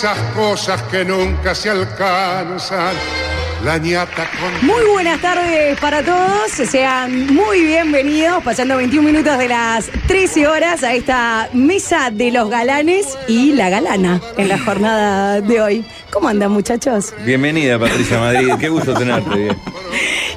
esas cosas que nunca se alcanzan. La ñata con. Muy buenas tardes para todos, sean muy bienvenidos, pasando 21 minutos de las 13 horas a esta mesa de los galanes y la galana en la jornada de hoy. ¿Cómo andan muchachos? Bienvenida, Patricia Madrid. Qué gusto tenerte. Bien.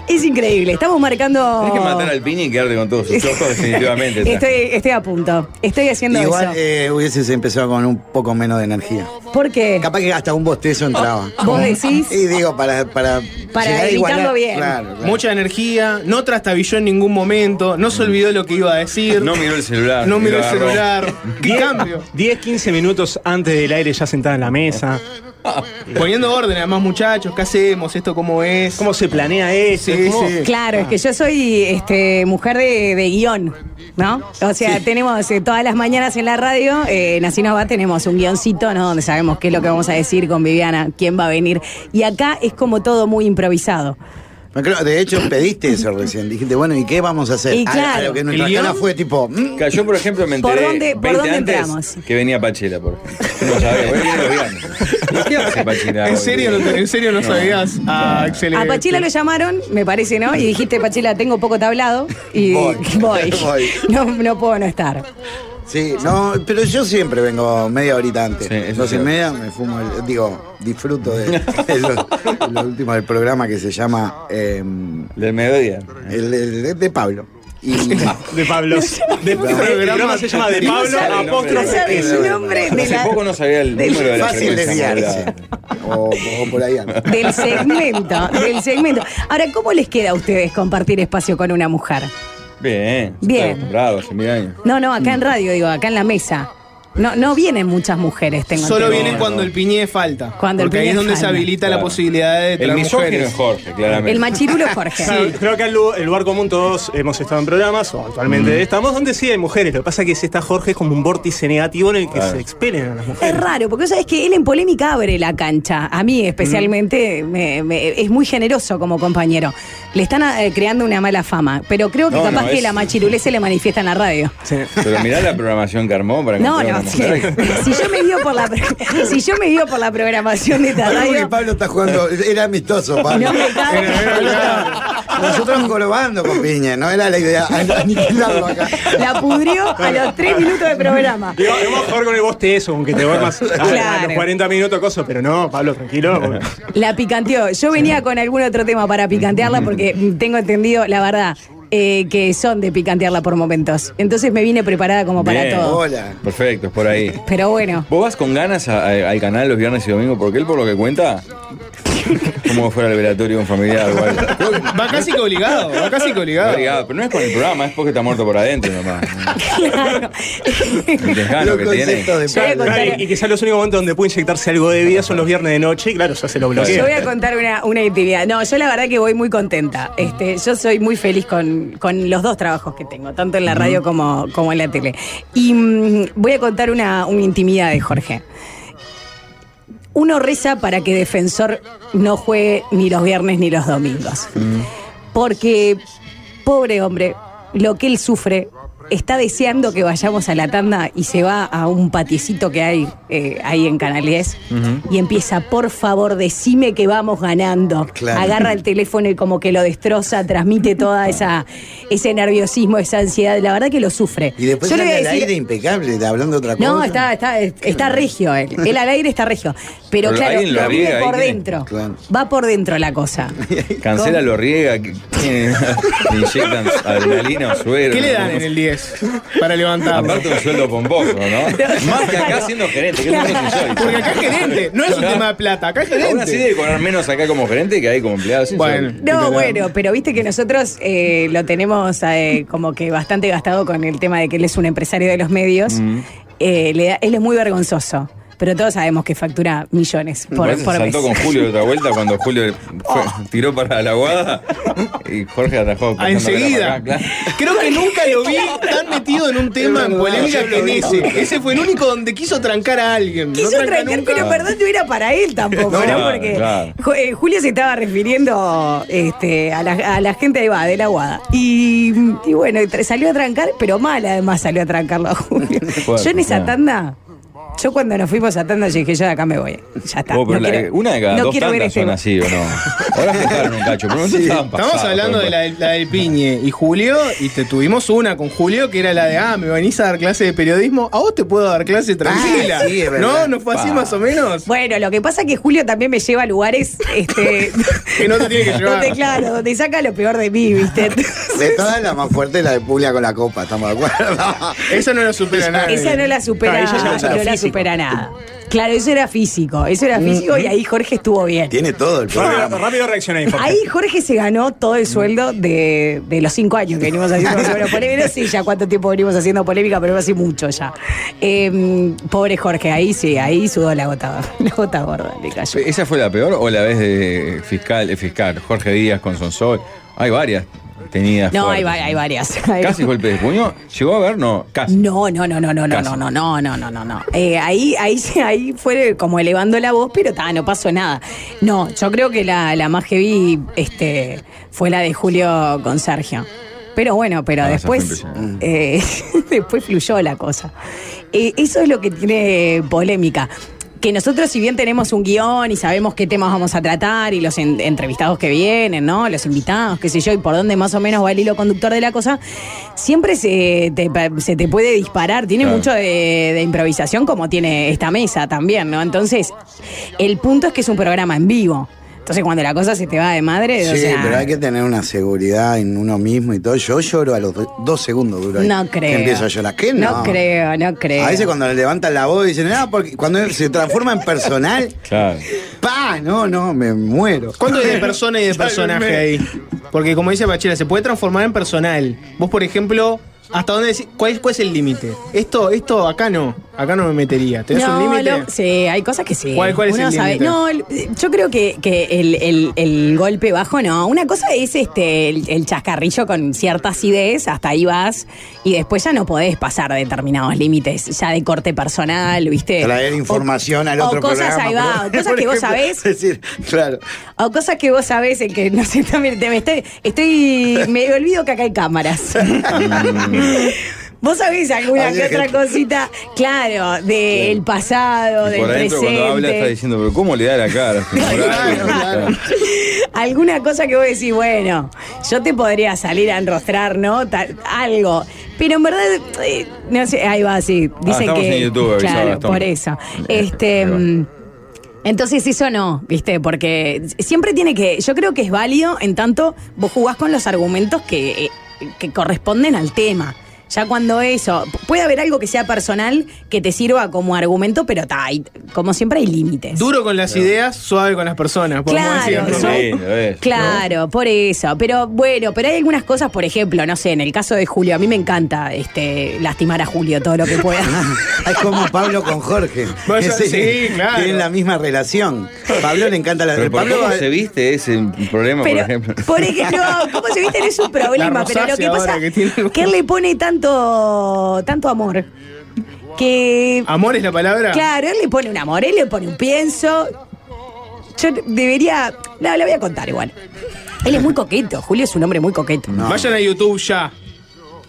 Es increíble, estamos marcando... Tienes que matar al piña y quedarte con todos sus ojos, definitivamente. Estoy, estoy a punto, estoy haciendo Igual eso. eh, hubieses empezado con un poco menos de energía. ¿Por qué? Capaz que hasta un bostezo entraba. ¿Vos decís? Y digo, para. Para, Para evitarlo igualar- bien. Claro, claro. Mucha energía, no trastabilló en ningún momento, no se olvidó lo que iba a decir. No miró el celular. No miró el celular. ¿Qué cambio? 10, 15 minutos antes del aire ya sentada en la mesa. Poniendo orden, además, muchachos, ¿qué hacemos? ¿Esto cómo es? ¿Cómo se planea eso? Sí, ¿Cómo- sí. Claro, es que yo soy este, mujer de, de guion, ¿no? O sea, tenemos eh, todas las mañanas en la radio, eh, en Así nos va, tenemos un guioncito, ¿no? Donde sabemos qué es lo que vamos a decir con Viviana, quién va a venir. Y acá es como todo muy improvisado. Me creo- de hecho, pediste eso recién. Dijiste, bueno, ¿y qué vamos a hacer? Y A- a, claro. lo que nuestra cara fue tipo. mm, Yo, por ejemplo, me ¿Por enteré por 20 dónde antes entramos? que venía Pachela, por ejemplo. No sabía, voy viendo los viernes. ¿Y ¿Qué hace Pachela? ¿En serio, no, ¿En serio no, sabías? Ah, excelente. A Pachila lo llamaron, me parece, ¿no? Y dijiste, Pachila, tengo poco tablado y Voy. voy. Voy. No, no puedo no estar. Sí, no, pero yo siempre vengo media horita antes. Sí, Dos y media me fumo, el- digo, disfruto de, de lo, de lo último del programa que se llama eh, Del mediodía. el, el- de Pablo. Y, De Pablo. De, el programa se llama De No Pablo. No apóstrofe. sabes su nombre de Hace la- poco no sabía el del- número de la fácil desviarse. O, o por ahí anda. del segmento, del segmento. Ahora, ¿cómo les queda a ustedes compartir espacio con una mujer? Bien. Bien. Acostumbrado hace mil años. No, no, acá en radio, digo, acá en la mesa. No, no vienen muchas mujeres, tengo Solo entendido. viene cuando el piñé falta. Cuando el porque ahí es donde se habilita la Claro. posibilidad de El traer misógino mujeres. es Jorge, claramente. El machirulo es Jorge. Claro, creo que el, lu- el lugar común todos hemos estado en programas, o actualmente estamos, donde sí hay mujeres. Lo que pasa es que si está Jorge es como un vórtice negativo en el que Claro. se expelen a las Es mujeres. raro, porque sabes que él en polémica abre la cancha. A mí especialmente me- me- es muy generoso como compañero. Le están eh, creando una mala fama, pero creo que No, capaz no, que es- la machirulé se le manifiesta en la radio. Sí. Pero mirá la programación que armó para No, encontrar no, una sí. mujer. si yo me guío por la si yo me guío por la programación de esta Algo que radio, Pablo está jugando, era amistoso, Pablo. no me cabe. Nosotros jorobando con Piña, no era la idea aniquilarlo acá. La pudrió a los tres minutos de programa. Digo, vamos a jugar con el bostezo, con que te duermas a- a, Claro. los 40 minutos, cosas, pero no, Pablo, tranquilo. porque- La picanteó. Yo venía con algún otro tema para picantearla porque tengo entendido, la verdad, eh, que son de picantearla por momentos. Entonces me vine preparada como para Bien. todo. Hola. Perfecto, es por ahí. Pero bueno, ¿Vos vas con ganas a- a- al canal los viernes y domingos? Porque él, por lo que cuenta, como fuera el velatorio de un familiar que- Va casi que obligado, va casi que obligado. Obrigado, pero no es con el programa, es porque está muerto por adentro nomás. claro. El desgano Los que tiene. Claro, y, ya los únicos momentos donde puede inyectarse algo de vida son los viernes de noche y claro, ya se lo bloquea. Yo voy a contar una, una intimidad. No, yo la verdad que voy muy contenta. Este, yo soy muy feliz con, con los dos trabajos que tengo, tanto en la radio como, como en la tele. Y mm, voy a contar una, una intimidad de Jorge. Uno reza para que Defensor no juegue ni los viernes ni los domingos. Porque, pobre hombre, lo que él sufre, está deseando que vayamos a la tanda y se va a un patiecito que hay eh, ahí en Canal 10 y empieza, por favor, decime que vamos ganando. Claro. Agarra el teléfono y como que lo destroza, transmite toda esa ese nerviosismo, esa ansiedad. La verdad que lo sufre. Y después sale al aire impecable, de- hablando otra cosa. no, está, está, está regio él. Él al aire está regio. Pero, Pero claro, lo riega por dentro. Claro. Va por dentro la cosa. Cancela, lo riega, inyectan adrenalina o suero. ¿Qué le dan en el 10 para levantarlo? Aparte un sueldo pomposo, ¿no? Más que acá siendo gerente, que insólito. Porque acá es gerente, no es un tema de plata, acá es Aún así gerente. debe cobrar menos acá como gerente que ahí como empleado. Bueno. No, bueno, pero viste que nosotros eh, lo tenemos eh, como que bastante gastado con el tema de que él es un empresario de los medios. Mm. Eh, le da- él es muy vergonzoso. Pero todos sabemos que factura millones por, por saltó mes. con Julio de otra vuelta cuando Julio fue- tiró para la guada y Jorge atajó. Ah, enseguida. para acá, claro. Creo que nunca lo vi tan metido en un tema en polémica que en ese. Ese fue el único donde quiso trancar a alguien. Quiso no trancar, nunca. pero verdad no era para él tampoco, ¿no? Claro, Porque claro. Eh, Julio se estaba refiriendo este, a, la, a la gente de, va, de la Guada. Y, y bueno, salió a trancar, pero mal además salió a trancarlo a Julio. Fuerte, yo en esa claro. tanda, yo cuando nos fuimos a tanda, dije, yo de acá me voy. Ya está. Vos, pero no la- quiero- una de cada no dos quiero ver tantas este son así, ¿o no? Ahora un cacho, pero no estaban pasados. Estamos hablando de la, de- la del Piñe y Julio, y te tuvimos una con Julio que era la de, ah, me venís a dar clase de periodismo, a vos te puedo dar clase tranquila. Ah, sí, es verdad. no, no fue así Pa. más o menos. Bueno, lo que pasa es que Julio también me lleva a lugares este, Que no te tiene que llevar. donde, claro, donde saca lo peor de mí, ¿viste? De todas, la más fuerte es la de Puglia con la copa, ¿estamos de acuerdo? Eso no lo supera nada. Esa no la supera, Ah, ella ya no, lo la físico. Supera nada. Claro, eso era físico, eso era físico y ahí Jorge estuvo bien. Tiene todo el programa. rápido reacciona ahí, Jorge. Ahí Jorge se ganó todo el sueldo de, de los cinco años que venimos haciendo polémica. No sé ya cuánto tiempo venimos haciendo polémica, pero hace mucho ya. Eh, pobre Jorge, ahí sí, ahí sudó la gota, la gota gorda, le cayó. ¿Esa fue la peor o la vez de fiscal, fiscal Jorge Díaz con Sonsol? Hay varias No, hay, fuertes. hay varias. Casi golpe de puño. ¿Llegó a ver? No, casi. No, no, no, no, no, no, Casi. no, no, no, no, no, no, no. Eh, ahí, ahí, ahí fue como elevando la voz, pero ta, no pasó nada. No, yo creo que la, la más heavy este, fue la de Julio con Sergio. Pero bueno, pero Ah, después, eh, después fluyó la cosa. Eh, eso es lo que tiene polémica. Que nosotros, si bien tenemos un guion y sabemos qué temas vamos a tratar y los en- entrevistados que vienen, ¿no? Los invitados, qué sé yo, y por dónde más o menos va el hilo conductor de la cosa, siempre se te, se te puede disparar. Tiene Claro. mucho de, de improvisación como tiene esta mesa también, ¿no? Entonces, el punto es que es un programa en vivo. Entonces, cuando la cosa se te va de madre, o Sí, sea, pero hay que tener una seguridad en uno mismo y todo. Yo lloro a los do- dos segundos duro ahí. no creo. Que empiezo a llorar. ¿Qué no? No creo, no creo. A veces cuando le levantan la voz dicen, ah, porque cuando se transforma en personal, Claro. pa, no, no, me muero. ¿Cuánto hay de persona y de personaje ahí? Porque como dice Bachela, se puede transformar en personal. Vos, por ejemplo, ¿Hasta dónde decís? ¿Cuál, cuál es el límite? Esto, esto acá no. Acá no me metería. ¿Tenés un límite? sí, hay cosas que sí. ¿Cuál- cuál es Uno el sabe- límite? No, el- yo creo que, que el, el- el golpe bajo no. Una cosa es este el, el chascarrillo con cierta acidez, hasta ahí vas, y después ya no podés pasar determinados límites, ya de corte personal, ¿viste? Traer información al o otro cosas programa. ahí va, o cosas que vos sabés. Es decir, claro. O cosas que vos sabés en que no sé, también te me estoy, estoy me olvido que acá hay cámaras. ¿Vos sabés alguna que otra cosita? Claro, del pasado, Y del por adentro presente. cuando habla está diciendo, pero ¿cómo le da la cara? Claro. Alguna cosa que vos decís, bueno, yo te podría salir a enrostrar, ¿no? Tal- algo. Pero en verdad, eh, no sé, ahí va, sí. Dicen Ah, estamos que. en YouTube, claro, por eso. Este. mm, Entonces eso no, ¿viste? Porque siempre tiene que, yo creo que es válido en tanto vos jugás con los argumentos que, eh, que corresponden al tema. Ya cuando eso, puede haber algo que sea personal que te sirva como argumento, pero ta, hay- como siempre hay límites. Duro con las ideas, suave con las personas. podemos Claro, decir, ¿no? Claro, por eso. Pero bueno, pero hay algunas cosas, por ejemplo, no sé, en el caso de Julio, a mí me encanta este lastimar a Julio todo lo que pueda. Es como Pablo con Jorge. Vaya, Ese- sí, claro. Tienen la misma relación. Pablo le encanta la Pero por Pablo cómo va- se viste es un problema, Pero, por ejemplo. por ejemplo, ¿cómo se viste? Es un problema, pero lo que pasa ahora que tiene. que él le pone tanto, tanto amor. Que, ¿Amor es la palabra? claro, él le pone un amor, él le pone un pienso. Yo debería, no, le voy a contar igual. Él es muy coqueto, Julio es un hombre muy coqueto. Vayan a YouTube ya.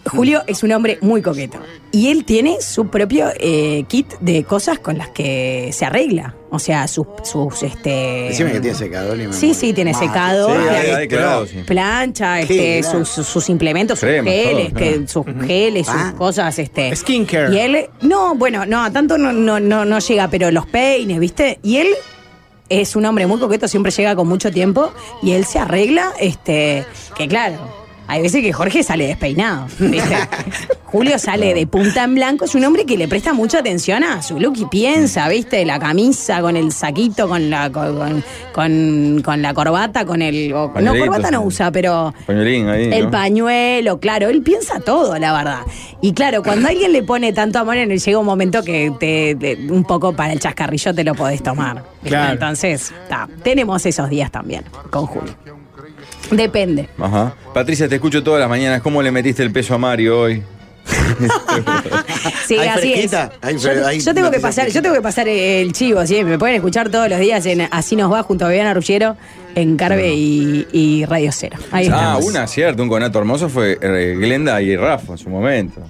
Julio es un hombre muy coqueto. Y él tiene su propio eh, kit de cosas con las que se arregla. O sea, sus, sus este. Decime que tiene secador y me Sí, sí, tiene Ah, secador, sí, hay- hay claro, sí. plancha, este, Claro. sus, implementos, sus geles, todo, que, sus geles, sus Ah. cosas, este. Skincare. Y él, no, bueno, no, a tanto no, no, no, no llega, pero los peines, ¿viste? Y él es un hombre muy coqueto, siempre llega con mucho tiempo y él se arregla, este, que claro. Hay veces que Jorge sale despeinado. ¿viste? Julio sale de punta en blanco. Es un hombre que le presta mucha atención a su look y piensa, ¿viste? La camisa con el saquito, con la, con, con- con la corbata, con el. o- no, corbata no usa, pero. Pañuelín ahí, El ¿no? pañuelo, claro, él piensa todo, la verdad. Y claro, cuando alguien le pone tanto amor en él, llega un momento que te, te- un poco para el chascarrillo te lo podés tomar. Claro. Entonces, ta, tenemos esos días también con Julio. Depende. Ajá. Patricia, te escucho todas las mañanas. ¿Cómo le metiste el peso a Mario hoy? Sí, ¿Hay así es. yo, fre- hay yo tengo que pasar, yo tengo que pasar el chivo, ¿sí? Me pueden escuchar todos los días en Así nos va junto a Viviana Ruggero en Carve y, y Radio Cero. Ahí Ah, estamos. un acierto, un conato hermoso fue eh, Glenda y Rafa en su momento.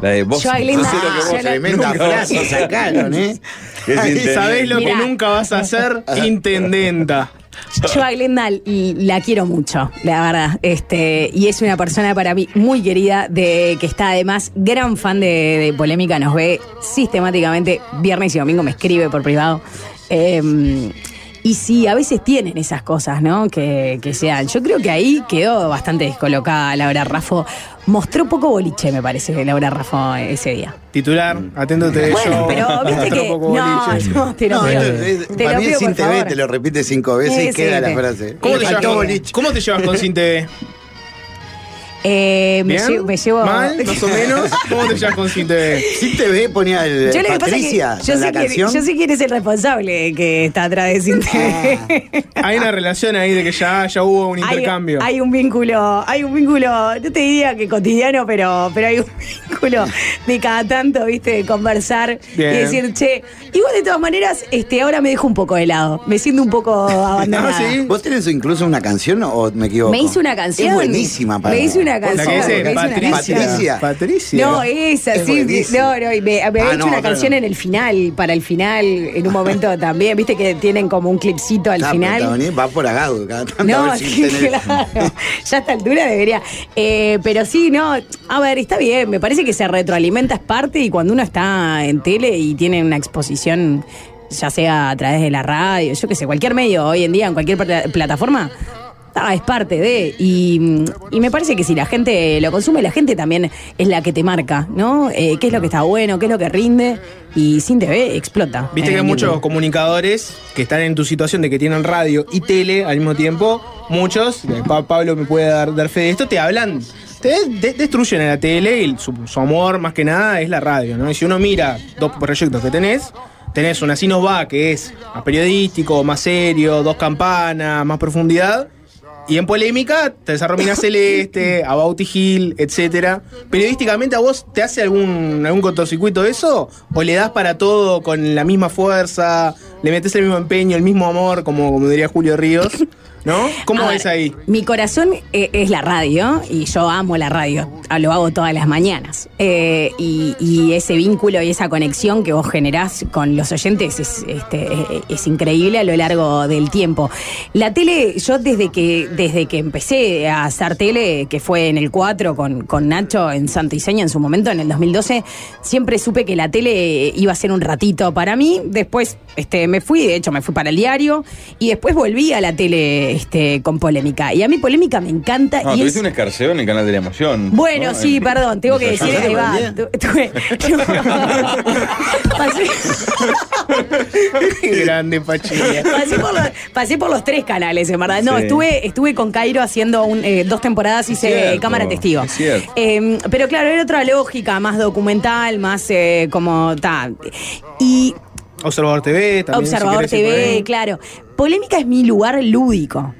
La de vos. Yo a Glenda- Tremenda frase sacaron, ¿eh? Ahí. ¿Sabés lo Mirá. que nunca vas a hacer? Intendenta. Yo a Glenda la quiero mucho, la verdad. Este, y es una persona para mí muy querida, de que está además gran fan de, de Polémica, nos ve sistemáticamente, viernes y domingo me escribe por privado. Eh, y sí, a veces tienen esas cosas, ¿no? Que, que sean. Yo creo que ahí quedó bastante descolocada Laura Raffo. Mostró poco boliche, me parece, Laura Raffo ese día. Titular, aténdote de Bueno, yo. pero viste que. poco No, no, te lo pido. Te para lo mí pido, es sin por TV, favor. te lo repite cinco veces y queda la frase. ¿Cómo te, llevas. ¿Cómo te llevas con Sin TV? Eh, me, ¿Bien? lle- me llevo. ¿Mal? ¿Más o menos? ¿Cómo te llevas con Sin TV? Ponía el Yo lo que pasa es que Patricia yo en sé, la canción. yo sé quién es el responsable que está atrás de Sin TV. Hay una relación ahí de que ya, ya hubo un Hay- intercambio. Hay, un vínculo, hay un vínculo, no te diría que cotidiano, pero, pero hay un vínculo de cada tanto, viste, de conversar Bien. y decir, che, igual de todas maneras, este, ahora me dejo un poco de lado, me siento un poco abandonada. Ah, ¿sí? ¿Vos tenés incluso una canción o me equivoco? Me hice una canción. Es buenísima para Me hice una canción. La que dice Patricia. Patricia. No, esa, Es sí, buenísimo. No, no, y me, me había Ah, hecho no, una canción no. en el final, para el final, en un momento también. Viste que tienen como un clipcito al La final. va por agado cada tanto. No, sí, claro. Ya a esta altura debería. Eh, pero sí, no. A ver, está bien. Me parece que se retroalimenta es parte y cuando uno está en tele y tiene una exposición, ya sea a través de la radio, yo qué sé, cualquier medio hoy en día, en cualquier pla- plataforma. Ah, es parte de. Y, y me parece que si la gente lo consume, la gente también es la que te marca, ¿no? Eh, ¿Qué es lo que está bueno? ¿Qué es lo que rinde? Y sin TV explota. Viste que hay muchos comunicadores que están en tu situación de que tienen radio y tele al mismo tiempo. Muchos, Pa- Pablo me puede dar, dar fe de esto, te hablan te de- destruyen a la tele y su, su amor más que nada es la radio, ¿no? Y si uno mira dos proyectos que tenés, tenés un Así nos va, que es más periodístico, más serio, dos campanas, más profundidad. Y en polémica, te Mina Celeste, a Bauti Hill, etcétera. Periodísticamente, ¿a vos te hace algún, algún cortocircuito eso? ¿O le das para todo con la misma fuerza? ¿Le metes el mismo empeño, el mismo amor, como, como diría Julio Ríos? ¿No? ¿Cómo A ves ver, ahí? Mi corazón eh, es la radio y yo amo la radio. Ah, Lo hago todas las mañanas. Eh, y, y ese vínculo y esa conexión que vos generás con los oyentes es, este, es- es increíble a lo largo del tiempo. La tele, yo desde que, desde que empecé a hacer tele, que fue en el 4 con, con Nacho en Santa Iseña en su momento, en el 2012, siempre supe que la tele iba a ser un ratito para mí. Después este, me fui, de hecho me fui para el diario y después volví a la tele este, con polémica. Y a mí polémica me encanta. No, y tuviste es- un escarceo en el canal de la emoción. Bueno, ¿no? sí, En- perdón, tengo que decir, ahí va. Qué grande, Pachilla. Pasé por, los, pasé por los tres canales, en verdad. No, Sí. estuve, estuve con Cairo haciendo un, eh, dos temporadas, hice cierto, cámara testigo. es cierto. Eh, pero claro, era otra lógica, más documental, más eh, como ta. Y Observador TV también. Observador TV, claro. Polémica es mi lugar lúdico.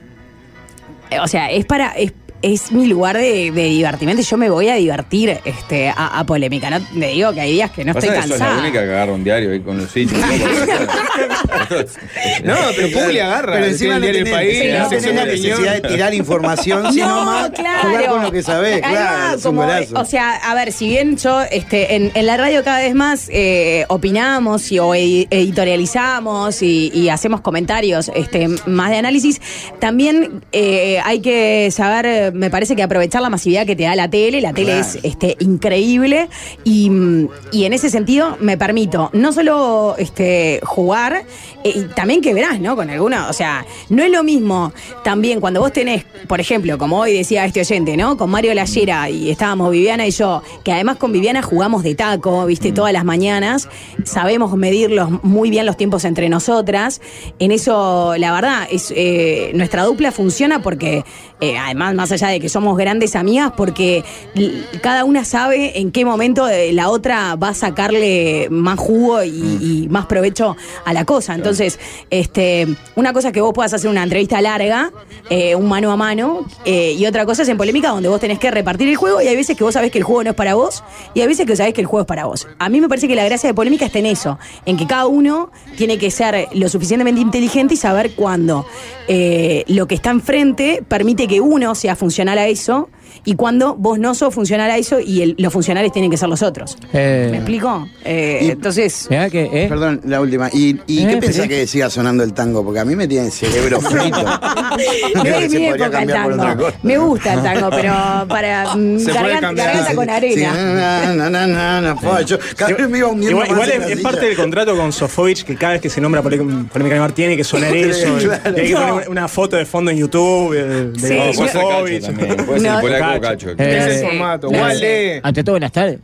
Eh, O sea, es para. Es, es mi lugar de, de divertimento y yo me voy a divertir este, a, a polémica. No te digo que hay días que no estoy que sos la cansada. única que agarra un diario ahí con los sitios. No, pero Pugli agarra. Pero encima el no tenés, El País, sí, la no tenés la necesidad de tirar información, sino más jugar con lo que sabés, claro. es como, o sea, a ver, si bien yo este, en, en la radio cada vez más eh, opinamos y, o edi- editorializamos y, y hacemos comentarios este, más de análisis, también eh, hay que saber, me parece que aprovechar la masividad que te da la tele. La tele Claro. es este, increíble y, mm, y en ese sentido me permito no solo este, jugar, eh, y también que verás, ¿no? Con alguna, o sea, no es lo mismo también cuando vos tenés, por ejemplo, como hoy decía este oyente, ¿no? Con Mario Lallera y estábamos Viviana y yo, que además con Viviana jugamos de taco, viste, todas las mañanas, sabemos medir los- muy bien los tiempos entre nosotras. En eso, la verdad, es eh, nuestra dupla funciona porque, eh, además, más allá de que somos grandes amigas, porque cada una sabe en qué momento eh, la otra va a sacarle más jugo y, y más provecho a la cosa. Entonces, este, una cosa es que vos puedas hacer una entrevista larga, eh, un mano a mano, eh, y otra cosa es en polémica donde vos tenés que repartir el juego y hay veces que vos sabés que el juego no es para vos y hay veces que sabés que el juego es para vos. A mí me parece que la gracia de polémica está en eso, en que cada uno tiene que ser lo suficientemente inteligente y saber cuándo eh, lo que está enfrente permite que uno sea funcional a eso y cuando vos no sos funcional a eso y el- los funcionales tienen que ser los otros. Eh, ¿Me explico? Eh, Y- entonces... mirá que, ¿eh? Perdón, la última. ¿Y, y Eh, qué pensás que siga sonando el tango? Porque a mí me tiene el cerebro frito. Es mi época el tango. Me gusta el tango, pero para mm, Se puede garganta, con Sí, arena. na, na, na, na, na, po, yo cada vez me iba hundiendo Igual, igual es, parte del contrato con Sofovich que cada vez que se nombra Polé- Polémica Neymar tiene que sonar eso. Claro. Tiene que poner una foto de fondo en YouTube de, Sí, Sofovich. Eh, Ese es el formato. Ante todo, buenas tardes.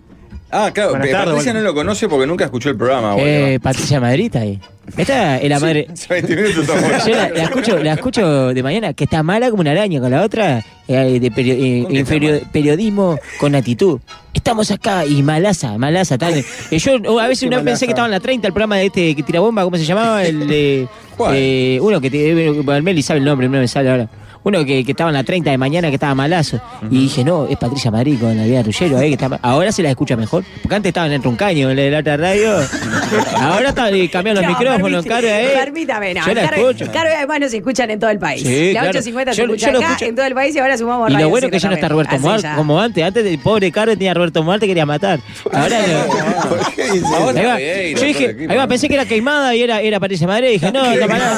Ah, claro, Buenas Patricia bueno. no lo conoce porque nunca escuchó el programa. Eh, Patricia Madrita ahí. Esta es la madre. 20 minutos estamos- Yo la, la escucho, la escucho de mañana, que está mala como una araña, con la otra eh, de perio- eh, ¿Con qué está periodismo con actitud. Estamos acá y malaza, malaza. Tal. Eh, yo oh, a veces ¿Qué una vez pensé que estaba en la 30, el programa de este que tira bomba, ¿cómo se llamaba? El de. ¿Cuál? eh, uno que te, eh, bueno, Meli sabe el nombre, no me sale ahora. Uno que, que estaba en la 30 de mañana, que estaba malazo. Y dije, no, es Patricia Madrid con la vida de Ruggero, eh, que está ahora se la escucha mejor. Porque antes estaban en Truncaño, en la, otra radio. Ahora está, eh, cambiaron los No, micrófonos, permítame, caro, eh. Permítame, no. Yo la Caro- escucho. Caro, además nos escuchan en todo el país. Sí, la claro. 850 se Yo- escucha yo acá, escucho. en todo el país y ahora sumamos Y Radio lo bueno que ya no está. Roberto ya. como antes. Antes el pobre Caro tenía a Roberto Muar, te quería matar. Ahora no. ¿Por qué dice Ahora- Ahí va. Vieira, Yo dije, ahí va, pensé que era queimada y era, era Patricia Madrid. Dije, no, no, pará.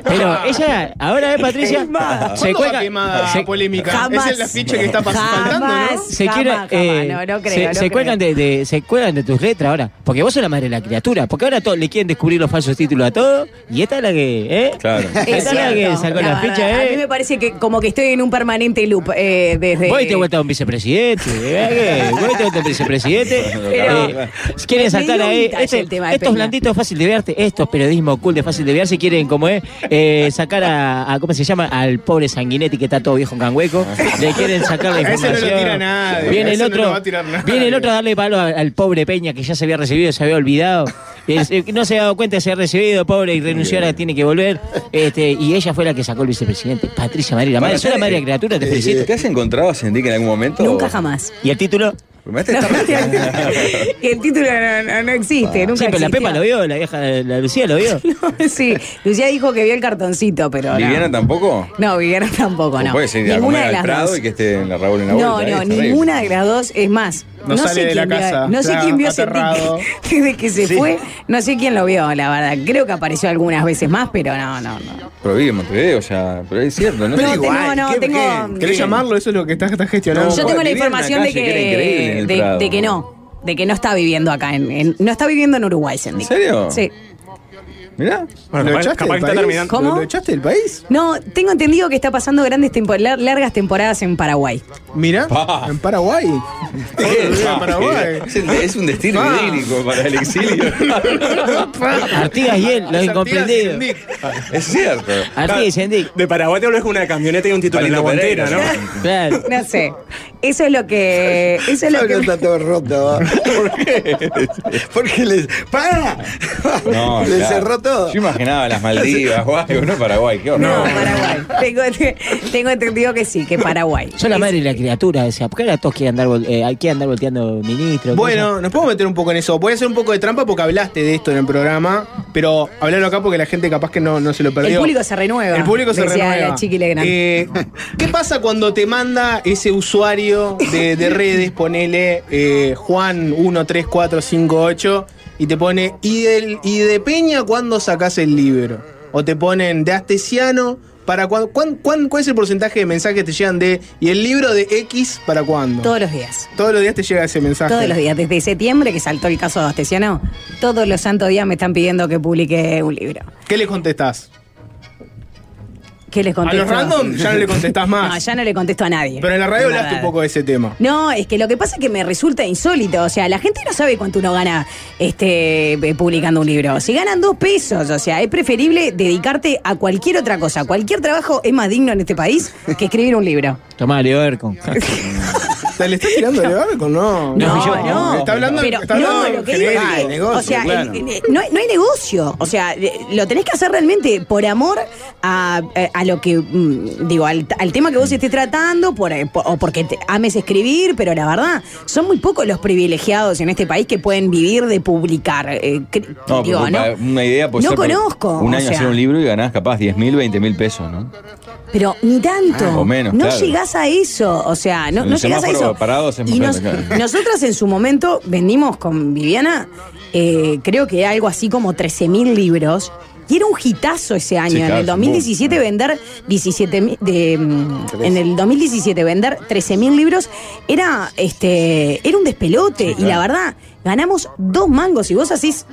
Pero ella, ahora es Patricia. Queimada. Se ¿Cuándo va cuelga. quemada se- polémica? Jamás. Esa es la ficha que está pas- faltando, Jamás. ¿no? se Jamás, quiere, jamás, eh, no, no creo, se, no se creo. cuelgan de, de- se cuelgan de tus letras ahora, porque vos sos la madre de la criatura, porque ahora todos le quieren descubrir los falsos títulos a todos y esta es la que, ¿eh? Claro. Es Esta es la que sacó la, la ficha. ¿eh? A mí me parece que como que estoy en un permanente loop eh, desde... Vos te vuelta a un vicepresidente, ¿eh? Vos te vuelta a un vicepresidente. Eh, quieren saltar ahí. Este- el tema de estos blanditos fácil de verte, estos periodismo cool de fácil de verse quieren, como es, eh, sacar a, a- ¿cómo se llama? Al pobre Sanguinetti que está todo viejo en Canhueco. Le quieren sacar la A ese no lo información. tira nadie, Viene el no otro, va a tirar nadie. viene el otro a darle palo al, al pobre Peña que ya se había recibido, se había olvidado. Eh, no se había dado cuenta de ser recibido, pobre, y renunció, ahora tiene que volver. Este, y ella fue la que sacó el vicepresidente, Patricia Madrid. La madre, soy la madre criatura, te felicito. ¿Te has encontrado a Sendik en algún momento? Nunca jamás. ¿Y el título? Me has estado- El título no, no- no existe, nunca Sí, pero la existió. Pepa lo vio, la vieja, la Lucía lo vio. sí, Lucía dijo que vio el cartoncito, pero no. ¿Viviana tampoco? No, Viviana tampoco, no. Puede ser ir a Ninguna comer de al las Prado dos. y que esté en la Raúl en la No, vuelta. no, ninguna de las dos. Es más, No no, sale sé de la vio, casa, no sé quién vio aterrado. Sendik desde que se fue. No sé quién lo vio, la verdad. Creo que apareció algunas veces más, pero no, no, no. Pero vive en Montevideo, o sea, pero es cierto, ¿no? No, te- no, no, tengo. ¿Querés llamarlo? Eso es lo que estás, estás gestionando. Yo tengo la información de calle que de, que no. De que no está viviendo acá. En, en- no está viviendo en Uruguay, Sendik. ¿En serio? Sí. Mirá. Bueno, ¿Lo echaste capaz está. ¿Cómo? ¿Lo, lo echaste del país? No, tengo entendido que está pasando grandes largas temporadas en Paraguay. Mira, Pa. en Paraguay. en Paraguay. Es, es un destino Ah. idílico para el exilio. Artigas y él, los Las incomprendidos. Artigas es cierto. Artigas y Sendik. De Paraguay te volvés con una camioneta y un título en la guantera, ¿no? Claro. No sé. Eso es lo que. Eso es lo que. está todo roto. ¿Por qué? Porque les. ¡Para! No, Le claro. cerró todo. Yo imaginaba las Maldivas algo, no Paraguay, qué horror. No, Paraguay. Tengo, tengo entendido que sí, que Paraguay. Soy la madre de la criatura, decía, ¿por qué ahora todos quieren andar, eh, quieren andar volteando ministros? Bueno, nos podemos meter un poco en eso. Voy a hacer un poco de trampa porque hablaste de esto en el programa, pero hablarlo acá porque la gente capaz que no, no se lo perdió. El público se renueva. El público se decía renueva. la Chiqui Legrand. Eh, ¿Qué pasa cuando te manda ese usuario de, de redes, ponele eh, Juan13458 y te pone, ¿y, del, ¿y de Peña cuándo sacás el libro? O te ponen de Astesiano, ¿para cuándo? ¿Cuán- cuán- ¿Cuál es el porcentaje de mensajes que te llegan de, y el libro de X para cuándo? Todos los días. Todos los días te llega ese mensaje. Todos los días. Desde septiembre, que saltó el caso de Astesiano, todos los santos días me están pidiendo que publique un libro. ¿Qué le contestás? ¿Qué les A contesto? los random ya no le contestás más. No, ya no le contesto a nadie. Pero en la radio Es hablaste un poco de ese tema. No, es que lo que pasa es que me resulta insólito. O sea, la gente no sabe cuánto uno gana este, eh, publicando un libro. Si ganan dos pesos, o sea, es preferible dedicarte a cualquier otra cosa. Cualquier trabajo es más digno en este país que escribir un libro. Tomá, Leo Ercon. ¿Te le estás tirando de barco? No. No, yo- no. Está hablando, Pero está hablando no, lo que digo genérico. es que, Ah, el negocio, o sea, claro. el- el- no, hay- no hay negocio. O sea, eh, lo tenés que hacer realmente por amor a, eh, a lo que, mm, digo, al, al tema que vos estés tratando, por, eh, por- o porque te ames escribir, pero la verdad, son muy pocos los privilegiados en este país que pueden vivir de publicar. eh, No, digo, no, una idea pues no conozco, Un o año sea. hacer un libro y ganás capaz 10 mil, 20 mil pesos, ¿no? Pero ni tanto. Ah, o menos, no claro. llegás a eso. O sea, no, no llegás a eso. parados es y nos- claro. nosotras en su momento vendimos con Viviana, eh, creo que algo así como 13.000 libros. Y era un hitazo ese año. Sí, en el 2017 vender 17 mil- de en el 2017 vender 13.000 libros era este era un despelote y la verdad ganamos dos mangos y vos hacís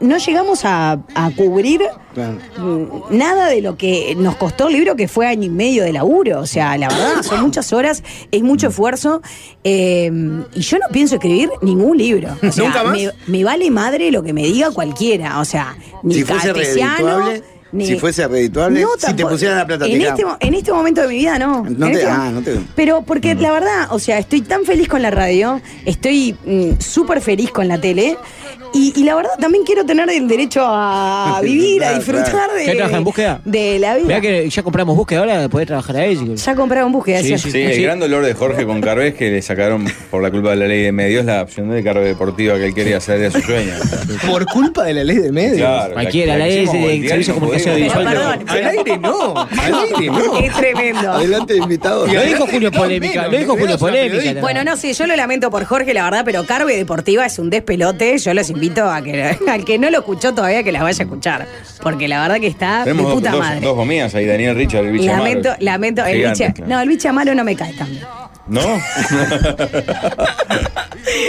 no llegamos a, a cubrir Claro. mm, nada de lo que nos costó el libro, que fue año y medio de laburo. O sea, la verdad, son muchas horas, es mucho esfuerzo. eh, y yo no pienso escribir ningún libro. O sea, ¿Nunca más? Me, me vale madre lo que me diga cualquiera. O sea, ni Si ni- si fuese redituable, No, si te pusieran la plata, en este, en este momento de mi vida, no. No te- este ah, no te- Pero porque la verdad, o sea, estoy tan feliz con la radio, estoy mm, súper feliz con la tele. Y, y la verdad también quiero tener el derecho a vivir, a disfrutar de, ¿Qué trabaja en búsqueda? de la vida. Mirá que ya compramos búsqueda ahora de poder trabajar a él. Ya compraron búsqueda, Sí, ¿cierto? Sí, el Sí. gran dolor de Jorge con Carves que le sacaron por la culpa de la ley de medios la opción de cargo deportiva que él quería hacer de su sueño. Por culpa de la ley de medios. Claro, Cualquiera, la ley de servicio de comunicación audiovisual. Al aire no. Al aire no. Es tremendo. Adelante, invitado. Lo dijo Julio Polémica, lo dijo Julio Polémica. Bueno, no sé, yo lo lamento por Jorge, la verdad, pero Carve Deportiva es un despelote. Yo los invito a que al que no lo escuchó todavía que la vaya a escuchar. Porque la verdad que está Tenemos de puta dos, madre. dos gomías ahí, Daniel Richard, el bicho lamento, Amaro. lamento. El Gigantes, biche, claro. no, el biche Amaro no me cae tan bien. ¿No?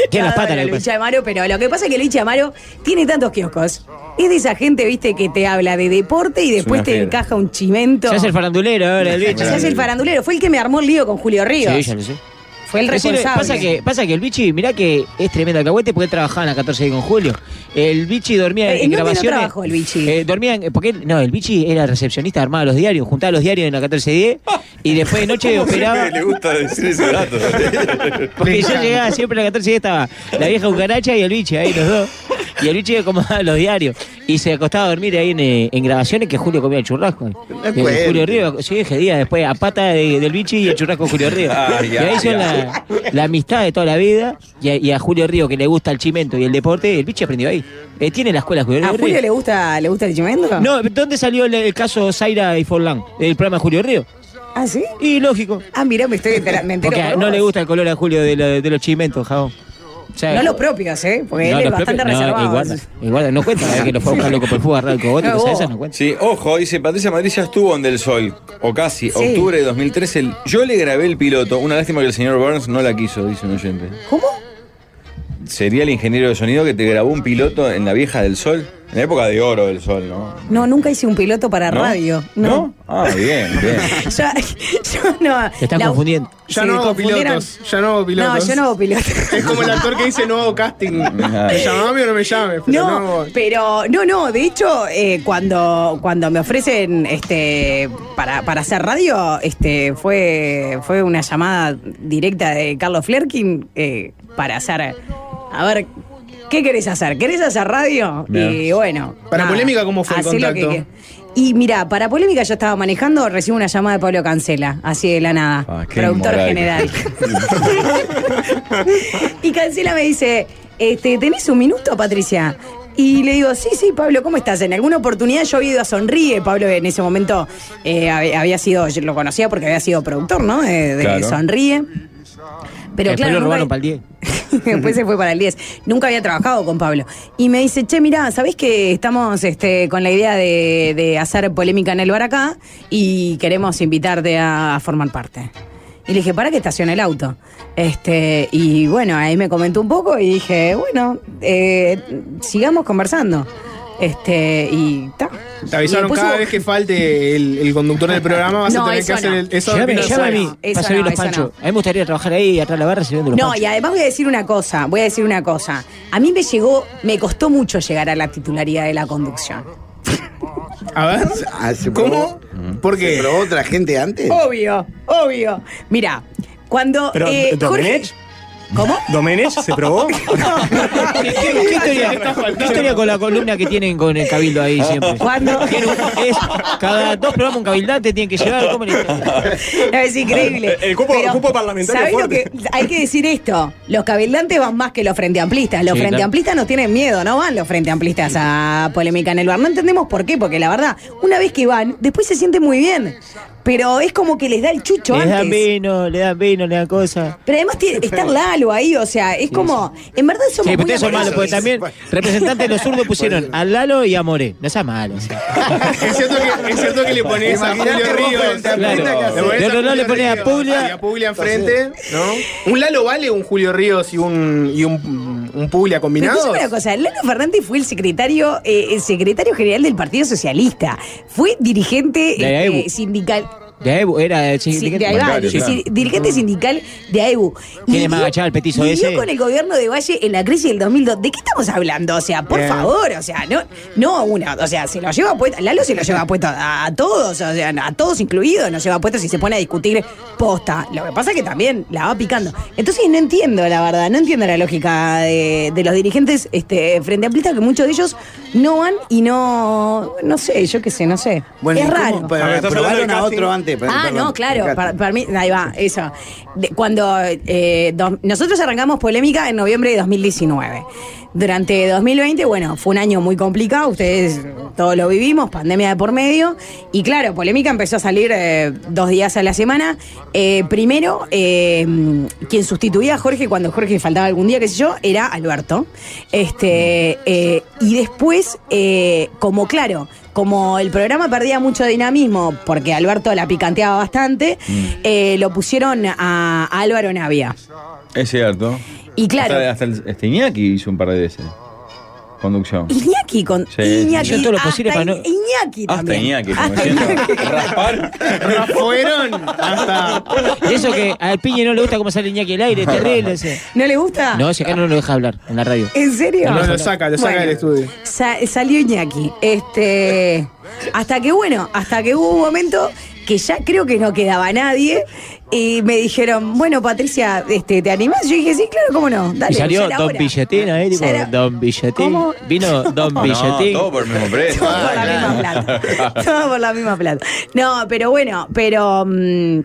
Tiene las patas, el biche Amaro, pero lo que pasa es que el biche Amaro tiene tantos kioscos. Es de esa gente, viste, que te habla de deporte y después te fiera. encaja un chimento. Se hace el farandulero ahora, el bicho. Se hace el farandulero. Fue el que me armó el lío con Julio Ríos. Sí, ya lo sé. Fue el responsable. Pasa que, pasa que el bichi, mirá que es tremendo alcahuete porque él trabajaba en la 14 de con Julio. El bichi dormía Eh, en ¿en dónde no grabaciones. trabajó el bichi? Eh, dormía en- porque él- no, el bichi era recepcionista, armaba los diarios, juntaba los diarios en la 1410 y después de noche operaba. Le gusta decir ese dato. Porque yo llegaba siempre a la 14 y estaba la vieja cucaracha y el bichi ahí los dos. Y el bichi acomodaba los diarios. Y se acostaba a dormir ahí en, eh, en grabaciones que Julio comía el churrasco. Eh. Julio Río, sí, ese día después a pata de- del bichi y el churrasco de Julio Río. Ay, y ahí son la, la amistad de toda la vida. Y a, y a Julio Río que le gusta el chimento y el deporte, el bichi aprendió ahí. Eh, tiene la escuela Julio ¿A Río. Julio le gusta, le gusta el chimento? No, ¿dónde salió el, el caso Zaira y Forlán? El programa de Julio Río. ¿Ah, sí? Y lógico. Ah, mirá, me estoy me entero Porque por no le gusta el color a Julio de, lo- de los chimentos, jabón. O sea, No los propios, ¿eh? Porque no, él es bastante propios- no, reservado. el guarda no cuenta, ¿verdad? que lo fue a buscar loco por el fútbol, agarrar el cogote, No, de vos. esas no cuenta. Sí, ojo, dice Patricia Madrid ya estuvo en Del Sol, o casi, Sí. octubre de 2013. el- yo le grabé el piloto, una lástima que el señor Burns no la quiso, dice un oyente. ¿Cómo? Sería el ingeniero de sonido que te grabó un piloto en la vieja del Sol, en la época de oro del Sol, ¿no? No, nunca hice un piloto para ¿No? radio. ¿No? No. Ah, bien, bien. Yo, yo no. Te estás la- confundiendo. Ya ¿Se no hago pilotos. Ya no hago pilotos. No, yo no hago pilotos. Es como el actor que dice no hago casting. ¿Me llamame o no me llames? Pero No, no. pero no, no, de hecho, eh, cuando, cuando me ofrecen este para, para hacer radio, este fue, fue una llamada directa de Carlos Flerkin eh, para hacer. A ver, ¿qué querés hacer? ¿Querés hacer radio? Bien. Y bueno. Para Polémica, ¿cómo fue el contacto? que- y mira, para polémica yo estaba manejando, recibo una llamada de Pablo Cancela, así de la nada, Ah, productor general. y Cancela me dice, este, ¿tenés un minuto, Patricia? Y le digo, sí, sí, Pablo, ¿cómo estás? En alguna oportunidad yo había ido a Sonríe. Pablo en ese momento eh, había había sido, yo lo conocía porque había sido productor, ¿no? Eh, de Claro. Sonríe. Pero Después claro, lo nunca- robaron para el 10. Después se fue para el 10. Nunca había trabajado con Pablo. Y me dice, che, mirá, ¿sabés que estamos este, con la idea de, de hacer polémica en el bar acá y queremos invitarte a, a formar parte? Y le dije, ¿para qué estaciona el auto? Este, y bueno, ahí me comentó un poco y dije, bueno, eh, sigamos conversando. Este, y ta. Te avisaron cada hubo- vez que falte el, el conductor del programa vas No, a tener que hacer no. el, eso. Llame, no, llame a mí, para servir no, los panchos. no. A mí me gustaría trabajar ahí atrás de la barra sirviendo los No, panchos. y además voy a decir una cosa, voy a decir una cosa. A mí me llegó, me costó mucho llegar a la titularidad de la conducción. A ver. Ah, ¿se ¿Cómo? probó? ¿Por ¿Se probó otra gente antes? Obvio, obvio. Mira, cuando Pero, eh, Jorge-. ¿Cómo? ¿Domenech se probó? ¿Qué, qué- qué historia, qué historia con la columna que tienen con el cabildo ahí siempre? ¿Cuándo? Tiene un- es, cada dos programas un cabildante tienen que llevar. ¿cómo es increíble. El cupo- el cupo parlamentario ¿sabés es lo que, fuerte. hay que decir esto. Los cabildantes van más que los frente amplistas. Los Sí, frente claro. amplistas no tienen miedo, no van los frente amplistas a polémica en el bar. No entendemos por qué, porque la verdad, una vez que van, después se sienten muy bien. Pero es como que les da el chucho Le dan antes. vino, le dan vino, le dan cosas. Pero además tiene, está Lalo ahí, o sea, es como. En verdad somos Sí, pero muy ustedes son malos, porque también representantes de los zurdos pusieron a Lalo y a Moré. No sea malo. o sea. Es cierto que, es cierto que le pones a Julio Ríos. Claro. ¿qué haces? Le pones a Puglia. Y a Puglia enfrente, ¿no? ¿Un Lalo vale un Julio Ríos y un, y un, un Puglia Pero combinados? escúchame una cosa, Lalo Fernández fue el secretario, eh, el secretario general del Partido Socialista. Fue dirigente este, AEBU. sindical. De AEBU era el Sí, sindicato. de ahí va, bancario, sí, claro. sí, dirigente sindical de AEBU. Tiene más agachado el petizo ese. con el gobierno de Valle en la crisis del 2002. ¿De qué estamos hablando? O sea, por Bien. favor, o sea, no, no una, o sea, se lo lleva puesto, Lalo se lo lleva puesto a, a todos, o sea, a todos incluidos, nos lleva puesto si se pone a discutir posta. Lo que pasa es que también la va picando. Entonces no entiendo, la verdad, no entiendo la lógica de, de los dirigentes este, frente a Plista, que muchos de ellos no van y no, no sé, yo qué sé, no sé. Bueno, es raro. ¿Probaron a otro antes? Ah, Perdón, no, claro, para, mí, ahí va, eso. De- cuando eh, dos- nosotros arrancamos polémica en noviembre de 2019. Durante 2020, bueno, fue un año muy complicado, ustedes todos lo vivimos, pandemia de por medio, y claro, polémica empezó a salir eh, dos días a la semana. Eh, primero, quien sustituía a Jorge cuando Jorge faltaba algún día, qué sé yo, era Alberto. Este, y después, como claro, como el programa perdía mucho dinamismo, porque Alberto la picanteaba bastante, eh, lo pusieron a, a Álvaro Navia. Es cierto. Y claro, Hasta, hasta el, este Iñaki hizo un par de veces. Conducción. Iñaki con Sí, Iñaki. Yo todo lo posible hasta para no- Iñaki Hasta también. Iñaki, como Hasta diciendo, Iñaki. raspar. Hasta. Y eso que al piñe no le gusta cómo sale Iñaki al aire, terrible ese. ¿No le gusta? No, si acá no lo deja hablar en la radio. ¿En serio? No, lo saca, lo saca Bueno. del estudio. Sa- salió Iñaki. Este. Hasta que, bueno, hasta que hubo un momento que ya creo que no quedaba nadie. Y me dijeron, bueno, Patricia, este, ¿te animás? Yo dije, sí, claro, cómo no. Dale, Y salió ya Don. Billetín ahí, tipo, era- Don Billetín. ¿Cómo? Vino Don No, Billetín. todo por el mismo precio. Todo por la misma plata. Todo por la misma plata. No, pero bueno, pero. mm,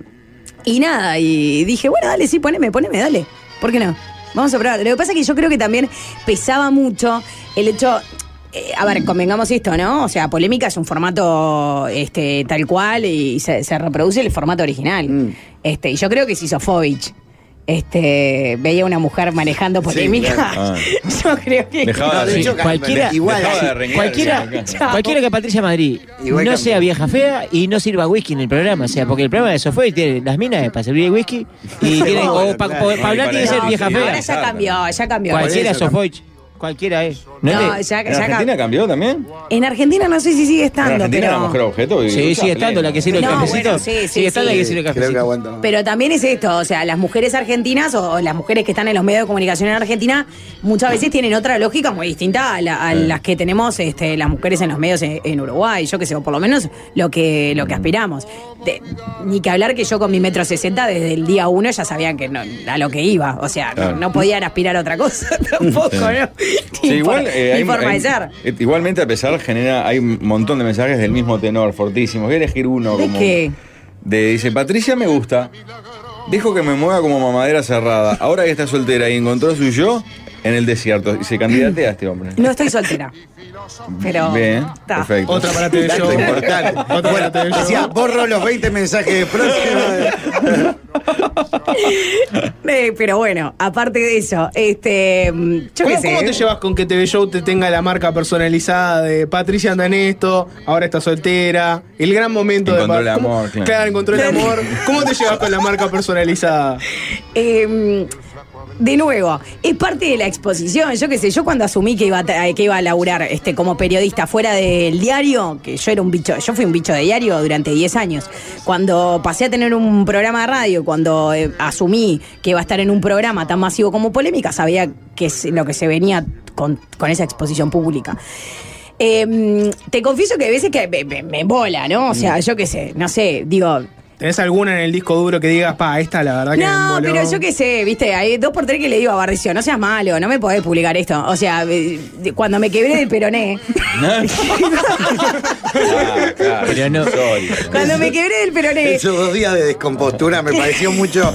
y nada, y dije, bueno, dale, sí, poneme, poneme, dale. ¿Por qué no? Vamos a probar. Lo que pasa es que yo creo que también pesaba mucho el hecho. Eh, a ver, convengamos esto, ¿no? O sea, polémica es un formato este, tal cual y se, se reproduce el formato original. Este, y yo creo que si Sofovich este, veía a una mujer manejando polémica, claro. yo creo que. Dejaba No, de hecho, cualquiera- igual, de Cualquiera, cualquiera que Patricia Madrid Igual no cambia. sea vieja fea y no sirva whisky en el programa. O sea, porque el programa de Sofía tiene las minas para servir whisky y tienen, o bueno, para claro. hablar tiene que ser No, vieja sí, fea. Ahora ya cambió, ya cambió. Cualquiera Sofovich. Cualquiera es. No, No, ya, te- ya ¿En cambió. Argentina cambió también? En Argentina no sé si sigue En estando, Argentina pero. la mujer objeto. y- Sí, Está sigue estando la que sirve el No, cafecito. bueno, sí, sí, sigue estando sí. la que sirve el Creo que cafecito. aguanta más. Pero también es esto, o sea, las mujeres argentinas o, o las mujeres que están en los medios de comunicación en Argentina muchas veces tienen otra lógica muy distinta a, la- a las que tenemos este, las mujeres en los medios en, en Uruguay, yo que sé, o por lo menos lo que, lo que aspiramos. De- ni que hablar que yo con mi metro sesenta desde el día uno ya sabían que no, a lo que iba, o sea, no- Claro. no, podían aspirar a otra cosa tampoco, Sí. ¿no? Sí, igual, eh, hay- hay- eh, igualmente a pesar genera, hay un montón de mensajes del mismo tenor, fortísimos. Voy a elegir uno ¿De como. qué? De, dice, Patricia me gusta. Dijo que me mueva como mamadera cerrada. Ahora que está soltera y encontró su yo en el desierto. Y se candidatea a este hombre. No estoy soltera. Pero. Bien, está. perfecto. Otra para TV Show. importante. Otra para Bueno, TV Show. decía, borro los 20 mensajes de próximo. Eh, pero bueno, aparte de eso, este. mm, Yo ¿Cómo, qué sé. cómo te llevas con que TV Show te tenga la marca personalizada de Patricia anda en esto, ahora está soltera, el gran momento Encontró de el ¿Cómo- amor, claro. Claro, encontró el amor. ¿Cómo te llevas con la marca personalizada? Eh, de nuevo, es parte de la exposición. Yo qué sé, yo cuando asumí que iba a, que iba a laburar este, como periodista fuera del diario, que yo era un bicho, yo fui un bicho de diario durante 10 años. Cuando pasé a tener un programa de radio, cuando eh, asumí que iba a estar en un programa tan masivo como Polémica, sabía que es lo que se venía con, con esa exposición pública. Eh, te confieso que hay veces que me, me, me embola, ¿no? O sea, yo qué sé, no sé, digo, ¿Tenés alguna en el disco duro que digas, pa, esta la verdad que me no, emboló"? pero yo qué sé, viste, hay dos por tres que le digo a Barricio, no seas malo, no me podés publicar esto. O sea, eh, cuando me quebré del peroné, Ah, claro, Pero no- cuando me quebré del peroné, Esos dos días de descompostura me pareció mucho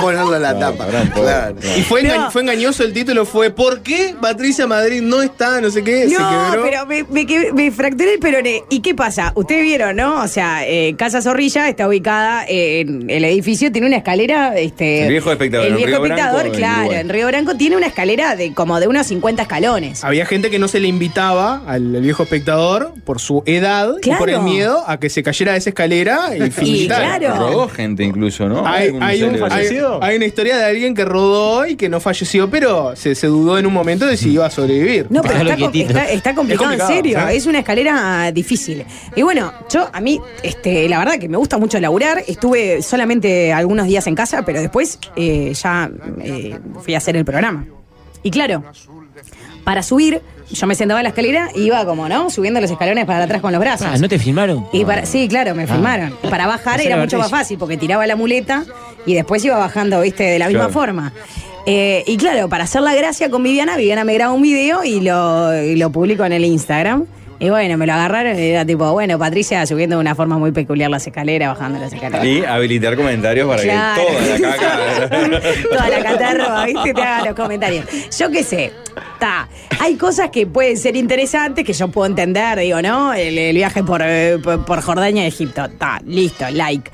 ponerlo en la No, tapa. Claro. claro. Y fue, enga- No. fue engañoso el título, fue ¿Por qué Patricia Madrid no está? No sé qué, se no, quebró. pero me, me quebré- me fracturé el peroné. ¿Y qué pasa? Ustedes vieron, ¿no? O sea, eh, Casa Zorrilla está ubicada en el edificio, tiene una escalera. Este, El viejo espectador, El viejo Branco, espectador, claro, en Río Branco tiene una escalera de como de unos 50 escalones. Había gente que no se le invitaba al, al viejo espectador por su edad y por el miedo a que se cayera de esa escalera y Y claro. Rodó gente incluso, ¿no? Hay, hay un- hay- fallecido? hay una historia de alguien que rodó y que no falleció, pero se, se dudó en un momento de si iba a sobrevivir. No, pero está, com- quietito. está- está complicado, Es complicado, en serio. ¿sí? Es una escalera difícil. Y bueno, yo a mí, este, la verdad que me gusta mucho laburar. Estuve solamente algunos días en casa, pero después eh, ya eh, fui a hacer el programa. Y claro, para subir, yo me sentaba en la escalera y iba como, ¿no? Subiendo los escalones para atrás con los brazos. Ah, ¿no te filmaron? Y para, sí, claro, me filmaron. Y para bajar era mucho más fácil porque tiraba la muleta y después iba bajando, viste, de la misma forma. Eh, y claro, para hacer la gracia con Viviana, Viviana me graba un video y lo, y lo publico en el Instagram. Y bueno, me lo agarraron y era tipo, bueno, Patricia subiendo de una forma muy peculiar las escaleras, bajando las escaleras. Y habilitar comentarios para Claro. que toda la caca. Toda la catarroa, ¿viste? Te hagan los comentarios. Yo qué sé. Está. Hay cosas que pueden ser interesantes que yo puedo entender, digo, ¿no? El, el viaje por, eh, por, por Jordania y Egipto. Está, listo, like.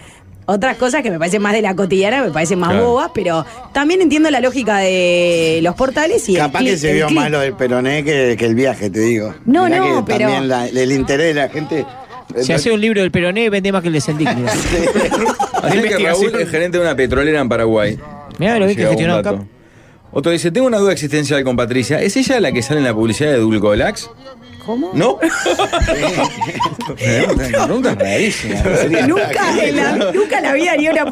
Otras cosas que me parecen más de la cotidiana, me parecen más Claro. bobas, pero también entiendo la lógica de los portales y el Capaz que se vio más lo del peroné que, que el viaje, te digo. No, Mirá no, que pero- También la- el interés de la gente. Si hace un libro del peroné, vende más que el de Sendic. Mirá, Así que Raúl es gerente de una petrolera en Paraguay. Mirá lo bien que gestionó acá. Otro dice, tengo una duda existencial con Patricia. ¿Es ella la que sale en la publicidad de Dulcolax? ¿Cómo? ¿No? Eh, pregunta rarísima. Nunca en, la, nunca en la vida haría una,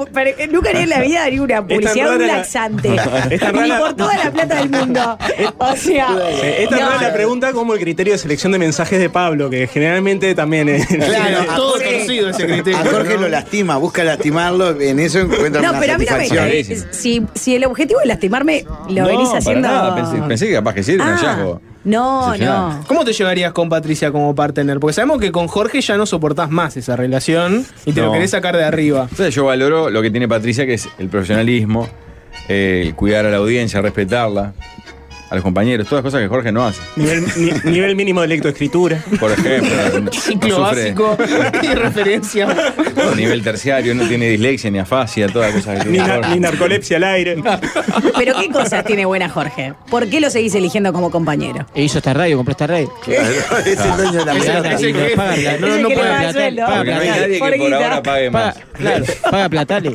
nunca en la vida haría una publicidad de un laxante. Ni por toda la plata del mundo. O sea. Eh, Esta no, es la pregunta como el criterio de selección de mensajes de Pablo, que generalmente también es. Claro, a todo Jorge- conocido ese criterio. A Jorge lo lastima, busca lastimarlo, en eso encuentra No, una pero a mí no me. satisfacción. Si, si el objetivo es lastimarme, lo No, venís para haciendo. nada, pensé, pensé que capaz que sí era un Ah, hallazgo. No, no. ¿Cómo te llevarías con Patricia como partner? Porque sabemos que con Jorge ya no soportás más esa relación y te lo querés sacar de arriba. Entonces yo valoro lo que tiene Patricia, que es el profesionalismo, eh, el cuidar a la audiencia, respetarla, a los compañeros, todas cosas que Jorge no hace. Nivel, ni- nivel mínimo de lectoescritura. Por ejemplo, no Ciclo sufre básico y referencia. nivel terciario, no tiene dislexia ni afasia, todas cosas que Ni, tiene na- Jorge. ni narcolepsia al aire. Pero ¿qué cosas tiene buena Jorge? ¿Por qué lo seguís eligiendo como compañero? E hizo esta radio, compró esta radio. Claro, es el dueño de la Y no No, no, no no puede paga Porque no hay nadie que por ahora pague más. Claro, paga platales.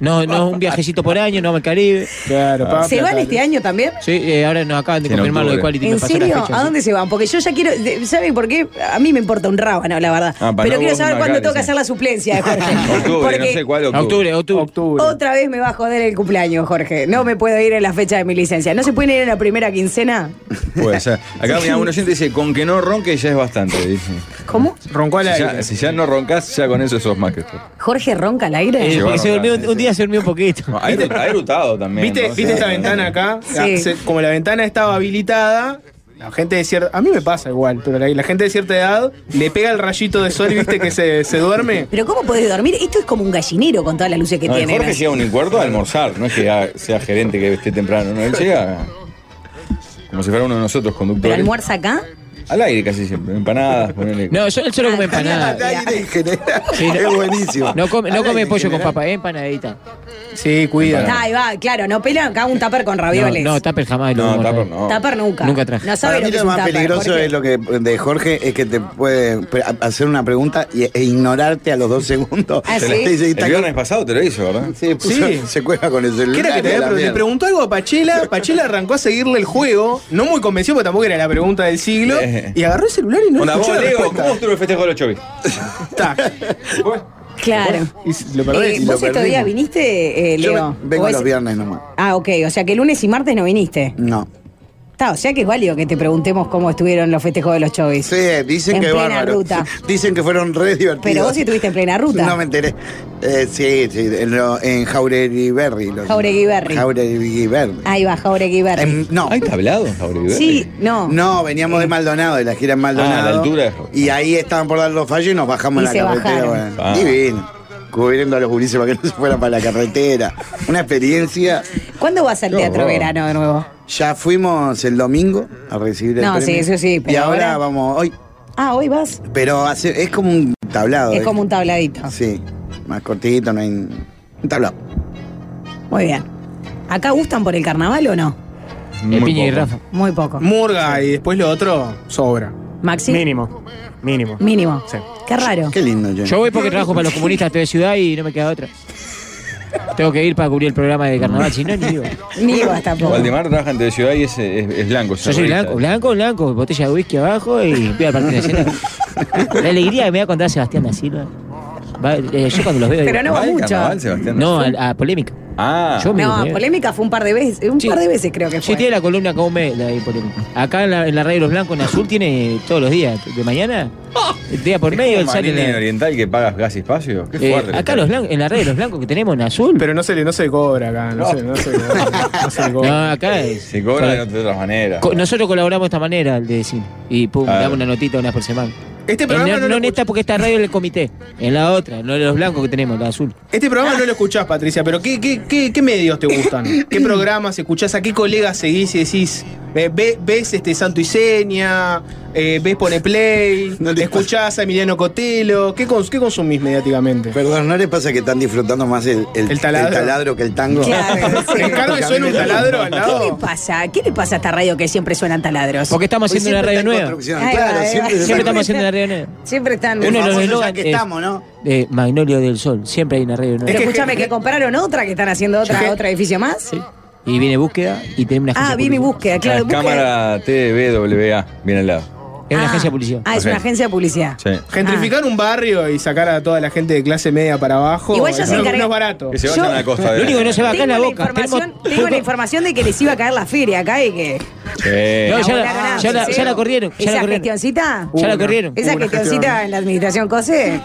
No, no es un viajecito por año, no al Caribe. Claro, pa, ¿Se van este año también? Sí, eh, ahora nos acaban de confirmar lo de. Quality. ¿En serio? fecha, ¿A sí. dónde se van? Porque yo ya quiero. ¿Saben por qué? A mí me importa un rábano, la verdad. Ah, Pero no quiero saber cuándo tengo que hacer la suplencia de Jorge. Octubre, Porque no sé cuál octubre. Octubre, octubre. Octubre. Otra vez me va a joder el cumpleaños, Jorge. No me puedo ir en la fecha de mi licencia. ¿No se pueden ir en la primera quincena? Puede ser. Acá mira, un oyente dice, con que no ronque ya es bastante. Dice. ¿Cómo? Roncó al Si aire. ya, si ya no roncas, ya con eso sos más que esto. ¿Jorge ronca al aire? Eh, porque se durmió, un sí. Día se durmió un poquito. No, ha eru- ha erutado también. ¿Viste, ¿no? ¿viste Sí. esta ventana acá? Como la ventana estaba habilitada, la gente de cierta. A mí me pasa igual, pero la, la gente de cierta edad le pega el rayito de sol, ¿viste? Que se, se duerme. ¿Pero cómo podés dormir? Esto es como un gallinero con todas las luces que No, tiene. Jorge llega a un cuarto a almorzar, no es que sea gerente que esté temprano, no, él llega como si fuera uno de nosotros, ¿Pero conductores. almuerza acá? Al aire casi siempre, empanadas, ponele. No, yo- él solo come Al empanada. aire en general. Sí, no- es buenísimo. No come, no Al come pollo con papa, es empanadita. Sí, cuida. Ah, ahí va, claro, no pela acá un tupper con No, ravioles. no, tupper jamás. No, tupper no. Tupper nunca. Nunca traje. No sabe Para lo mí que lo más tupper, peligroso Jorge. es lo que de Jorge es que te puede hacer una pregunta y, e ignorarte a los dos segundos. Ah, Te ¿sí? dice El viernes pasado te lo hizo, ¿verdad? Sí, puso- Sí. se cuelga con el ¿Qué celular. era que te le mierda. preguntó algo a Pachela? Pachela arrancó a seguirle el juego, no muy convencido porque tampoco era la pregunta del siglo, Eh. Y agarró el celular y no Onda, escuchó vos, la Leo, respuesta. ¿cómo estuvo el festejo de los chovis? Tac. Claro. Y lo perdés. Eh, lo ¿Vos estos días viniste, eh, Yo Leo? ve- vengo ¿O es- los viernes nomás. Ah, ok. O sea que lunes y martes no viniste. No. Está, o sea que es válido que te preguntemos cómo estuvieron los festejos de los chovis. Sí, dicen En que plena bárbaro. ruta. Dicen que fueron re divertidos. Pero vos sí estuviste en plena ruta. No me enteré. Eh, sí, sí, en, lo- en Jauregui Berry. los- Jauregui Berry. Jauregui Berry. Ahí va, Jauregui Berri. Em, no. ¿Hay tablado en Jauregui? Sí, no. No, veníamos de Maldonado, de la gira en Maldonado. Ah, a la altura. Y ahí estaban por dar los fallos y nos bajamos Y en se la carretera. bajaron. bueno. Ah. Divino. Cubriendo a los gurises para que no se fueran para la carretera. Una experiencia. ¿Cuándo vas al Teatro. Verano de nuevo? Ya fuimos el domingo a recibir el No, premio. sí, eso sí, Y pero ahora, ahora- vamos hoy. Ah, hoy vas. Pero hace, es como un tablado. Es ¿eh? como un tabladito. Sí, más cortito, no hay. Un tablado. Muy bien. ¿Acá gustan por el carnaval o no? El Muy piña y poco. Rafa. Muy poco. Murga y después lo otro, sobra. Maxi. Mínimo. Mínimo. Mínimo. Sí. Qué raro. Qué lindo, Johnny. Yo voy porque trabajo para los comunistas de Ciudad y no me queda otra. Tengo que ir para cubrir el programa de carnaval, si no, ni iba. Ni vas tampoco. Valdemar trabaja en TV Ciudad y es, es, es blanco. Yo soy blanco, blanco, blanco, botella de whisky abajo y voy al Partido Nacional. La alegría que me va a contar Sebastián da Silva. Va, eh, yo cuando los veo. Pero digo, no va ¿Va el mucho. carnaval, Sebastián? no, a, a polémica. Ah, Yo me No, polémica fue un par de veces. Un Sí. par de veces creo que Sí, fue. tiene la columna como me, la de polémica. Acá en la, en la radio Los Blancos, en Azul, tiene todos los días. De mañana, día por medio, él ¿Es como sale. en en la- Oriental que pagas gas y espacio? Qué Eh, fuerte. acá los blancos, en la radio Los Blancos que tenemos en Azul. Pero no se le, no se le cobra acá, no, Se, no se le cobra. No se le cobra. No, acá es. Se cobra de de otras maneras. Co- Nosotros colaboramos de esta manera, el de decir. Y pum, Ah. damos una notita una por semana. Este En programa la- no, no lo en esta porque esta radio es el comité. En la otra, no en los blancos que tenemos, la azul. Este programa no lo escuchás, Patricia, pero ¿qué, qué, qué, qué medios te gustan? ¿Qué programas escuchás? ¿A qué colegas seguís y decís? Eh, ve- ¿Ves este Santo y Seña? Eh, ¿Ves Pone Play? No ¿Escuchás a Emiliano Cotelo? ¿Qué, cons- qué consumís mediáticamente? Perdón, ¿no le pasa que están disfrutando más el, el, El taladro. que el tango? Claro, sí. ¿En Carmen suena un taladro al ¿Qué le pasa? ¿Qué le pasa a esta radio que siempre suenan taladros? Porque estamos haciendo una radio nueva. Claro, siempre, estamos haciendo una radio nueva. Siempre están. Uno de los que es- estamos, ¿no? De Magnolio del Sol. Siempre hay una radio nueva. Pero que- escúchame, que compraron otra, que están haciendo otra, que- otro edificio más. Sí. Y viene búsqueda y tenemos una Ah, viene búsqueda, claro. La búsqueda. cámara TVWA, viene al lado. Es una Ah. agencia de publicidad. Ah, es una agencia de publicidad. Sí. Gentrificar un barrio y sacar a toda la gente de clase media para abajo. Igual ya no, se no encarga- es barato. Que se vayan Yo- a la costa de Lo único que no se va acá Tengo es la la, boca. información, Tenemos- tengo la información de que les iba a caer la feria acá y que. Sí. No, ya la- ya la- la corrieron, ya la ¿Esa corrieron. gestioncita? Ya la Una. corrieron. Esa Una gestioncita gestión. en la administración COSE.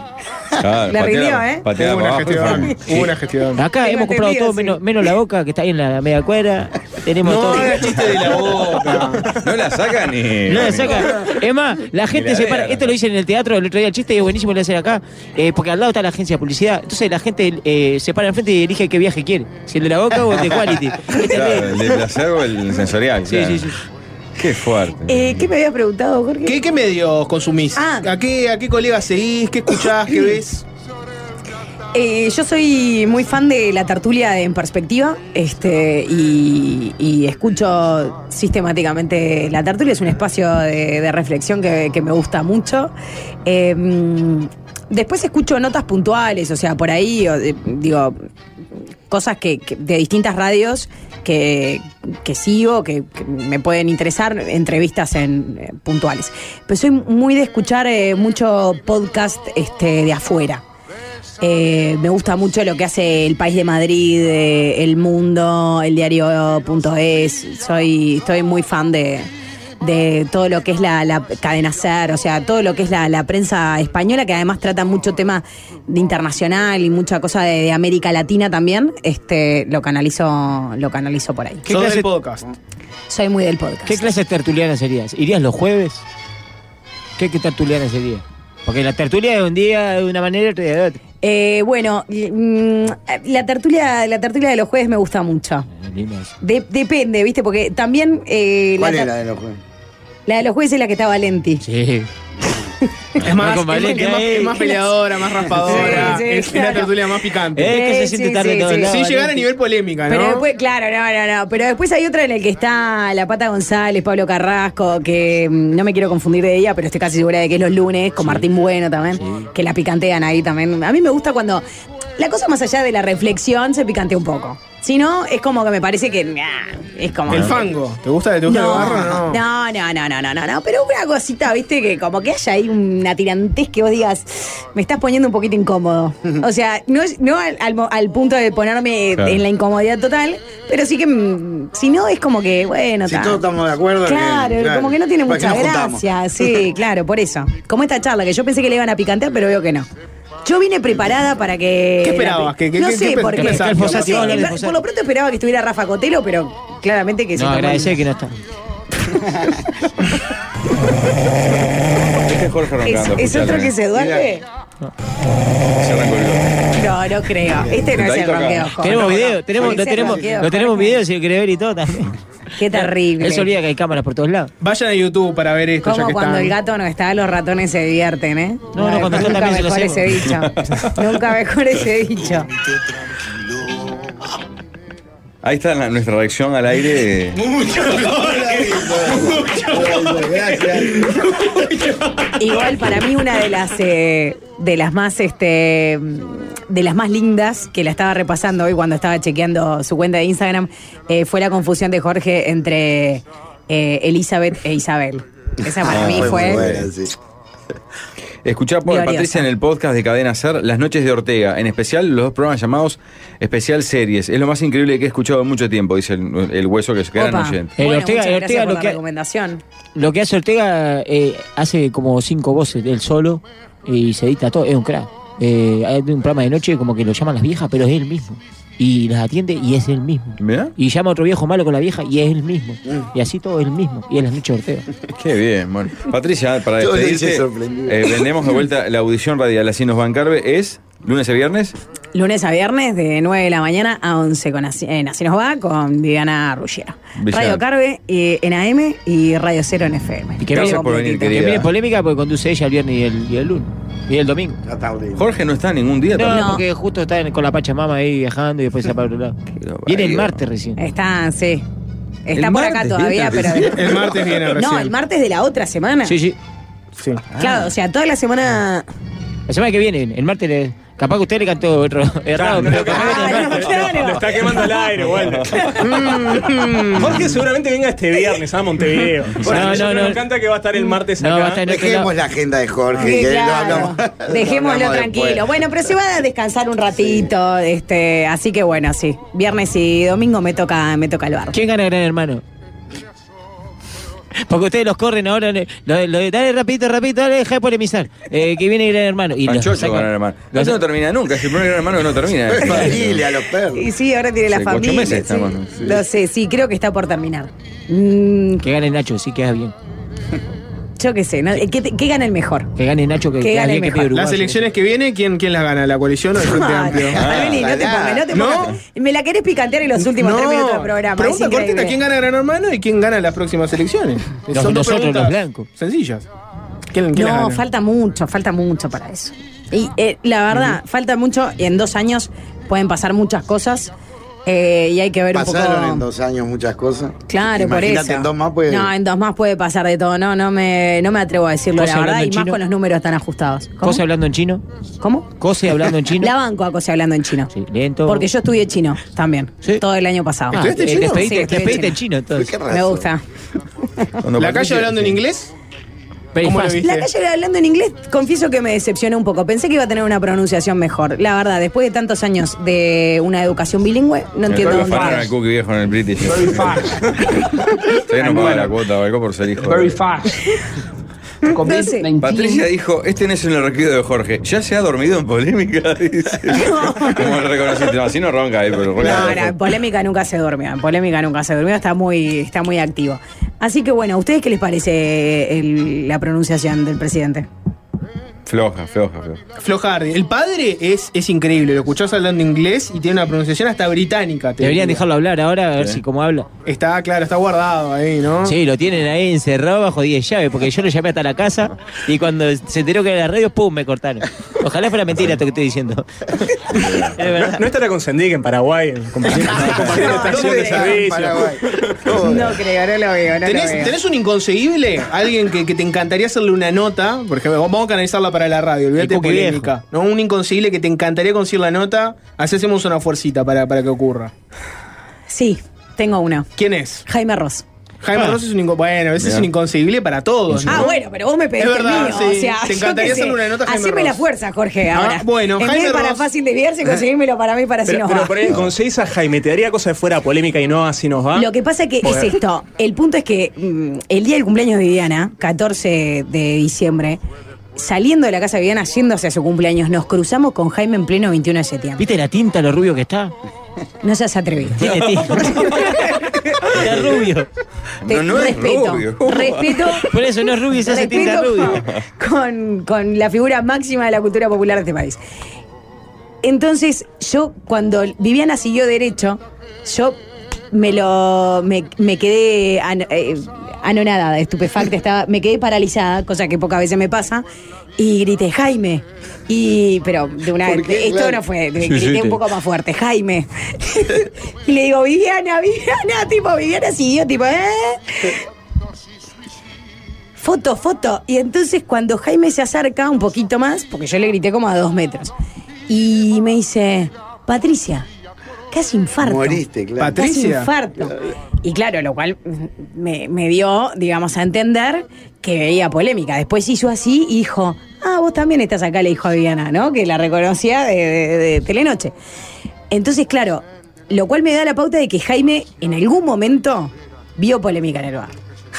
Claro, Le patea- rindió, ¿eh? Hubo para una abajo gestión. Hubo una gestión. Acá Tengo hemos comprado entendido, todo sí. menos, menos la boca que está ahí en la media cuadra. Tenemos No todo. hagas chiste de la boca. No la saca ni. No la ni- saca. Es más, la gente la se para. Esto lo dicen en el teatro el otro día el chiste y es buenísimo lo hacen acá. eh, porque al lado está la agencia de publicidad. Entonces la gente eh, se para enfrente y elige qué viaje quiere. Si el de la boca o el de quality. Claro, el de placer o el sensorial. Sí, claro. sí, sí. Qué fuerte. Eh, ¿Qué me habías preguntado, Jorge? ¿Qué, qué medios consumís? Ah. ¿A, qué, ¿A qué colegas seguís? ¿Qué escuchás? ¿Qué ves? Eh, yo soy muy fan de la tertulia En Perspectiva este, y, escucho sistemáticamente la tertulia. Es un espacio de, reflexión que, me gusta mucho. Eh, después escucho notas puntuales, o sea, por ahí, de- digo, cosas que, de distintas radios que, sigo, que, me pueden interesar, entrevistas en, eh, puntuales. Pero soy muy de escuchar eh, mucho podcast este, de afuera. Eh, me gusta mucho lo que hace El País de Madrid, eh, El Mundo, el diario.es. Soy, estoy muy fan de, de todo lo que es la, la cadena SER, o sea, todo lo que es la, la prensa española, que además trata mucho tema de internacional y mucha cosa de, de América Latina también. Este, lo canalizo, lo canalizo por ahí. ¿Qué clase- del podcast. Soy muy del podcast. ¿Qué clase de tertuliana serías? ¿Irías los jueves? ¿Qué, qué tertuliana sería? Porque la tertulia de un día de una manera y otro día de otra. Eh, bueno, mm, la tertulia, la tertulia de los jueves me gusta mucho. Eh. De- depende, ¿viste? Porque también. eh, ¿Cuál la, es la de los jueves? la de los jueves es la que está Valenti. Sí. Es más, es, más- Valeria es más- ahí. es más peleadora, más raspadora. Sí, sí, es claro. la tertulia más picante. Eh, que se Sí, siente sí, tarde lados, Sin llegar a nivel polémica, ¿no? Pero después, claro, no, no, no. Pero después hay otra en el que está la Pata González, Pablo Carrasco, que mm, no me quiero confundir de ella, pero estoy casi segura de que es los lunes, con Martín Bueno también, que la picantean ahí también. A mí me gusta cuando la cosa más allá de la reflexión se picantea un poco. Si no, es como que me parece que ah, es como. El fango. ¿Te gusta, te gusta No, el barro? No. no, no, no, no, no, no, no, pero una cosita, viste, que como que haya ahí una tirantez que vos digas, me estás poniendo un poquito incómodo. O sea, no, es- no al, al mo- al punto de ponerme Claro. en la incomodidad total, pero sí que, mm, si no, es como que, bueno, Si ta. todos estamos de acuerdo. que- Claro, como que no tiene ¿para qué mucha nos juntamos? gracia. Sí, claro, por eso. Como esta charla, que yo pensé que le iban a picantear, pero veo que no. Yo vine preparada para que. ¿Qué esperabas? ¿Qué- qué- no qué- sé, qué porque. no sé, por lo pronto esperaba que estuviera Rafa Cotelo, pero claramente que se No, agradecer que no está. Este es Jorge ¿Es, roncando. es otro que se duerme? Se arrancó el gorro. No, no creo. Este no es el ronqueo. Tenemos No, video, no. tenemos, lo tenemos, lo tenemos video si lo quiere ver y todo también. Qué terrible. Él se olvida que hay cámaras por todos lados. Vayan a YouTube para ver esto, ya Como que cuando están. el gato no está, los ratones se divierten, ¿eh? No, no, cuando está Nunca también se ese dicho. Nunca mejor ese dicho. Ahí está la- nuestra reacción al aire. Gracias. Igual para mí una de las eh, de las más este de las más lindas que la estaba repasando hoy cuando estaba chequeando su cuenta de Instagram eh, fue la confusión de Jorge entre eh, Elizabeth e Isabel. Esa para Ah, mí Fue fue. muy buena, sí. Escuchá por Gloriosa. Patricia en el podcast de Cadena Ser, Las Noches de Ortega, en especial los dos programas llamados Especial Series. Es lo más increíble que he escuchado en mucho tiempo, dice el, el hueso que se queda en. El Bueno, Ortega- el Ortega por lo la que- recomendación. Lo que hace Ortega eh, hace como cinco voces él solo y se edita todo, es un crack. Eh, hay un programa de noche como que lo llaman las viejas, pero es él mismo. Y las atiende y es él mismo. ¿Mirá? Y llama a otro viejo malo con la vieja y es él mismo. Y así todo es él mismo. Y es de Ortega. Qué bien, bueno. Patricia, para el despedirte, eh, vendemos de vuelta la audición radial. Así nos bancarbe es lunes a viernes. Lunes a viernes de 9 de la mañana a 11 con Así, en Así nos va con Viviana Ruggiero. Radio Carve eh, en AM y Radio Cero en FM. Y que Gracias por venir. Que querida. viene polémica porque conduce ella el viernes y el, y el lunes. Y el domingo. Jorge no está ningún día No, también. porque justo está en- con la Pachamama ahí viajando y después se va para otro lado. Viene el martes recién. Está, sí. Está El por acá todavía, pero. El martes viene recién. No, el martes de la otra semana. Sí, sí. Sí. Claro, o sea, toda la semana. La semana que viene, el martes, le- Capaz que usted le cantó otro errado, no, pero no, capaz que no. no, claro. Lo está quemando al aire, bueno. Jorge seguramente venga este viernes a Montevideo. Bueno, No, no, me encanta que va a estar el martes No, acá. va a otro Dejemos la agenda de Jorge, Sí, que claro. lo Dejémoslo tranquilo. después. Bueno, pero se va a descansar un ratito, este, así que bueno, sí. Viernes y domingo me toca, me toca el bar. ¿Quién gana Gran Hermano? Porque ustedes los corren ahora. Lo, lo- dale rapidito, rapidito, dale, deja de polemizar. Eh, que viene Gran Hermano. Y los sacan- el hermano. los- Eso no termina nunca. Es el primer gran hermano que no termina. Es familia, los perros. Y sí, ahora tiene la Sí, ocho familia. meses sí. estamos, ¿no? Sí. Lo sé, sí, creo que está por terminar. Mm, Que gane Nacho, sí queda bien. Yo qué sé, ¿no? ¿Qué, te- qué gana el mejor? Que gane Nacho, que gane bien que mejor. pide Uruguay. Las elecciones que vienen, ¿quién, ¿quién las gana? ¿La coalición o el Frente Amplio? Albeli, no te pongas, no te ¿No? pongas. Me la querés picantear en los últimos tres minutos del programa. Pregunta es increíble. cortita, ¿quién gana Gran Hermano y quién gana las próximas elecciones? Los- dos nosotros, los blancos. Sencillas. ¿Quién, quién las No, gana? falta mucho, falta mucho para eso. Y eh, la verdad, falta mucho y en dos años pueden pasar muchas cosas eh, y hay que ver un Pasaron poco. en dos años muchas cosas. Claro, por Imagínate, eso. en dos más puede. No, en dos más puede pasar de todo. No, no me, no me atrevo a decirlo, ¿Cose la verdad, y más con los números tan ajustados. ¿Cómo? Cose hablando en chino. ¿Cómo? Cose hablando en chino. La banco a Cose hablando en chino. Sí, lento. Porque yo estudié chino también, Sí. todo el año pasado. Ah, ¿Estudiaste chino? te pediste, Sí, te estudié pediste en chino. entonces. Me gusta. Cuando ¿La calle hablando en inglés? La calle hablando en inglés, confieso que me decepcionó un poco. Pensé que iba a tener una pronunciación mejor. La verdad, después de tantos años de una educación bilingüe, no Me entiendo dónde al cookie viejo en el British. Todavía no paga la cuota o algo por ser hijo. Very fast. No COVID sé. 19. Patricia dijo, este no es el requerido de Jorge. ¿Ya se ha dormido en polémica? Dice. Como le reconociste. No, así no ronca ahí, pero ronca. No, no, en polémica nunca se durmió. En polémica nunca se durmió, está muy, está muy activo. Así que bueno, ¿a ustedes qué les parece el- la pronunciación del presidente? Floja, floja, floja. Flojardi. El padre es, es increíble, lo escuchás hablando inglés y tiene una pronunciación hasta británica. te Deberían diría. dejarlo hablar ahora, a ver Sí. si cómo habla. Está, claro, está guardado ahí, ¿no? Sí, lo tienen ahí encerrado bajo 10 llaves, porque yo lo llamé hasta la casa y cuando se enteró que era la radio, ¡pum! me cortaron. Ojalá fuera mentira esto que estoy diciendo. es verdad. No estará con Sendik en Paraguay, compartiendo, compartiendo estación de ¿Dónde está servicio. Paraguay? No creo, no lo veo, no ¿Tenés, lo veo. tenés un inconseguible? Alguien que, que te encantaría hacerle una nota, por ejemplo, vamos a canalizarla para la radio, olvídate de polémica. ¿no? Un inconseguible que te encantaría conseguir la nota, así hacemos una fuercita para, para que ocurra. Sí, tengo uno. ¿Quién es? Jaime Ross. Jaime Ah. Ross es un bueno, ese es un inconseguible para todos. ¿no? Ah, bueno, pero vos me pediste Es verdad, el mío. sí. O sea, Te encantaría hacerle una nota Jaime Haceme la fuerza, Jorge, Ah, ahora. bueno, en Jaime vez para Ross. fácil desviarse, conseguímelo para mí para así Pero, nos pero va. por ahí, conseguís a Jaime, ¿te daría cosa de fuera polémica y no así nos va? Lo que pasa que es esto. El punto es que mm, el día del cumpleaños de Viviana, 14 de diciembre, saliendo de la casa de Viviana, yéndose a su cumpleaños, nos cruzamos con Jaime en pleno 21 de septiembre. ¿Viste la tinta, lo rubio que está? No seas atrevido. Tiene tinta. está rubio. Te- No, no es respeto, rubio. respeto. Por eso no es rubio y se hace tinta rubio. con, con la figura máxima de la cultura popular de este país. Entonces, yo cuando Viviana siguió derecho, yo me lo me, me quedé eh, anonadada, estupefacta, estaba, me quedé paralizada, cosa que pocas veces me pasa, y grité, Jaime. Y, pero de una ¿Por vez, esto Claro. no fue, Sí, grité sí, un poco más fuerte, Jaime. y le digo, Viviana, Viviana, tipo, Viviana siguió, tipo, ¿eh? Foto, foto. Y entonces cuando Jaime se acerca un poquito más, porque yo le grité como a dos metros, y me dice, Patricia, casi infarto. Moriste, claro. Pat- Casi Patricia. infarto. Y claro, lo cual me, me dio, digamos, a entender que veía polémica. Después hizo así y dijo, ah, vos también estás acá, le dijo a Viviana, ¿no? Que la reconocía de, de- de Telenoche. Entonces, claro, lo cual me da la pauta de que Jaime en algún momento vio polémica en el bar.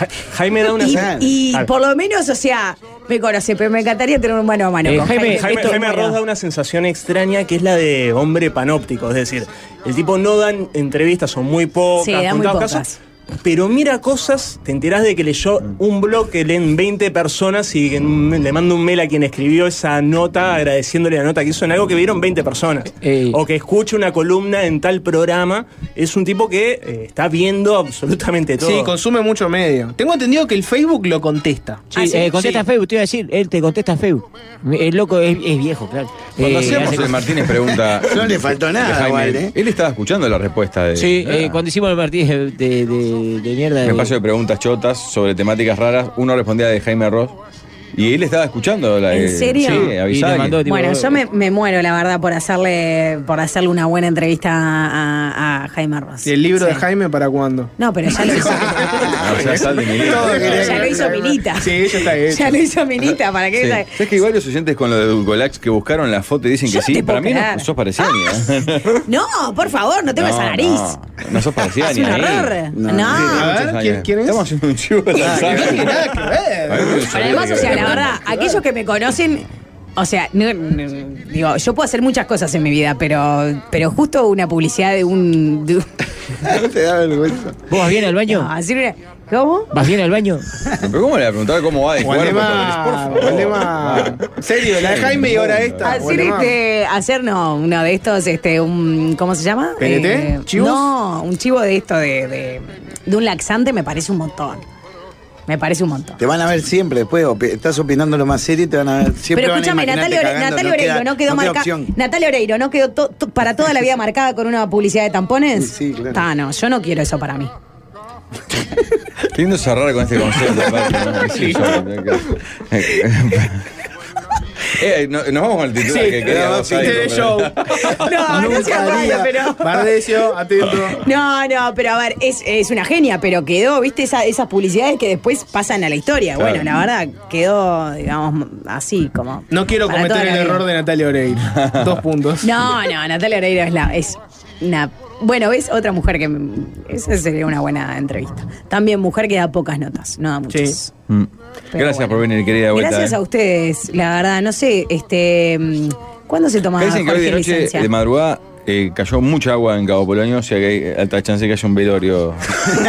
Ja- Jaime da una... Y, y por lo menos, o sea, me conoce, pero me encantaría tener un mano a mano Eh, con Jaime, Jaime. Jaime, Esto- Jaime bueno. Ross da una sensación extraña que es la de hombre panóptico, es decir, el tipo no da entrevistas, son muy pocas, Sí, da muy contados pocas. casos, pero mira cosas, te enterás de que leyó un blog que leen 20 personas y le manda un mail a quien escribió esa nota agradeciéndole la nota que hizo en algo que vieron 20 personas. Ey. O que escuche una columna en tal programa. Es un tipo que eh, está viendo absolutamente todo. Sí, consume mucho medio. Tengo entendido que el Facebook lo contesta. Sí, Ah, sí, eh, contesta sí. Facebook, te iba a decir, él te contesta Facebook. El loco es, es viejo, claro. Cuando Eh, hacíamos hace el Martínez pregunta. No le faltó nada, Jaime, igual, ¿eh? Él estaba escuchando la respuesta de. Sí, Ah. eh, cuando hicimos el Martínez de, de, de mierda. Un de- espacio de preguntas chotas sobre temáticas raras. Uno respondía de Jaime Ross Y él estaba escuchando. La, ¿En eh, serio? Sí, avisaba. que- Bueno, yo me, me muero, la verdad, por hacerle, por hacerle una buena entrevista a, a Jaime Ross. ¿Y el libro de Sí. Jaime para cuándo? No, pero ya lo hizo. Ah, de ya lo hizo Milita. Sí, ya está hecho. Ya lo hizo Milita, ¿para qué? Sí. ¿Sabes que hay varios oyentes con lo de Dulcolax que buscaron la foto y dicen Yo que no sí? Para mí no sos pareciania. No, por favor, no tengo esa nariz. No, no sos pareciania. Es un horror. No. A ver, ¿quién- quién es? Estamos haciendo un chivo de Nada que ver, nada que ver. Pero además, o sea, la verdad, aquellos que me conocen, o sea, no- no- digo, yo puedo hacer muchas cosas en mi vida, pero, pero justo una publicidad de un. de un- Te da vergüenza. ¿Vos vas bien al baño? no, así una- ¿Cómo? ¿Vas bien al baño? Pero ¿cómo le voy a preguntar cómo va de cuerpo? Waldemar, Por favor. Waldemar. Serio, la de Jaime y ahora esta. Hacer este, hacer no, uno de estos, este, un, ¿cómo se llama? ¿PNT? ¿Chivos? No, un chivo de esto de, de, de un laxante me parece un montón. Me parece un montón. Te van a ver siempre después, opi- estás opinando lo más serio y te van a ver siempre. Pero escúchame, Natalia, Ore- cagando, Natalia no Oreiro queda- no quedó no marcada. Natalia Oreiro no quedó to- to- para toda la vida marcada con una publicidad de tampones. Sí, claro. Ah, no, yo no quiero eso para mí. Qué lindo cerrar con este concepto. aparte, ¿no? Sí, Eh, no- nos vamos el titular Sí, que queda no, de show. No, no sea malo, pero. Bardecio, atento. No, no, pero a ver, es, es una genia, pero quedó, viste, esa- esas publicidades que después pasan a la historia. Claro. Bueno, la verdad, quedó, digamos, así como. No quiero cometer el error de Natalia Oreiro. Dos puntos. No, no, Natalia Oreiro es la. Es una. Bueno, ves otra mujer que. Esa sería una buena entrevista. También mujer que da pocas notas, no da muchas. Sí. Mm. Pero Gracias bueno. por venir, querida vuelta. Gracias eh. a ustedes, la verdad, no sé, este. mm, ¿Cuándo se toma dicen que hoy de noche, licencia? de madrugada, eh, cayó mucha agua en Cabo Polonio, o sea que hay alta chance que haya un velorio.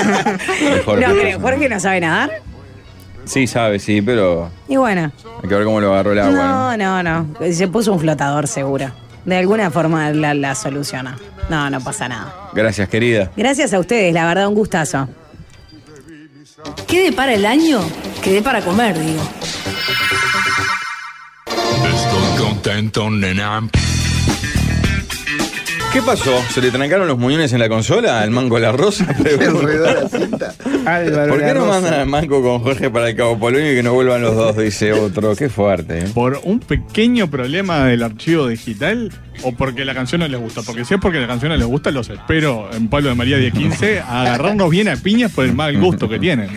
Jorge. No, pero Jorge no sabe nadar. Sí, sabe, sí, pero Y bueno. hay que ver cómo lo agarró el agua. ¿no? No, no, no. Se puso un flotador seguro. De alguna forma la, la soluciona. No, no pasa nada. Gracias, querida. Gracias a ustedes, la verdad, un gustazo. ¿Qué depara el año? Que dé para comer, digo. ¿Qué pasó? ¿Se le trancaron los muñones en la consola al mango la rosa? Se enredó la cinta. Álvaro ¿Por qué no mandan al mango con Jorge para el Cabo Polonio y que no vuelvan los dos? Dice otro. Qué fuerte. ¿eh? ¿Por un pequeño problema del archivo digital o porque la canción no les gusta? Porque si es porque la canción no les gusta, los espero en Pablo de María 1015 a agarrarnos bien a piñas por el mal gusto que tienen.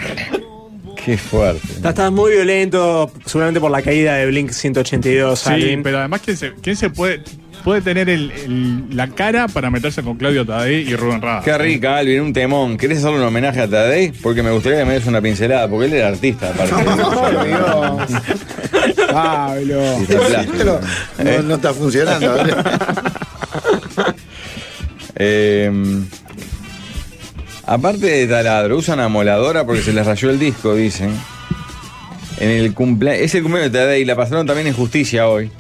Qué fuerte. Estás, estás muy violento, seguramente por la caída de Blink 182, Sí, Alvin. pero además, ¿quién se, quién se puede, puede tener el- el- la cara para meterse con Claudio Tadei y Rubén Rada? Qué rica, Alvin, un temón. ¿Querés hacerle un homenaje a Tadei? Porque me gustaría que me des una pincelada, porque él era artista, aparte. Pablo. No, no está funcionando. Eh, aparte de taladro, usan amoladora porque se les rayó el disco, dicen. En el cumpleaños. Es el cumpleaños de Tadei, la pasaron también en justicia hoy.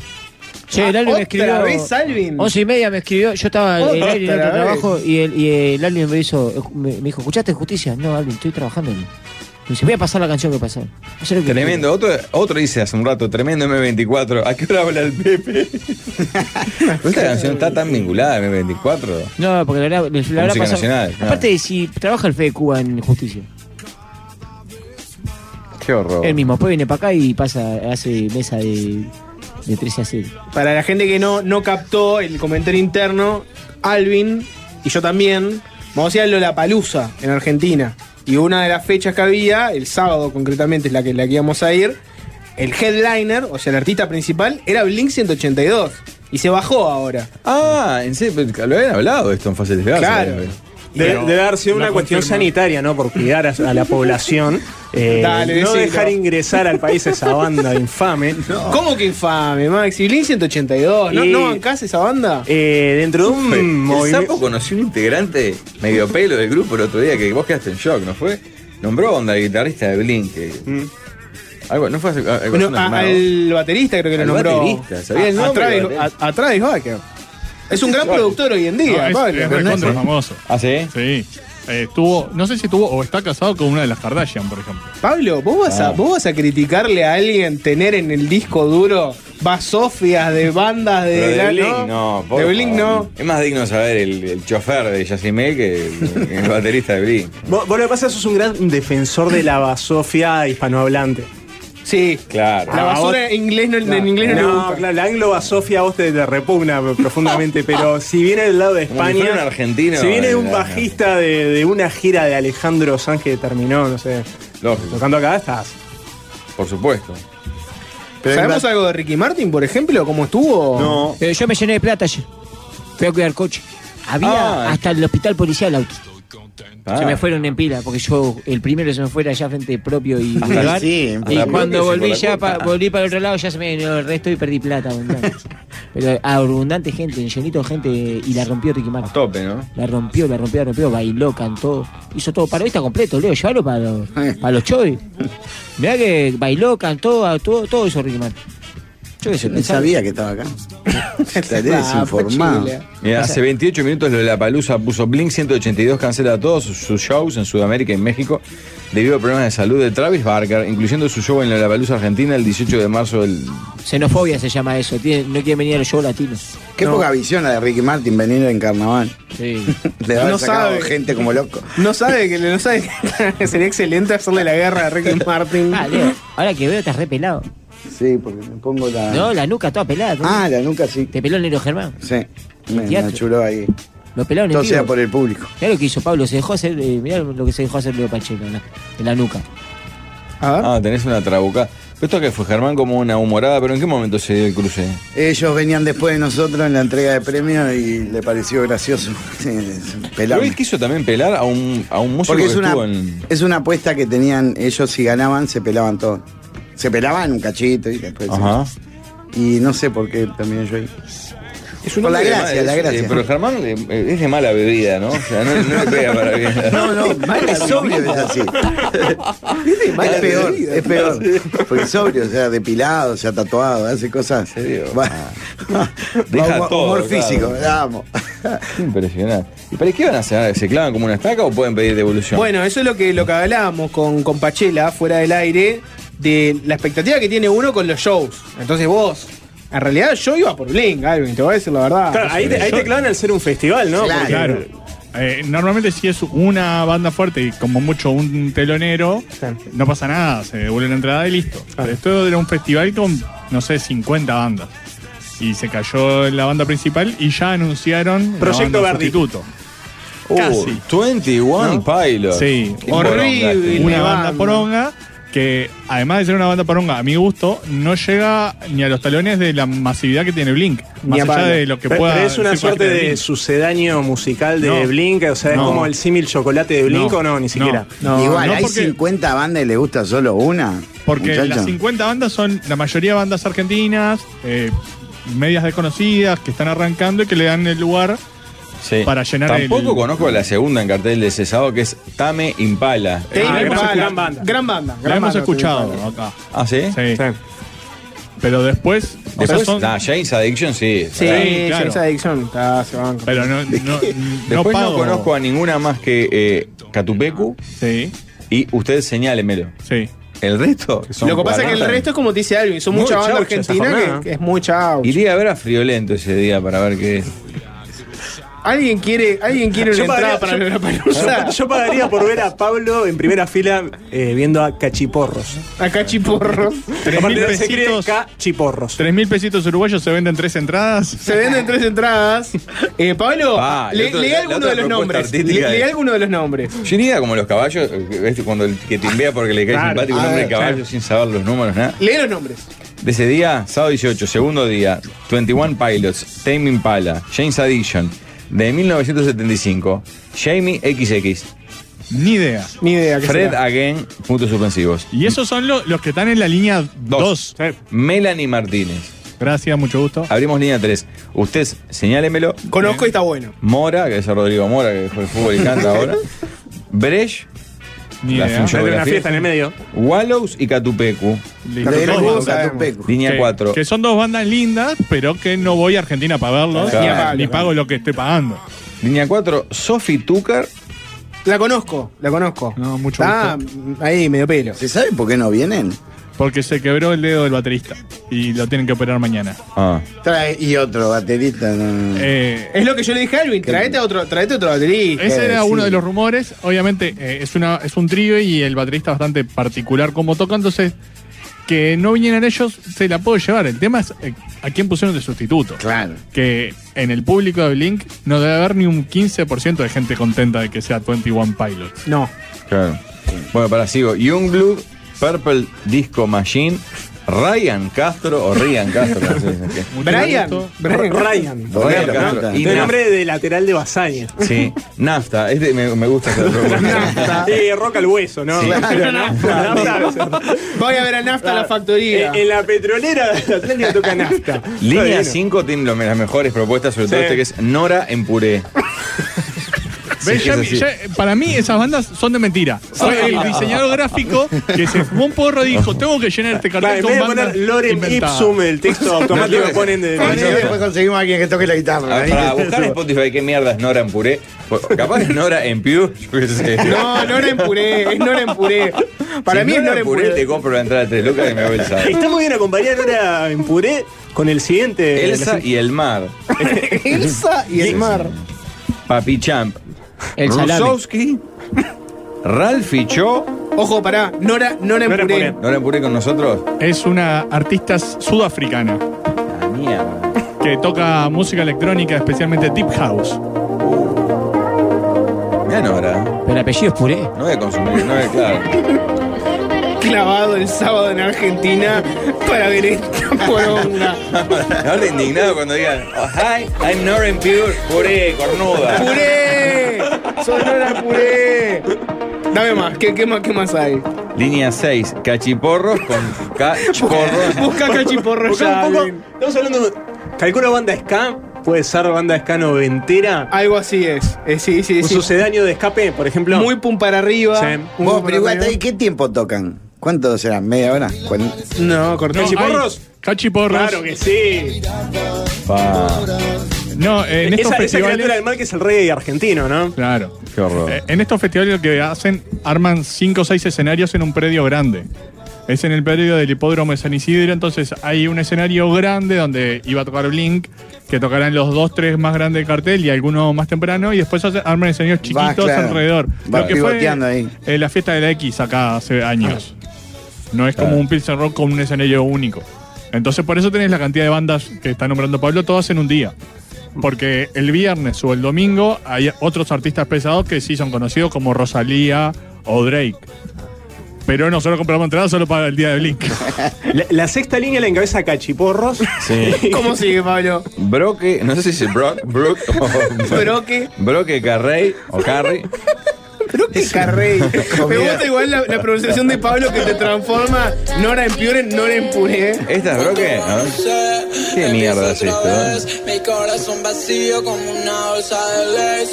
Che, el Alvin me escribió. ¿Otra vez, Alvin? Once y media me escribió. Yo estaba en el aire en otro trabajo y el, y el Alvin me hizo. Me, me dijo, ¿escuchaste justicia? No, Alvin, estoy trabajando. Me dice, voy a pasar la canción que pasó. Que Tremendo. Otro, otro dice hace un rato, tremendo M24. ¿A qué hora habla el Pepe? Esta canción está tan vinculada a M24. No, porque la, la, la pasado. nacional. Aparte, si trabaja el Fede Cuba en justicia. Qué horror. Él mismo, después viene para acá y pasa, hace mesa de, de 13 a 0. Para la gente que no, no captó el comentario interno, Alvin y yo también, vamos a ir a Lollapalooza en Argentina. Y una de las fechas que había, el sábado concretamente es la que, la que íbamos a ir, el headliner, o sea, el artista principal, era Blink 182. Y se bajó ahora. Ah, en serio, lo habían hablado esto en fase de Claro. Debe, Pero debe haber sido una cuestión confirma. sanitaria, ¿no? Por cuidar a, a la población. Eh, Dale, no decilo. dejar ingresar al país a esa banda infame. ¿Cómo que infame, Maxi? Blink 182. ¿No, Y- ¿no bancás esa banda? Eh, dentro de un El movimiento. sapo conoció un integrante medio pelo del grupo el otro día que vos quedaste en shock, ¿no fue? Nombró onda el guitarrista de Blink. que- Algo, ¿no fue hace, algo Bueno, a- al baterista creo que Al lo nombró. baterista, sabía el A- a nombre del Travis- baterista. A, a Travis Barker. Es un gran productor hoy en No, día, es, es no recontra es- famoso. ¿Ah, sí? Sí. Eh, estuvo, no sé si estuvo o está casado con una de las Kardashian, por ejemplo. Pablo, ¿vos vas, a, Ah. ¿vos vas a criticarle a alguien tener en el disco duro basofias de bandas de. Pero de la- Blink, no. por De Blink no. Es más digno saber el, el chofer de Yacimel que el, baterista de Blink. Vos, vos lo que pasa es que sos un gran defensor de la basofia hispanohablante. Sí. Claro. La basura en inglés no, en inglés no, le No, gusta. claro, la anglobasofia a vos te, te repugna profundamente, pero si viene del lado de si España. fuera un argentino, Si viene eh, un bajista de, de una gira de Alejandro Sanz que terminó, no sé, Lógico, tocando acá, estás. por supuesto. Pero ¿Sabemos algo de Ricky Martin, por ejemplo? ¿Cómo estuvo? No. Eh, yo me llené de plata ayer. Fui a cuidar coche. Había Ah, hasta el hospital policial auto. Ah. Se me fueron en pila, porque yo, el primero se me fuera allá frente propio y sí, en y cuando volví ya, pa- volví para el otro lado, ya se me vino el resto y perdí plata. abundante. Pero abundante gente, llenito de gente, y la rompió Ricky A Martin. tope, ¿no? La rompió, la rompió, la rompió, bailó, cantó, hizo todo. Parodista completo, Leo, llévalo para los, para los chovis. Mirá que bailó, cantó, a- todo, todo eso Ricky Martin. Yo qué sé, Ni pensaba- sabía que estaba acá. Estaré Ah, desinformado. Mira, hace 28 minutos lo de la Palusa puso Blink 182 cancela todos sus- shows en Sudamérica y México debido a problemas de salud de Travis Barker, incluyendo su show en la Palusa Argentina el 18 de marzo del. Xenofobia se llama eso, tiene- no quieren venir a los shows latinos. Qué No. poca visión la de Ricky Martin venir en carnaval. Sí. Le No sabe. gente como loco. No sabe que no sabe que sería excelente hacerle la guerra a Ricky Martin. Ah, Leo, ahora que veo estás re pelado. Sí, porque me pongo la. No, la nuca toda pelada. ¿no? Ah, la nuca sí. Te peló el negro Germán. Sí. Me, me achuró ahí. Lo pelaron en Todo sea por el público. Mirá lo que hizo Pablo, se dejó hacer, eh, mirá lo que se dejó hacer Leo Pacheco en la, en la nuca. A ver. Ah, tenés una trabuca. ¿Esto que fue Germán como una humorada? ¿Pero en qué momento se dio el cruce? Ellos venían después de nosotros en la entrega de premios y le pareció gracioso. Pero Pelarme. él quiso también pelar a un, a un músico Porque que es una, estuvo en. es una apuesta que tenían ellos si ganaban, se pelaban todo. Se pelaban un cachito y después. Ajá. Y no sé por qué también yo ahí. Es un Por la gracia, mal- la es- gracia. eh, pero Germán eh, es de mala bebida, ¿no? O sea, no, no le pega para bien. No, no, es sobrio es así. es peor, es peor. Porque sobrio, o sea, depilado, o sea, tatuado, hace cosas. ¿En serio? Va- Deja humor, todo, humor claro. físico, vamos. Qué Impresionante. ¿Y para qué van a hacer? ¿Se clavan como una estaca o pueden pedir devolución? Bueno, eso es lo que, lo que hablábamos con, con Pachela fuera del aire, de la expectativa que tiene uno con los shows. Entonces vos, en realidad yo iba por Blink, Alvin, te voy a decir la verdad. Claro, ahí, te, ahí te clavan al ser un festival, ¿no? Claro. Claro. Eh, normalmente si es una banda fuerte y como mucho un telonero, no pasa nada, se devuelve la entrada y listo. Pero esto era un festival con, no sé, 50 bandas. Y se cayó la banda principal y ya anunciaron la Proyecto banda Verdi. sustituto. Uh, casi. 21 Pilots. Sí. Horrible. tío. Una banda. banda poronga que, además de ser una banda poronga, a mi gusto, no llega ni a los talones de la masividad que tiene Blink. Ni Más a allá de lo que Pero, pueda. pero es una suerte de Blink. sucedáneo musical de No. Blink, o sea, es como el símil chocolate de Blink No. o no, ni siquiera. No. Igual, no hay porque- 50 bandas y le gusta solo una. Porque muchacho. las 50 bandas son la mayoría bandas argentinas, eh, medias desconocidas, que están arrancando y que le dan el lugar Sí. para llenar Tampoco el. conozco la segunda en cartel de cesado que es Tame Impala. Tame Ah, Impala, gran banda. Gran banda. La hemos banda, escuchado Tame acá. Ah, ¿sí? Sí. Sí. Pero después. Después, esas son- nah, James Addiction sí. Sí, Sí, claro. James Addiction está, se banca. pero no, Después no, pago. conozco a ninguna más que eh, Catupecu Sí, y usted señálemelo. sí. El resto, son Lo que pasa es que el 40. resto es como te dice Alvin, son esa argentinas jornada. que, que es muy chau. Iría a ver a Friolento ese día para ver qué es. ¿Alguien quiere, alguien quiere una Yo entrada pagaría- para yo- la palusa? Yo, yo pagaría por ver a Pablo en primera fila eh, viendo a Cachiporros. Acá chiporros. Tres mil pesitos. Cachiporros. Tres mil pesitos uruguayos se venden tres entradas. Se venden tres entradas. Eh, Pablo, Ah, la le, otra- leí la alguno de los nombres. Le, es- alguno de los nombres. Yo iría como los caballos, eh, ¿ves? cuando el que timbea porque le cae Claro. simpático un Ah, hombre de caballo claro. sin saber los números, nada. Lee los nombres. De ese día, sábado 18, segundo día, 21 Pilots, Tame Impala, James Addiction, de 1975, Jamie XX, Ni idea. Ni idea. ¿qué Fred será? Again, puntos suspensivos, Y esos son lo- los que están en la línea 2. dos, Melanie Martínez. Gracias, mucho gusto. Abrimos línea 3. Usted señálemelo. Conozco y está bueno. Mora, que es Rodrigo Mora, que juega al fútbol y canta ahora. Brecht, Ni la idea. función- Hay una fiesta en el medio. Wallows y Catupecu. De. Línea Que- 4. Que son dos bandas lindas, pero que no voy a Argentina para verlos. Claro. ni, a pago lo que estoy pagando. Línea 4, Sophie Tucker. La conozco, la conozco. No, mucho Está ahí, medio pelo. ¿Se sabe por qué no vienen? Porque se quebró el dedo del baterista y lo tienen que operar mañana. Ah. Trae, y otro baterista. no. Eh, Es lo que yo le dije a Alvin, traete otro, traete otro baterista. ese era sí. uno de los rumores. Obviamente eh, es, una, es un trío y el baterista bastante particular como toca, entonces que no vinieran ellos, se la puedo llevar. El tema es eh, a quién pusieron de sustituto. Claro. Que en el público de Blink no debe haber ni un 15% de gente contenta de que sea 21 Pilots. No. Claro. Bueno, para sigo. Youngblood, Purple Disco Machine, Ryan Castro o Ryan Castro. no sé. Brian. Brian. Ryan. Ryan Castro. Y El nombre de lateral de Basaña. Sí, Nafta. Este me, me gusta. ese otro. Sí, roca al hueso, ¿no? Sí. Claro, nafta, nafta. Voy a ver a Nafta la factoría. En, en la petrolera de toca nafta. Línea Está bien. 5 tiene las mejores propuestas, sobre todo Sí. este que es Nora en puré. ¿Ves? Sí, Ya- es así. ya- para mí esas bandas son de mentira. Fue el diseñador gráfico que se fumó un porro y dijo, tengo que llenar este Claro, cartel en con vez de bandas inventadas". Ipsum, el texto automático que ponen de. Y después conseguimos a alguien que toque la guitarra. A ver, para buscar en Spotify qué mierda es Nora en puré. Pues, Capaz es Nora en Pew, yo qué sé. No, Nora en puré, es Nora en puré. Para Si mí es Nora Nora en puré. te compro la entrada de 3 lucas y me voy el sábado. Está muy bien acompañar ahora en puré con el siguiente. Elsa y el mar. Elsa y el mar. Papi Champ. El. Rusowski. Ralph Cho. Ojo, pará. Nora, Nora en Nora en puré. puré. Nora con nosotros. Es una artista sudafricana La mierda. que toca música electrónica, especialmente Deep House. Mira Nora. Pero el apellido es puré. No voy a consumir, no voy a, claro. Clavado el sábado en Argentina para ver esta poronga. Ahora indignado cuando digan, oh, hi, I'm Nora en Pure, puré, cornuda. ¡Puré! ¡Soy Nora en puré! Dame más, ¿qué, qué más, qué más hay? Línea 6, cachiporros con cachiporros. Busca cachiporro Busca ya. un poco. bien. Estamos hablando. de- Calculo banda ska. Puede ser banda ska noventera. Algo así es. Eh, sí, sí, Un sí. sucedáneo de escape, por ejemplo. Muy pum para arriba. Sí. muy Vos, pum para pero igual, arriba. ¿y ¿qué tiempo tocan? ¿Cuánto serán? ¿Media hora? ¿Cuaren- No, cortó. ¿Cachiporros? Cachiporros. Claro que sí. Pa, No, en estos Esa, esa criatura festivales. del mal que es el reggae argentino, ¿no? Claro. qué horror. Eh, en estos festivales lo que hacen, arman cinco o seis escenarios en un predio grande. Es en el predio del hipódromo de San Isidro, entonces hay un escenario grande donde iba a tocar Blink, que tocarán los dos, tres más grandes del cartel y alguno más temprano, y después hace- arman escenarios chiquitos claro. alrededor. Va lo que fue pivoteando ahí. eh, la fiesta de la X acá hace años. No es como Claro. un Pilsen Rock con un escenario único. Entonces por eso tenés la cantidad de bandas que está nombrando Pablo, todas en un día. Porque el viernes o el domingo hay otros artistas pesados que sí son conocidos como Rosalía o Drake. Pero nosotros compramos entradas solo para el día de Blink. La, la sexta línea la encabeza Cachiporros. Sí. ¿Cómo sigue, Pablo? Broque, no sé si es Brock, Brook o. Broque. Broque Carrey o Carrey. Broque Carrey. Me gusta igual la, la pronunciación de Pablo que te transforma Nora en Pure en Nora en Puré. ¿Esta es Broque? ¿Qué mierda es esto? eh? Mi corazón vacío como una bolsa de ley.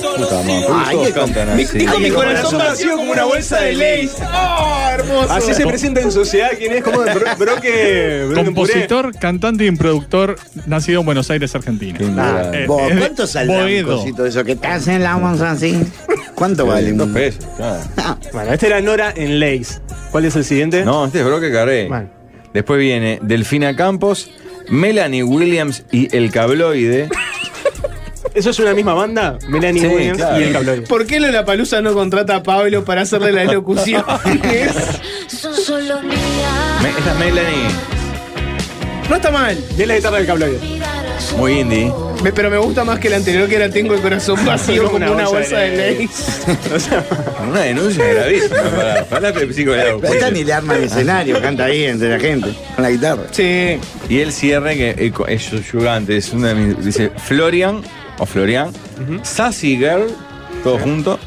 Dijo mi corazón vacío como una bolsa de Lays. ¡Oh, hermoso! Así se presenta en sociedad. ¿Quién es? ¿Cómo? Bro- Broque. Compositor, cantante y productor nacido en Buenos Aires, Argentina. Ignorante. Eh, Vos, es de ¿Cuánto saldrá un cosito de eso que te hacen la onza así? ¿Cuánto vale? Dos pesos, claro. Bueno, este era Nora en Lace. ¿Cuál es el siguiente? No, este es Broque. Bueno. Después viene Delfina Campos, Melanie Williams y El Cabloide. ¿Eso es una misma banda? Melanie Sí, Williams claro. y el cabloide. ¿Por qué Lola Palusa no contrata a Pablo para hacerle la locución? Son solo mías. Me- esta es Melanie, no está mal, Y es la guitarra del cabloide. muy indie. Me- pero me gusta más que la anterior que era Tengo el corazón vacío como una, bolsa, de Lays. O sea, Con una denuncia gravísima para, para la esta ni le arma el escenario, canta ahí entre la gente, con la guitarra. Sí. Y el cierre que eh, es subyugante, es una de mis- dice Florian o Florian, Sassy Girl, todo junto.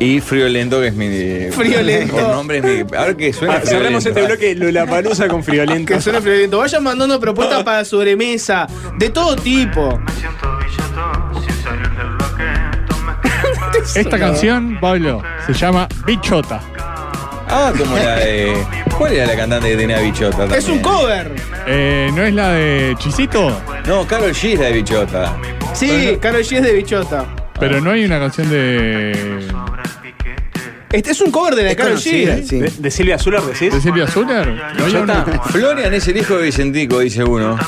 Y Friolento, que es mi. Friolento. Por nombre es mi. Ahora que suena. ah, cerramos este bloque Lola Palusa con Friolento. Que suena friolento. Vayan mandando propuestas para sobremesa, de todo tipo. Esta canción, Pablo, se llama Bichota. Ah, como la de. ¿Cuál era la cantante que tenía bichota? Es un cover. Eh, ¿No es la de Chisito? No, Carol G es la de bichota. Sí, Karol G es de Bichota. Pero no hay una canción de. Este es un cover de la conocida, G. sí. ¿De, de Silvia Zuller decís? ¿De Silvia Zuller? Florian es el hijo de Vicentico, dice uno.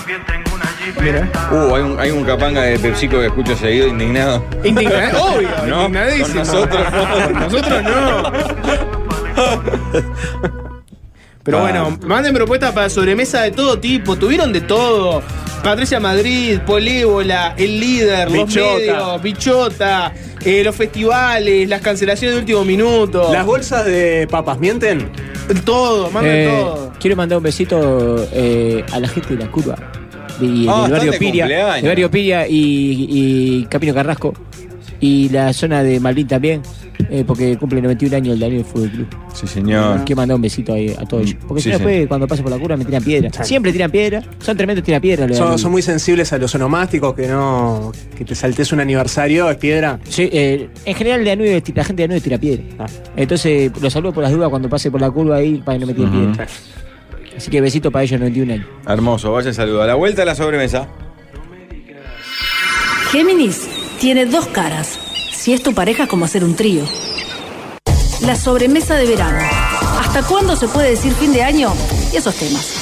Mira. Uh, hay un, hay un capanga de PepsiCo que escucho seguido indignado. Indignado, obvio, No, indignadísimo. nosotros no. Nosotros no. Pero Ah. bueno, manden propuestas para sobremesa de todo tipo. Tuvieron de todo. Patricia Madrid, Polévola, El Líder, los medios, Bichota, eh, los festivales, las cancelaciones de último minuto. Las bolsas de papas, ¿mienten? Todo, manden Eh, todo. Quiero mandar un besito eh, a la gente de la curva. Y Ah, del están barrio de Piria. cumpleaños. De barrio Piria y, y Camino Carrasco. Y la zona de Malvin también. Eh, porque cumple 91 años el Daniel Fútbol Club. Sí, señor. Quiero mandar un besito ahí a todos ellos. Porque Sí, si no, sí. después, cuando paso por la curva, me tiran piedra. Siempre tiran piedra. Son tremendos tiran piedra. los Son, Danubio. son muy sensibles a los onomásticos, que no. que te saltes un aniversario, es piedra. Sí, eh, en general Danubio, la gente de Danubio tira piedra. Ah. Entonces, los saludo por las dudas cuando pase por la curva ahí para que no me tiren Ujú. piedra. Así que besito para ellos, 91 años. Hermoso, vaya saludo. A la vuelta a la sobremesa. Géminis tiene dos caras. Si es tu pareja, es como hacer un trío. La sobremesa de verano. ¿Hasta cuándo se puede decir fin de año? Y esos temas.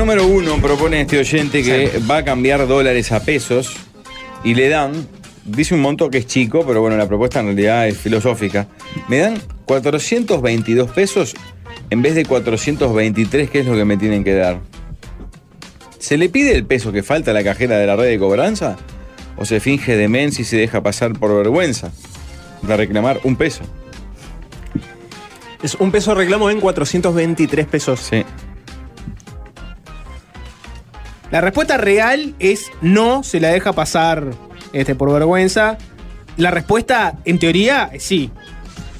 Número uno, propone este oyente que va a cambiar dólares a pesos y le dan, dice un monto que es chico, pero bueno, la propuesta en realidad es filosófica. Me dan 422 pesos en vez de 423, que es lo que me tienen que dar. ¿Se le pide el peso que falta a la cajera de la red de cobranza? ¿O se finge demencia y se deja pasar por vergüenza? De reclamar un peso. Es un peso reclamo en 423 pesos. Sí. La respuesta real es no se la deja pasar este, por vergüenza. La respuesta, en teoría, es sí.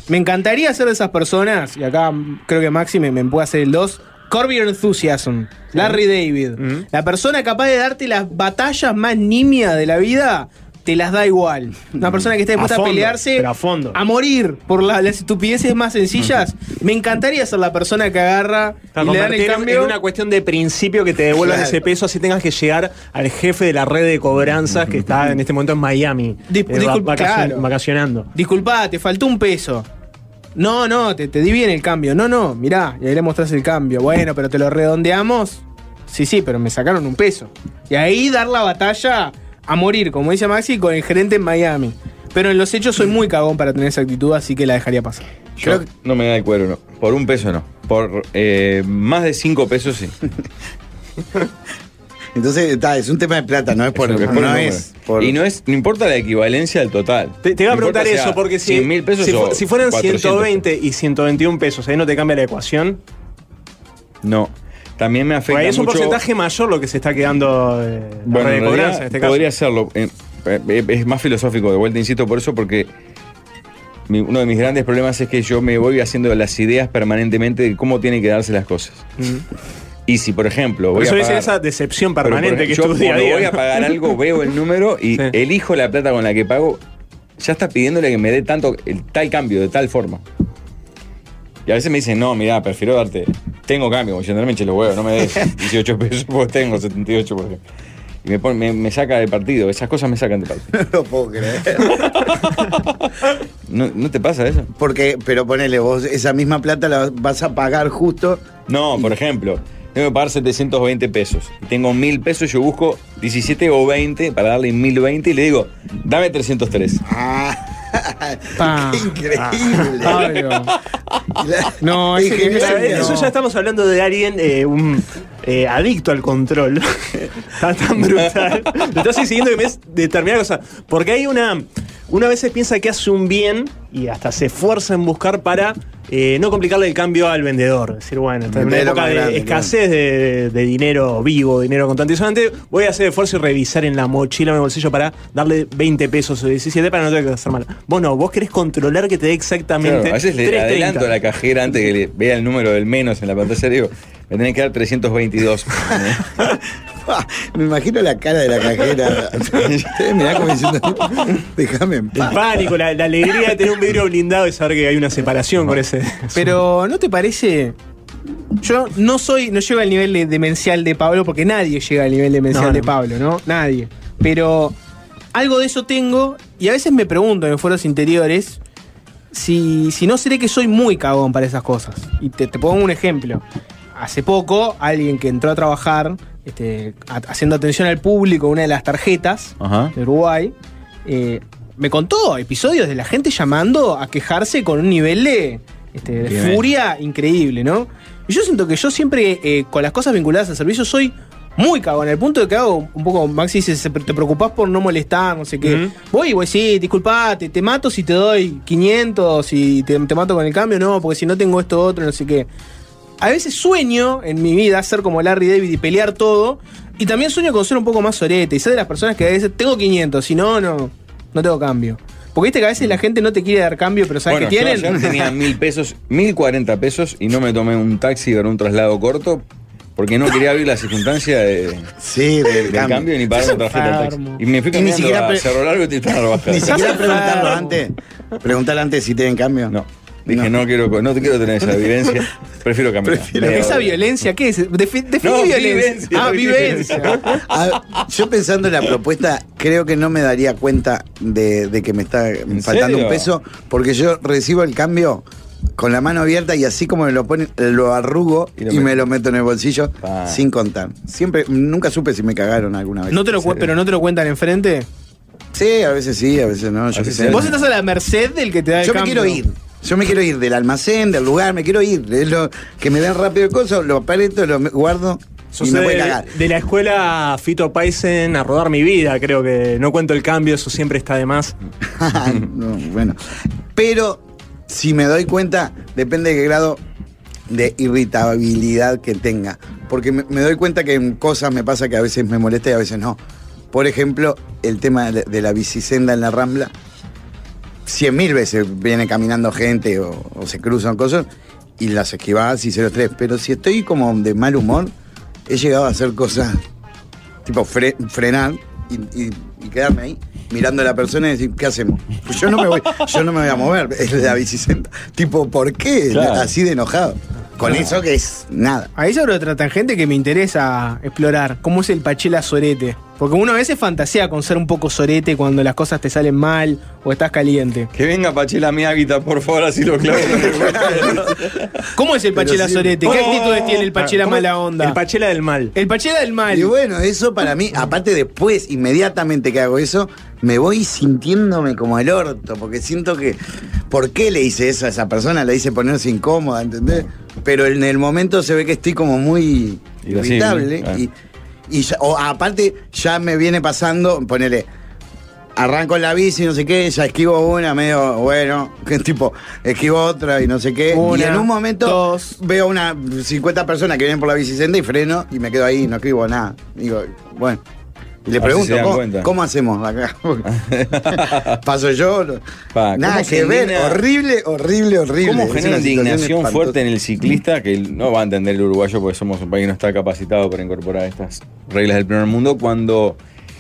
Me encantaría ser de esas personas, y acá mm, creo que Maxi me, me puede hacer el 2. Corby Enthusiasm, Larry David. La persona capaz de darte las batallas más nimias de la vida, te las da igual. Una persona que esté dispuesta a, fondo, pelearse a fondo. a morir por la- las estupideces más sencillas. Me encantaría ser la persona que agarra Para y le dan el cambio. en una cuestión de principio que te devuelvan Claro. ese peso, así tengas que llegar al jefe de la red de cobranzas que está en este momento en Miami, Dis- eh, va- discul- vacacion- claro. vacacionando. Disculpa, te faltó un peso. No, no, te, te di bien el cambio. No, no, mirá, y ahí le mostrás el cambio. Bueno, pero te lo redondeamos. Sí, sí, pero me sacaron un peso. Y ahí dar la batalla a morir, como dice Maxi, con el gerente en Miami. Pero en los hechos soy muy cagón para tener esa actitud, así que la dejaría pasar. Yo no me da el cuero, no. Por un peso no. Por eh, más de cinco pesos sí. Entonces, está, es un tema de plata, no es por, Es por no es por- Y no es, no importa la equivalencia al total. Te, te iba a No preguntar eso, porque si, 100 mil pesos si, fu- si fueran 400. 120 y 121 pesos, ¿ahí no te cambia la ecuación? No. También me afecta ahí es un mucho- porcentaje mayor lo que se está quedando eh, Bueno, de en cobranza en este caso. podría serlo. Eh, eh, Es más filosófico, de vuelta insisto por eso, porque uno de mis grandes problemas es que yo me voy haciendo las ideas permanentemente de cómo tienen que darse las cosas. Y si, por ejemplo, Por voy eso a dice pagar, esa decepción permanente que es tu a día. voy a pagar algo, veo el número y elijo la plata con la que pago, ya está pidiéndole que me dé tanto, el tal cambio, de tal forma. Y a veces me dicen, no, mira, prefiero darte, tengo cambio, eches los huevos, no me des 18 pesos, porque tengo 78, por ejemplo. Y me, pone- me, me saca de partido, esas cosas me sacan de partido. No lo puedo creer. ¿No, no te pasa eso? Porque, pero ponele, vos esa misma plata la vas a pagar justo. No, por ejemplo, tengo que pagar 720 pesos. Tengo 1000 pesos, yo busco 17 o 20 para darle 1020 y le digo, dame 303. Pa. Qué increíble. Pablo. No, Eso ya estamos hablando de alguien eh, un, eh, adicto al control. Está tan brutal. Lo estás siguiendo que me es determinada cosa. Porque hay una. Una vez se piensa que hace un bien y hasta se esfuerza en buscar para eh, no complicarle el cambio al vendedor. Es decir, bueno, en una época de grande, escasez de, de dinero vivo, dinero contante y sonante, voy a hacer esfuerzo y revisar en la mochila, en el bolsillo para darle 20 pesos o 17 para no tener que hacer mal. Vos no, vos querés controlar que te dé exactamente Claro, a veces le 3.30. adelanto a la cajera antes que le vea el número del menos en la pantalla digo, me tenés que dar 322. Me imagino la cara de la cajera. Mirá como diciendo, déjame en El paz. pánico, la, la alegría de tener un vidrio blindado y saber que hay una separación con ese. Pero ¿no te parece? Yo no soy, no llego al nivel de- demencial de Pablo, porque nadie llega al nivel demencial No, de. Pablo, ¿no? Nadie. Pero algo de eso tengo, y a veces me pregunto en foros interiores si, si no seré que soy muy cagón para esas cosas. Y te, te pongo un ejemplo. Hace poco, alguien que entró a trabajar, este, a- haciendo atención al público, una de las tarjetas Ajá. de Uruguay, eh, me contó episodios de la gente llamando a quejarse con un nivel de, este, de furia increíble, ¿no? Y yo siento que yo siempre, eh, con las cosas vinculadas al servicio, soy muy cagón. Al punto de que hago un poco, Maxi dice, "Se- te preocupás por no molestar, no sé qué. Voy y voy, sí, disculpate, te mato si te doy 500, y te, te mato con el cambio, no, porque si no tengo esto, otro, no sé qué. A veces sueño en mi vida ser como Larry David y pelear todo. Y también sueño con ser un poco más sorete. Y ser de las personas que a veces tengo 500, si no, no, no tengo cambio. Porque viste que a veces la gente no te quiere dar cambio, pero sabes Bueno, que yo tienen. ayer tenía mil pesos, mil cuarenta pesos y no me tomé un taxi para un traslado corto porque no quería abrir la circunstancia de, Sí, del, del cambio. ni pagar una tarjeta de taxi. Y me fui Y ni siquiera a Cerro Largo y te estaban. Ni siquiera preguntarlo antes. Preguntarle antes si tienen cambio. No. Dije, no, quiero, no te quiero tener esa vivencia. Prefiero cambiar. Prefiero- ¿Esa violencia qué es? Defi- define No, violencia. vivencia, Ah, vivencia. Ah, yo pensando en la propuesta, creo que no me daría cuenta de, de que me está faltando serio? un peso, porque yo recibo el cambio con la mano abierta y así como me lo ponen, lo arrugo Y me lo meto en el bolsillo Ah. sin contar. Siempre, nunca supe si me cagaron alguna vez. No te lo pero no te lo cuentan enfrente. Sí, a veces sí, a veces no. Yo, qué veces sé. sí. Vos estás a la merced del que te da el Yo me quiero ir. Yo me quiero ir del almacén, del lugar, me quiero ir. Es lo, que me den rápido el coso, lo paleto, lo guardo Sos y me voy a cagar. de la escuela Fito Paisen a rodar mi vida, creo que no cuento el cambio, eso siempre está de más. No, bueno. Pero si me doy cuenta, depende de qué grado de irritabilidad que tenga. Porque me, me doy cuenta que en cosas me pasa que a veces me molesta y a veces no. Por ejemplo, el tema de, de la bicisenda en la rambla. Cien mil veces viene caminando gente o, o se cruzan cosas y las esquivas y 03. Pero si estoy como de mal humor, he llegado a hacer cosas tipo fre- frenar y, y- y quedarme ahí mirando a la persona y decir, ¿qué hacemos? Pues yo no me voy, yo no me voy a mover, es la bicicenda. Tipo, ¿por qué? Claro. Así de enojado. Con eso que es nada. Ahí sobre otra tangente que me interesa explorar. ¿Cómo es el Pachela Sorete? Porque uno a veces fantasea con ser un poco sorete cuando las cosas te salen mal o estás caliente. Que venga Pachela Miaguita, por favor, así lo clavo. ¿Cómo es el Pero Pachela sí. Sorete? ¿Qué Oh, actitudes tiene el Pachela mala onda? El Pachela del mal. El Pachela del mal. Y bueno, eso para mí, aparte después, inmediatamente que hago eso, me voy sintiéndome como el orto, porque siento que, ¿por qué le hice eso a esa persona? Le hice ponerse incómoda, ¿entendés? Pero en el momento se ve que estoy como muy irritable. Y, y ya- o aparte, ya me viene pasando, ponele, arranco en la bici, no sé qué, ya esquivo una, medio, bueno, que tipo, esquivo otra y no sé qué. y Una, en un momento dos. veo una 50 personas que vienen por la bicicenda y freno y me quedo ahí, no escribo nada. Digo, bueno. Y le pregunto, ¿cómo, hacemos acá? Paso yo. Pa, Nada ¿cómo que ver, indigna- horrible, horrible, horrible. ¿Cómo genera indignación fuerte en el ciclista que no va a entender el uruguayo porque somos un país que no está capacitado para incorporar estas reglas del primer mundo cuando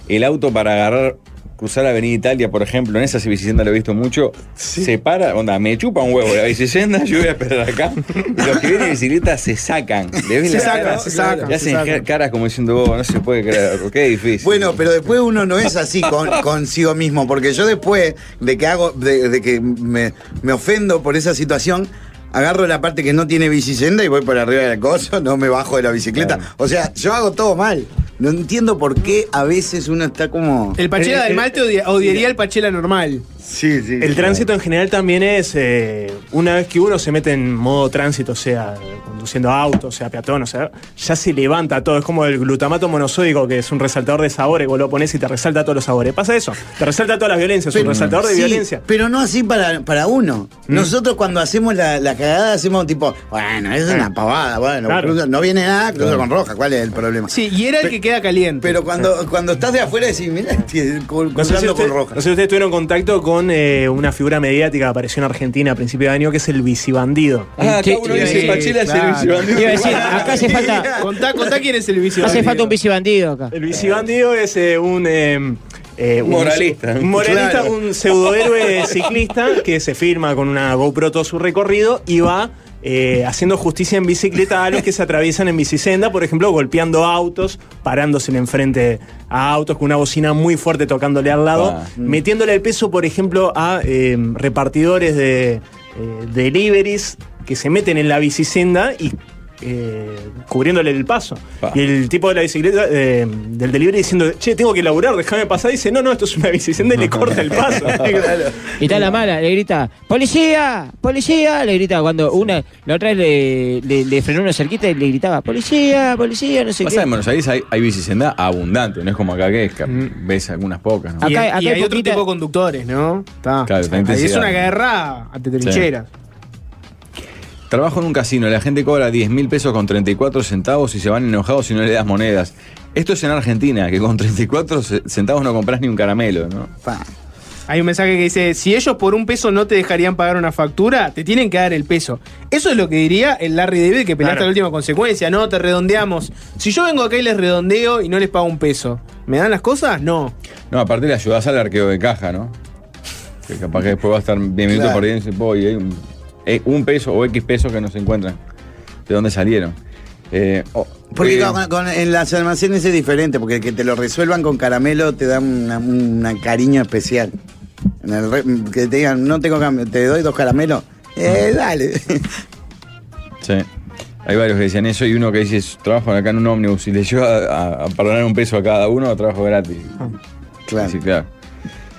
el auto para agarrar cruzar la avenida Italia, por ejemplo, en esa bicicenda lo he visto mucho, se para, onda, me chupa un huevo la bicicenda, yo voy a esperar acá, y los que vienen en bicicleta se sacan, Se sacan, cara, se sacan, y hacen sacan. caras como diciendo, vos, no se puede creer, qué difícil. Bueno, pero después uno no es así con, consigo mismo, porque yo después de que hago, de, de que me, me ofendo por esa situación, agarro la parte que no tiene bicicenda y voy por arriba del coso, no me bajo de la bicicleta. Claro. O sea, yo hago todo mal. No entiendo por qué a veces uno está como. El Pachela Eh, del eh, mal te odia- odiaría el Pachela normal. Sí, sí. El tránsito en general también es, eh, una vez que uno se mete en modo tránsito, sea conduciendo auto, sea peatón, o sea, ya se levanta todo. Es como el glutamato monosódico, que es un resaltador de sabores, vos lo pones y te resalta todos los sabores. Pasa eso, te resalta todas las violencias, es un resaltador de Sí, violencia. Pero no así para, para uno. Mm. Nosotros cuando hacemos la, la cagada hacemos tipo, bueno, es una pavada, bueno, Claro. cruzo- no viene nada, cruzo con roja, ¿cuál es el problema? Sí, y era el que queda caliente. Pero cuando, cuando estás de afuera decís, mira, cru- No sé, si usted- con roja. no sé si ustedes tuvieron contacto con eh, una figura mediática que apareció en Argentina a principio de año, que es el bicibandido. Ah, acá uno dice, Pachela es el bicibandido. Iba a decir, acá hace falta, Contá, contá quién es el vicio. hace falta un bicibandido acá. El bicibandido es eh, un... eh, eh, Un moralista. Un moralista, Claro. un pseudohéroe ciclista que se firma con una GoPro todo su recorrido y va eh, haciendo justicia en bicicleta a los que se atraviesan en bicisenda, por ejemplo, golpeando autos, parándose en enfrente a autos con una bocina muy fuerte tocándole al lado, Ah. metiéndole el peso, por ejemplo, a eh, repartidores de eh, deliveries que se meten en la bicisenda y eh, cubriéndole el paso. Pa. Y el tipo de la bicicleta, eh, del delivery diciendo, che, tengo que laburar, déjame pasar. dice, no, no, esto es una bicicenda y le corta el paso. Y está la mala, le grita, ¡Policía! ¡Policía! Le grita cuando una, la otra vez le, le, le frenó una cerquita y le gritaba, ¡Policía! ¡Policía! No sé Pasa qué. en Buenos Aires hay, hay bicisenda abundante, no es como acá que es que ves algunas pocas. ¿no? Y, Acá- y acá hay, hay otro poquita- tipo de conductores, ¿no? Está. Claro, está Ahí es una guerra a trincheras. Trabajo en un casino, la gente cobra 10 mil pesos con 34 centavos y se van enojados si no le das monedas. Esto es en Argentina, que con 34 ce- centavos no compras ni un caramelo, ¿no? Hay un mensaje que dice, si ellos por un peso no te dejarían pagar una factura, te tienen que dar el peso. Eso es lo que diría el Larry David que peleaste Claro. la última consecuencia, no, te redondeamos. Si yo vengo acá y les redondeo y no les pago un peso, ¿me dan las cosas? No. No, aparte le ayudás al arqueo de caja, ¿no? Que capaz que después va a estar 10 minutos Claro. por día y dice, "Po, y hay un, eh, un peso o X pesos que no se encuentran. ¿De dónde salieron? Eh, oh, Porque eh, con- con- en las almacenes es diferente, porque que te lo resuelvan con caramelo te da un cariño especial. En el re- que te digan, no tengo cambio, te doy dos caramelos. Eh, dale. Sí. Hay varios que dicen eso y uno que dice, trabajo acá en un ómnibus y le lleva a, a perdonar un peso a cada uno, trabajo gratis. Claro. Sí, claro.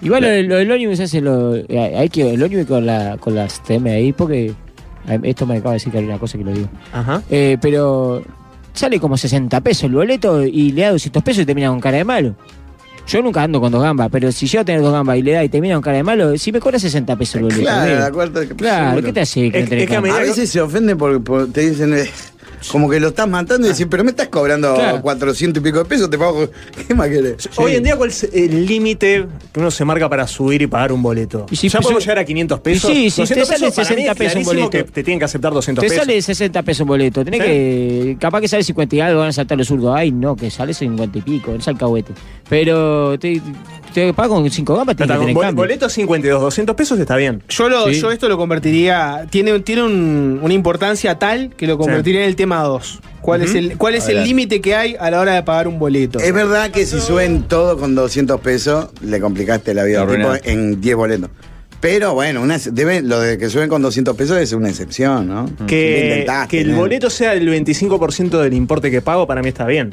Igual lo, del- lo del ómnibus hace lo. eh, Hay que el ómnibus con la con las TM ahí, porque. eh, Esto me acaba de decir que hay una cosa que lo digo. Ajá. Eh, pero sale como 60 pesos el boleto y le da 200 pesos y termina con cara de malo. Yo nunca ando con dos gambas, pero si yo tengo dos gambas y le da y termina con cara de malo, si me cobra 60 pesos el boleto. Claro, cuarta que- Claro, seguro. ¿qué te hace? que Es- no tenés es que a? A veces se ofenden porque te dicen, eh, como que lo estás matando y decís, pero me estás cobrando Claro. 400 y pico de pesos, te pago. ¿Qué más querés? Hoy en día, ¿cuál es el límite que uno se marca para subir y pagar un boleto? Y si- ya podemos llegar a 500 pesos. Y sí, si te 200 sale pesos, para mí 60 es pesos un boleto. que te tienen que aceptar 200 Te pesos. sale 60 pesos un boleto. Tenés ¿Sí? que. Capaz que sale 50 y algo, van a saltar los zurdos. Ay, no, que sale 50 y pico, es alcahuete. Pero te, te pagas con 5 gambas, cambio. boleto 52, 200 pesos está bien. Yo, lo, Sí. yo esto lo convertiría, tiene, tiene un- una importancia tal que lo convertiría en el tema 2. ¿Cuál es el, cuál es el límite que hay a la hora de pagar un boleto? Es verdad que si suben todo con 200 pesos, le complicaste la vida al tipo en 10 boletos. Pero bueno, una, debe, lo de que suben con 200 pesos es una excepción, ¿no? Que, que el ¿no? boleto sea el 25% del importe que pago, para mí está bien.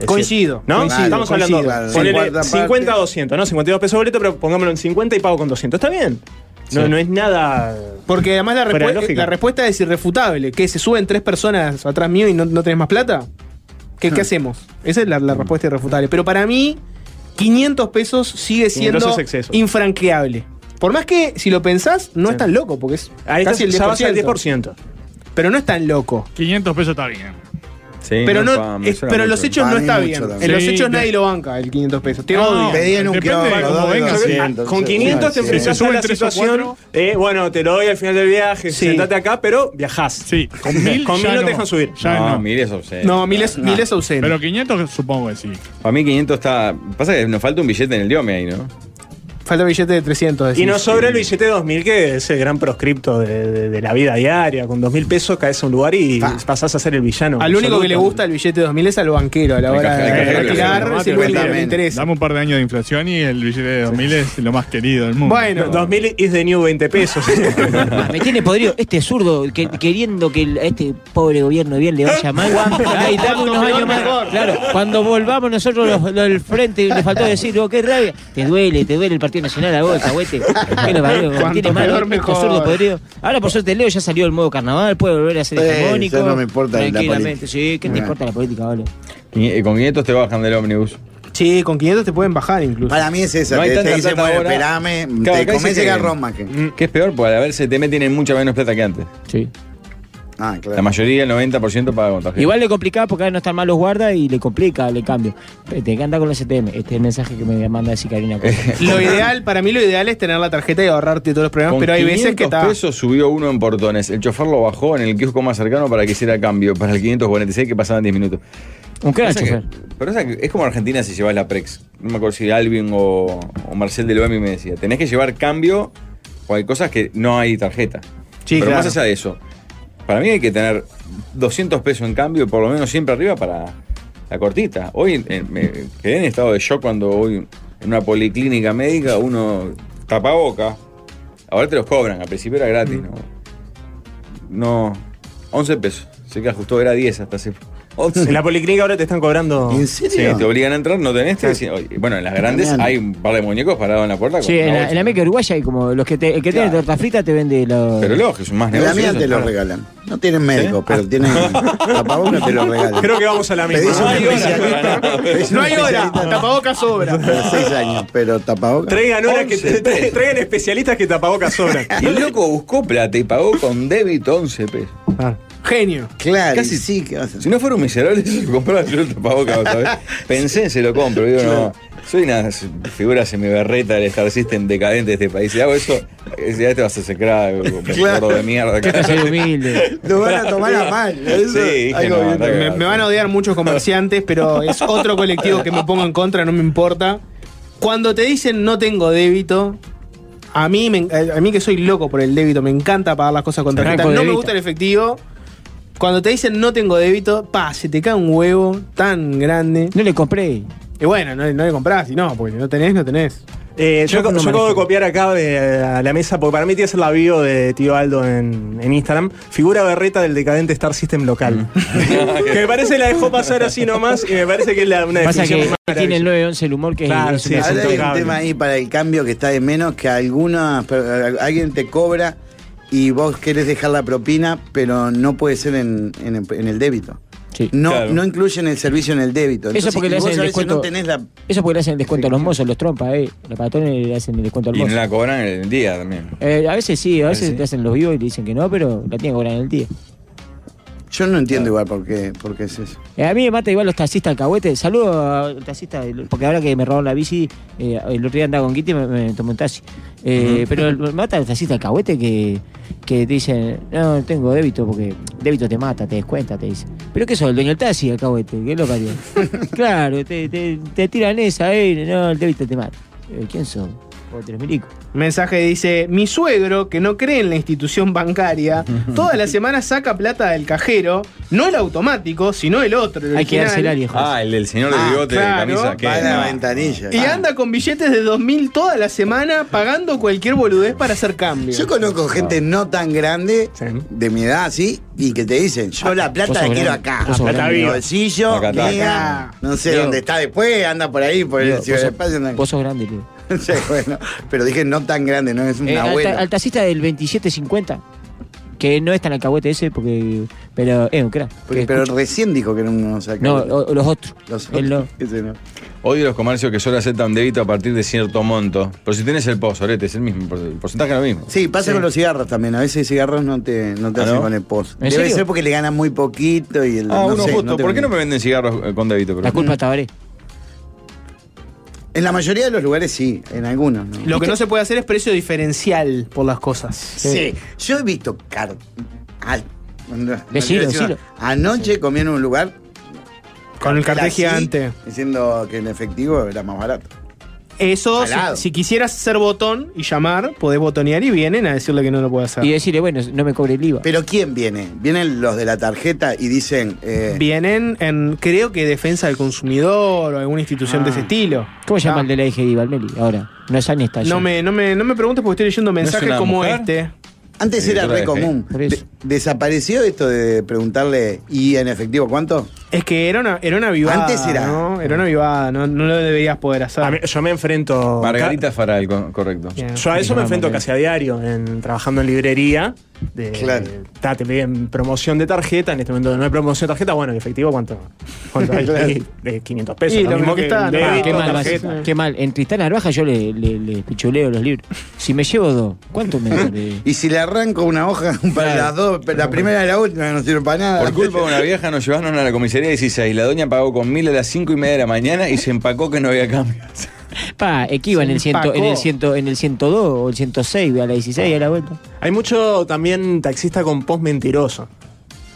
Es Coincido, ¿No? coincido, Estamos coincido. hablando. Claro, ponele 50 50 a parte. 200, ¿no? 52 pesos boleto, pero pongámoslo en 50 y pago con 200. Está bien. No, Sí. no es nada. Porque además la, respu- lógica. la respuesta es irrefutable. ¿Que se suben tres personas atrás mío y no, no tenés más plata? ¿Qué, Hmm. qué hacemos? Esa es la, la respuesta irrefutable. Pero para mí, 500 pesos sigue 500 siendo infranqueable. Por más que, si lo pensás, no Sí. es tan loco, porque es Ahí casi el ya vas 10%. al 10%. Pero no es tan loco. 500 pesos está bien. Sí, Pero, no, es- pero en los hechos no está bien. también. En los hechos nadie lo banca, el 500 pesos. Te No, odio. Pedí en un 200, Con sí, 500 te Se a suben la situación. eh, bueno, te lo doy al final del viaje, Sí. sentate acá, pero viajás. Sí, con mil Con mil no te dejan subir. Ya no, no. mil es obsceno. No, miles, miles ausentes. Pero 500 supongo que sí. Para mí 500 está... Pasa que nos falta un billete en el diome ahí, ¿no? Falta billete de 300. Y nos sobra el billete de 2000, que es el gran proscripto de, de- de la vida diaria. Con 2000 pesos caes a un lugar y Pa. pasás a ser el villano. Al único que le gusta el billete de 2000 es al banquero a la El hora de el el retirar. cajero. Es el único que le Completamente. interesa. Dame un par de años de inflación y el billete de 2000 es lo más querido del mundo. Bueno. No, 2000 is the new 20 pesos. Me tiene podrido este zurdo que, queriendo que el- a este pobre gobierno bien le vaya mal. Ay, dame unos años más. Claro, cuando volvamos nosotros los, los del frente, le faltó decir, oh, qué rabia. Te duele, te duele el Partido Partido Nacional a vos, alcahuete. ¿Qué lo parió? Tiene mal, mejor. zurdos podridos. Ahora por suerte Leo ya salió del modo carnaval, puede volver a ser hegemónico. eso no me importa la política. sí, ¿qué te Bueno. importa la política, vale? Eh, Con 500 te bajan del ómnibus. Sí, con 500 te pueden bajar incluso. Para mí es eso, No te tanta dicen, bueno, esperame, Claro, te comés el que- garrón más que. Que es peor, porque a ver, CTM tiene mucha menos plata que antes. Sí. Ah, claro. La mayoría, el 90% paga con tarjeta. Igual le complicaba porque ahora no están mal los guardas y le complica, le cambio. Te que andar con los STM. Este es el mensaje que me manda así Karina. Lo ideal, para mí lo ideal es tener la tarjeta y ahorrarte todos los problemas, Con pero hay veces que 500 está. pesos subió uno en Portones. El chofer lo bajó en el kiosco más cercano para que hiciera cambio. Para el 546 que pasaban 10 minutos. Un Pasa que- chofer. Pero o sea, que es como Argentina si llevas la Prex. No me acuerdo si Alvin o, o Marcel del OMI me decía. Tenés que llevar cambio o hay cosas que no hay tarjeta. Sí, Pero claro. más allá de eso, para mí hay que tener 200 pesos en cambio, por lo menos siempre arriba para la cortita. Hoy eh, me quedé en estado de shock cuando voy en una policlínica médica, uno tapaboca. Ahora te los cobran, al principio era gratis, ¿no? No, 11 pesos. Se que ajustó, era 10 hasta hace. 11. En la policlínica ahora te están cobrando. ¿En Sí, serio? te obligan a entrar, no tenés. te decían, oye, bueno, en las grandes Genial. hay un par de muñecos parados en la puerta. Sí, en la, en la Meca Uruguaya hay como los que te, el que tiene Claro. torta frita te vende los. Pero lógico, es un más En la mía te lo claro. regalan. No tienen médico, pero tienen tapabocas te lo regalan. Creo que vamos a la misma. No hay hora. No hay hora, tapabocas sobra. Pero seis años, pero tapabocas. Traigan horas que 11 pesos. traigan especialistas que tapabocas sobran. Y el loco buscó plata y pagó con débito 11 pesos. Genio. Claro, Casi- sí, ¿qué vas a hacer? Si no fuera un miserable, se lo compraba yo el tapabocas, ¿sabes? Pensé en se lo compro, digo, no. Soy una figura semiberreta del Star System decadente de este país. Si hago eso, eh, ya te vas a secrar, Claro. gordo de mierda. ¿Qué te ser humilde? Lo van a tomar a mal. Eso, Sí, dije, algo no, bien. está Me, van a odiar muchos comerciantes, pero es otro colectivo que me pongo en contra, no me importa. Cuando te dicen no tengo débito, a mí, me- a mí que soy loco por el débito, me encanta pagar las cosas con tarjeta. No me gusta el efectivo. Cuando te dicen no tengo débito, pa, se te cae un huevo tan grande. No le compré. Y bueno, no, no le compras, y no, porque si no tenés, no tenés. Eh, yo, Yo no yo acabo de copiar acá de, a la mesa, porque para mí tiene que ser la bio de tío Aldo en, en Instagram. Figura berreta del decadente Star System local. que me parece la dejó pasar así nomás y me parece que es la, una Pasa que tiene el 911 el humor que Claro, es sí, es hay un tema ahí para el cambio que está de menos, que algunas, per- alguien te cobra y vos querés dejar la propina, pero no puede ser en, en el- en el débito. Sí. No, Claro. no incluyen el servicio en el débito. Eso Entonces, porque le hacen el descuento. no tenés la... Eso porque le hacen el descuento a los mozos, los trompas, eh. Los patrones le hacen el descuento al Y no mozo. la cobran en el día también. Eh, a veces sí, a veces sí. te hacen los vivos y te dicen que no, pero la tienen que cobrar en el día. Yo no entiendo igual por qué, por qué es eso. Eh, a mí me mata igual los taxistas alcahuete. Saludo al taxista, porque ahora que me robaron la bici, eh, el otro día andaba con Kitty y me, me tomé un taxi. Eh, Pero me mata el taxista alcahuete que, que te dicen, no, tengo débito porque débito te mata, te descuenta, te dice. ¿Pero qué sos, el dueño del taxi, alcahuete? ¿Qué lo parió? claro, te, te, te tiran esa, eh, no, el débito te mata. ¿Quién sos? Vos tenés milico. Mensaje dice, mi suegro, que no cree en la institución bancaria, toda la semana saca plata del cajero, no el automático, sino el otro. el Hay que original, dársela al viejo. Ah, el del señor de Ah, bigote claro. de camisa. que Va la ventanilla. Y Ah. anda con billetes de 2000 toda la semana pagando cualquier boludez para hacer cambio. Yo conozco gente no tan grande, Sí. de mi edad, así, y que te dicen, yo la plata Vos la quiero grande, acá. vos sos La grande. en mi bolsillo, Acá está. mía, no sé Leo. dónde está después, anda por ahí, por Digo, el vos, sos, ciberespacio. anda- vos sos grande, Leo. Sí, bueno, pero dije no tan grande, no es un Eh, al, abuelo. ta- al taxista del 2750, que no es tan alcahuete ese, porque pero es un crack. Porque- pero escucha- recién dijo que no nos no, o- o los otros. Los otros, ese no. Odio los comercios que solo aceptan débito a partir de cierto monto. Pero si tienes el pozo, Orete, es el mismo. El porcentaje es lo mismo. Sí, pasa con los cigarros también. A veces cigarros no te, no te ¿Ah, hacen no? con el post. ¿En Debe serio? ser porque le ganan muy poquito y el. Ah, no uno sé, justo. no ¿Por qué no me venden cigarros eh, con débito? La Pero? culpa de Tabaré. En la mayoría de los lugares sí, en algunos no. Lo que no se puede hacer es precio diferencial por las cosas. Sí, yo he visto car... no Decilo. Anoche comí en un lugar. Con el cartel gigante. Diciendo que en efectivo era más barato. Eso, si, si quisieras ser botón y llamar, podés botonear y vienen a decirle que no lo puede hacer. Y decirle, bueno, no me cobre el IVA. Pero ¿quién viene? Vienen los de la tarjeta y dicen. eh, Vienen en, creo que defensa del consumidor o alguna institución de ese estilo. ¿Cómo se llama Ah. el de la IGI, Valmeli? Ahora, no es Ani, está No me, no, me, no me preguntes porque estoy leyendo mensajes una como mujer? este. Antes era re común. De- ¿Desapareció esto de preguntarle y en efectivo cuánto? Es que era una, era una vivada. Antes era- ¿no? Era una vivada, no, no lo deberías poder hacer. A mí- yo me enfrento. Margarita Faral, co- correcto. Yo a eso me enfrento casi a diario, en, trabajando en librería. De, Claro. ta, te piden promoción de tarjeta, en este momento no hay promoción de tarjeta, bueno, en efectivo, ¿cuánto, cuánto hay? Claro. De 500 pesos, Y lo lo mismo que que, está, el ¿no? débito, Ah, qué mal, tarjeta. Qué mal. En Tristán Narvaja yo le, le, le pichuleo los libros. Si me llevo dos, ¿cuánto me vale? Y si le arranco una hoja para las dos, la primera y la última no sirve para nada. Por culpa de una vieja nos llevaron a la comisaría 16. La doña pagó con mil a las 5 y media de la mañana y se empacó que no había cambio. Pa, equiva en el, ciento, en, el ciento, en el 102 o el 106, a la 16 a la vuelta. Hay mucho también taxista con post mentiroso.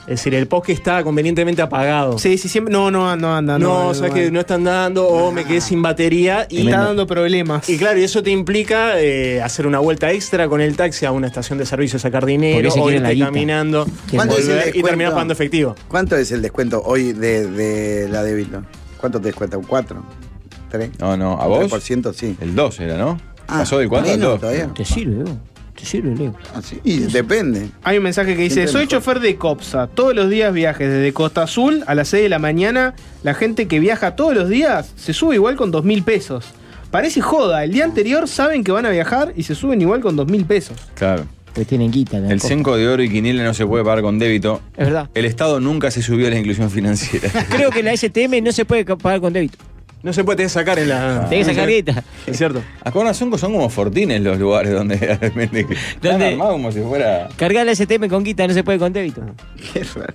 Es decir, el post que está convenientemente apagado. Sí, sí, siempre. No, no, no anda. No, No, o sea que no están dando o me quedé sin batería y Está dando problemas. Y claro, y eso te implica eh, hacer una vuelta extra con el taxi a una estación de servicio, sacar dinero, o irte caminando, ¿Cuánto es el volver y terminar pagando efectivo. ¿Cuánto es el descuento hoy de, de la débito? ¿Cuánto te descuenta? ¿Un 4? ¿3? No, no, ¿a vos? 3%, sí. El 2 era, ¿no? Ah, Pasó del 4 al menos 2. todavía. Te sirve. Te sirve, Leo. Ah, sí, y depende. Hay un mensaje que dice: Soy mejor. chofer de Copsa. Todos los días viajes desde Costa Azul a las 6 de la mañana. La gente que viaja todos los días se sube igual con 2 mil pesos. Parece joda. El día anterior saben que van a viajar y se suben igual con 2 mil pesos. Claro. Pues tienen guita. El copa. cenco de oro y quiniela no se puede pagar con débito. Es verdad. El Estado nunca se subió a la inclusión financiera. Creo que la STM no se puede pagar con débito. No se puede sacar en la. Tenés que sacar guita. Es cierto. Acá en son, son como fortines los lugares donde realmente están armados como si fuera. Cargar la STM con guita no se puede con débito.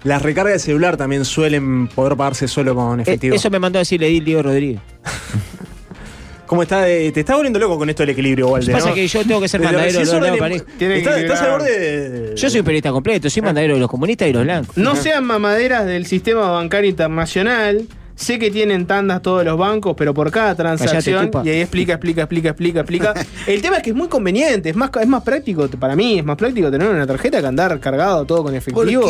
Las recargas de celular también suelen poder pagarse solo con Eh, efectivo. Eso me mandó a decir Edil Diego Rodríguez. ¿Cómo está? de- te está volviendo loco con esto del equilibrio, Walde, Pasa ¿no? que yo tengo que ser mandadero de los que Estás, estás al borde de. Yo soy periodista completo, soy mandadero de los comunistas y los blancos. No sean mamaderas del sistema bancario internacional. Sé que tienen tandas todos los bancos, pero por cada transacción. y ahí explica, explica, explica, explica, explica. El tema es que es muy conveniente, es más, es más práctico, para mí es más práctico tener una tarjeta que andar cargado todo con efectivo.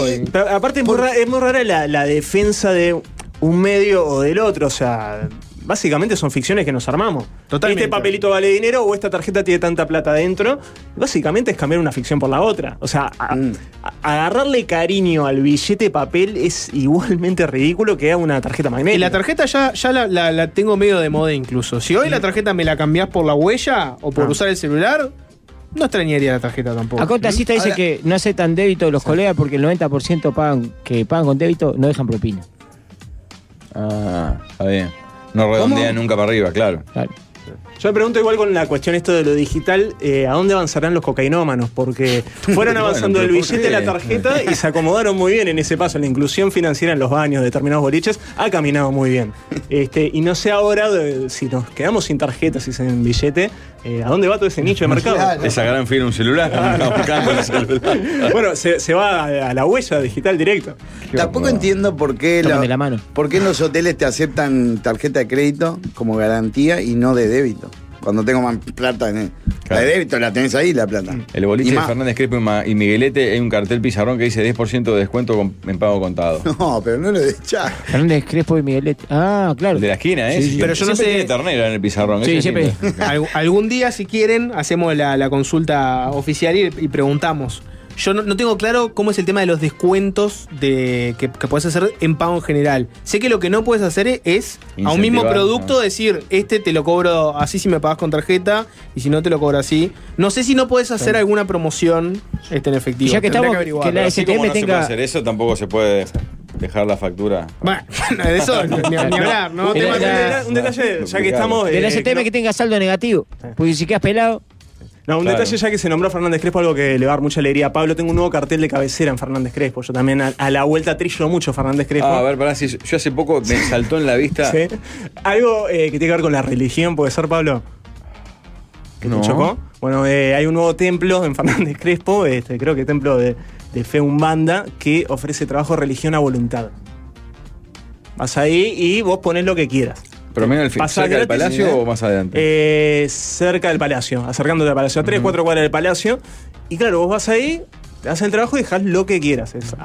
Aparte es muy, rara, es muy rara la, la defensa de un medio o del otro. O sea, básicamente son ficciones que nos armamos. Totalmente. Este papelito vale dinero o esta tarjeta tiene tanta plata adentro. Básicamente es cambiar una ficción por la otra. O sea, a- Mm. a- agarrarle cariño al billete papel es igualmente ridículo que a una tarjeta magnética. Y la tarjeta ya, ya la, la- la tengo medio de moda incluso. Si hoy la tarjeta me la cambiás por la huella o por Ah. usar el celular, no extrañaría la tarjeta tampoco. Acá taxista dice Ahora- que no aceptan débito los colegas porque el 90% pagan, que pagan con débito no dejan propina. Ah, está bien. No redondean nunca para arriba, claro. Claro. Yo me pregunto igual con la cuestión esto de lo digital, eh, ¿a dónde avanzarán los cocainómanos? Porque fueron avanzando Bueno, el pero ¿por billete, la tarjeta y se acomodaron muy bien en ese paso. La inclusión financiera en los baños de determinados boliches ha caminado muy bien. Este, y no sé ahora de- si nos quedamos sin tarjetas y sin billete, eh, ¿a dónde va todo ese nicho de mercado? Claro. Esa gran fila un celular. celular. Bueno, se, se va a, a la huella digital directo. Tampoco entiendo por qué, la mano. por qué en los hoteles te aceptan tarjeta de crédito como garantía y no de débito. Cuando tengo más plata en el- Claro. La de débito la tenés ahí, la plata. El boliche Y de más- Fernández Crespo y Miguelete hay un cartel pizarrón que dice 10% de descuento con- en pago contado. No, pero no lo de echar. Fernández Crespo y Miguelete. Ah, claro. El de la esquina, ¿eh? Sí, sí. Pero yo no Siempre sé- tiene ternera en el pizarrón. Sí, siempre. algún día, si quieren, hacemos la, la consulta oficial y, y preguntamos. Yo no, no tengo claro cómo es el tema de los descuentos de, que, que puedes hacer en pago en general. Sé que lo que no puedes hacer es a un mismo producto ¿no? decir, este te lo cobro así si me pagas con tarjeta y si no te lo cobro así. No sé si no puedes hacer alguna promoción este, en efectivo. Y ya que estamos- averiguar. que la STM no se tenga- puede hacer eso, tampoco se puede dejar la factura. Bueno, de eso ni, ni hablar, ¿no? No, Tema- la- Un detalle- ya que estamos. De la eh, STM no- que tenga saldo negativo. Porque si quedas pelado. No, un Claro. detalle ya que se nombró Fernández Crespo, algo que le va a dar mucha alegría a Pablo. Tengo un nuevo cartel de cabecera en Fernández Crespo. Yo también a, a la vuelta trillo mucho Fernández Crespo. Ah, a ver, pará, si yo hace poco me saltó en la vista. Sí. Algo eh, que tiene que ver con la religión, ¿puede ser, Pablo? ¿Que No. te chocó? Bueno, eh, hay un nuevo templo en Fernández Crespo, este, creo que templo de, de fe umbanda, que ofrece trabajo religión a voluntad. Vas ahí y vos ponés lo que quieras. ¿Pero al cerca del palacio ¿eh? o más adelante? Eh, cerca del palacio, acercándote al palacio, a 3, 4 cuadras del palacio. Y claro, vos vas ahí, te haces el trabajo y dejás lo que quieras. Es.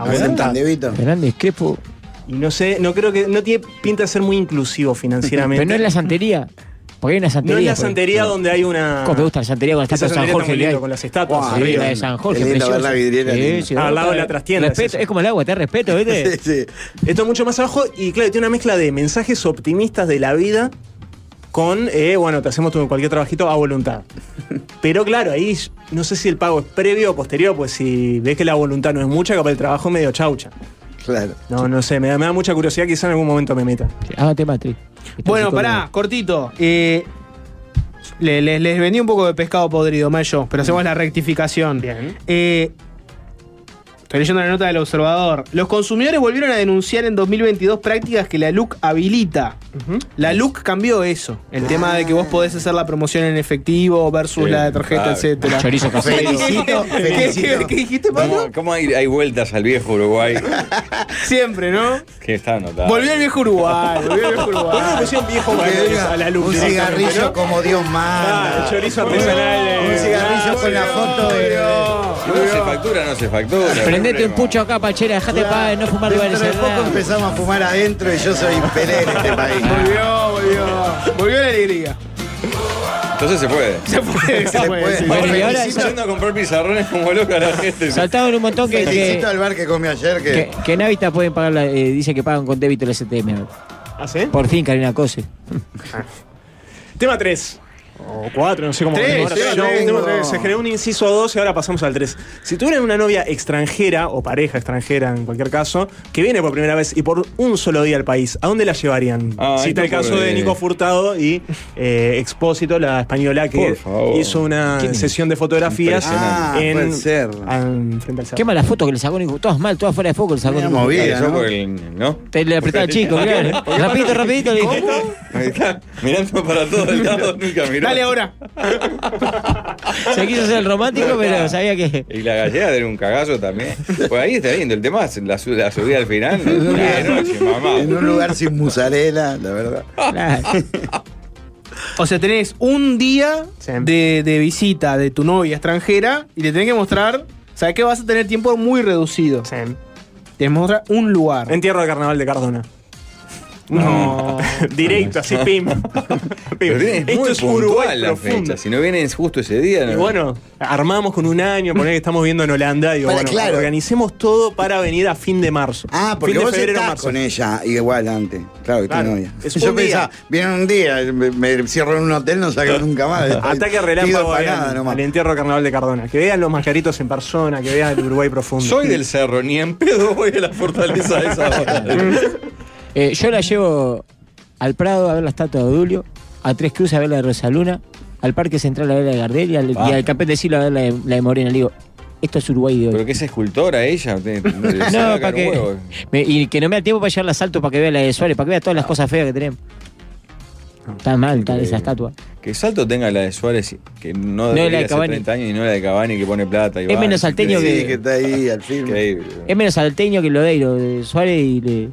Fernández Crespo. Y no sé, no creo que. No tiene pinta de ser muy inclusivo financieramente. Pero no es la santería. Porque hay una No es la santería donde hay una. ¿Cómo te gusta la santería con la estatua de San Jorge está con las estatuas. Sí, Sí, la de San Jorge, lindo ver la vidriera Sí, linda. sí, al lado de la trastienda es Respeto, eso. es como el agua, te da respeto, ¿viste? Sí, sí. Esto es mucho más abajo y claro, tiene una mezcla de mensajes optimistas de la vida con, eh, bueno, te hacemos tu- cualquier trabajito a voluntad. Pero claro, ahí no sé si el pago es previo o posterior, pues si ves que la voluntad no es mucha, capaz el trabajo es medio chaucha. Claro. No, no sé, me da, me da mucha curiosidad, quizá en algún momento me meta. Hágate Matri. Bueno, pará, cortito. Eh, le- les, les vendí un poco de pescado podrido, Mayo, pero hacemos la rectificación. Bien. Eh, estoy leyendo la nota del observador. Los consumidores volvieron a denunciar en 2022 prácticas que la LUC habilita. La LUC cambió eso. El tema de que vos podés hacer la promoción en efectivo versus Sí, la de tarjeta, claro. etcétera. Chorizo. Felicito, ¿Qué, felicito. qué- qué dijiste, ¿Cómo, Pablo? cómo hay, hay vueltas al viejo Uruguay? Siempre, ¿no? que está anotado. Volvió el viejo Uruguay, volvió el viejo ¿Por qué no Uruguay. pusieron viejo Uruguay a la un cigarrillo no? como Dios Ah, manda. el chorizo artesanal. eh. Un cigarrillo con la foto de. No se factura, no se factura. Prendete un pucho acá, Pachera, dejate pa, no fumar lugares Dentro de poco empezamos a fumar adentro y yo soy Pelé en este país. Volvió, volvió. Volvió la alegría. Entonces se puede. Se puede, se puede. puede. sí. Bueno, y ahora yendo a comprar pizarrones como loca la gente. saltaban un montón que, Felicito que, al bar que comí ayer que. que, que en Hábitat pueden pagar, la- eh, dice que pagan con débito el STM. ¿Ah, sí? Por fin, Karina Cose. Tema 3. O 4, no sé cómo Tres, ahora. yo tengo- tres. Se generó un inciso 2 y ahora pasamos al 3. Si tuvieran una novia extranjera o pareja extranjera en cualquier caso, que viene por primera vez y por un solo día al país, ¿a dónde la llevarían? Ah, Cita el caso de eh, Nico Furtado y eh, Expósito, la española que hizo una sesión de fotografías Ah, en, frente al cerro. Qué mala foto que le sacó Nico. Todas mal, todas fuera de foco le sacó Nico. movida. ¿no? el- ¿no? Te le apretaba al chico, claro. Rapidito, rapidito. le dije. Ahí está, mirando para todos lados, nunca miró. Dale ahora. Se quiso hacer el romántico, pero sabía que. Y la gallega era un cagazo también. Pues ahí está lindo. El tema es la, la subida al final. ¿no? De noche, mamá. En un lugar sin musarela, la verdad. Claro. O sea, tenés un día Sí. de, de visita de tu novia extranjera y le tenés que mostrar. ¿Sabes que vas a tener tiempo muy reducido? Sí. Te mostrar un lugar. Entierro de carnaval de Cardona. No. Directo, así, pim. Esto es Uruguay la profundo. fecha. Si no vienen justo ese día, no. Y bueno, armamos con un año, poner que estamos viendo en Holanda, digo, Para- bueno, claro. organicemos todo para venir a fin de marzo. Ah, porque fin de vos febrero, estás marzo. con ella igual antes. Claro, que tu Claro, novia. es Yo un pensaba, vienen un día, me, me cierro en un hotel, no salgo nunca más. Ataque relámpago al entierro carnaval de Cardona. Que vean los mascaritos en persona, que vean el Uruguay profundo. Soy del cerro, ni en pedo voy a la fortaleza de esa hora. Eh, yo la llevo al Prado a ver la estatua de Odulio, a Tres Cruces a ver la de Rosaluna, al Parque Central a ver la de Gardel y al, Ah. y al Capet de Silo a ver la de, la de Morena. Le digo, esto es Uruguay de hoy. Pero que es escultora ella. No, para que. me- y que no me da tiempo para llevarla a salto para que vea la de Suárez, para que vea todas las cosas feas que tenemos. Está mal, está esa estatua. Que Salto tenga la de Suárez, que no la debería de hacer Cavani. 30 años y no la de Cavani que pone plata. Y Es va. menos salteño Sí, que- que está ahí al. Increíble. Es menos salteño que lo de, lo de Suárez y le.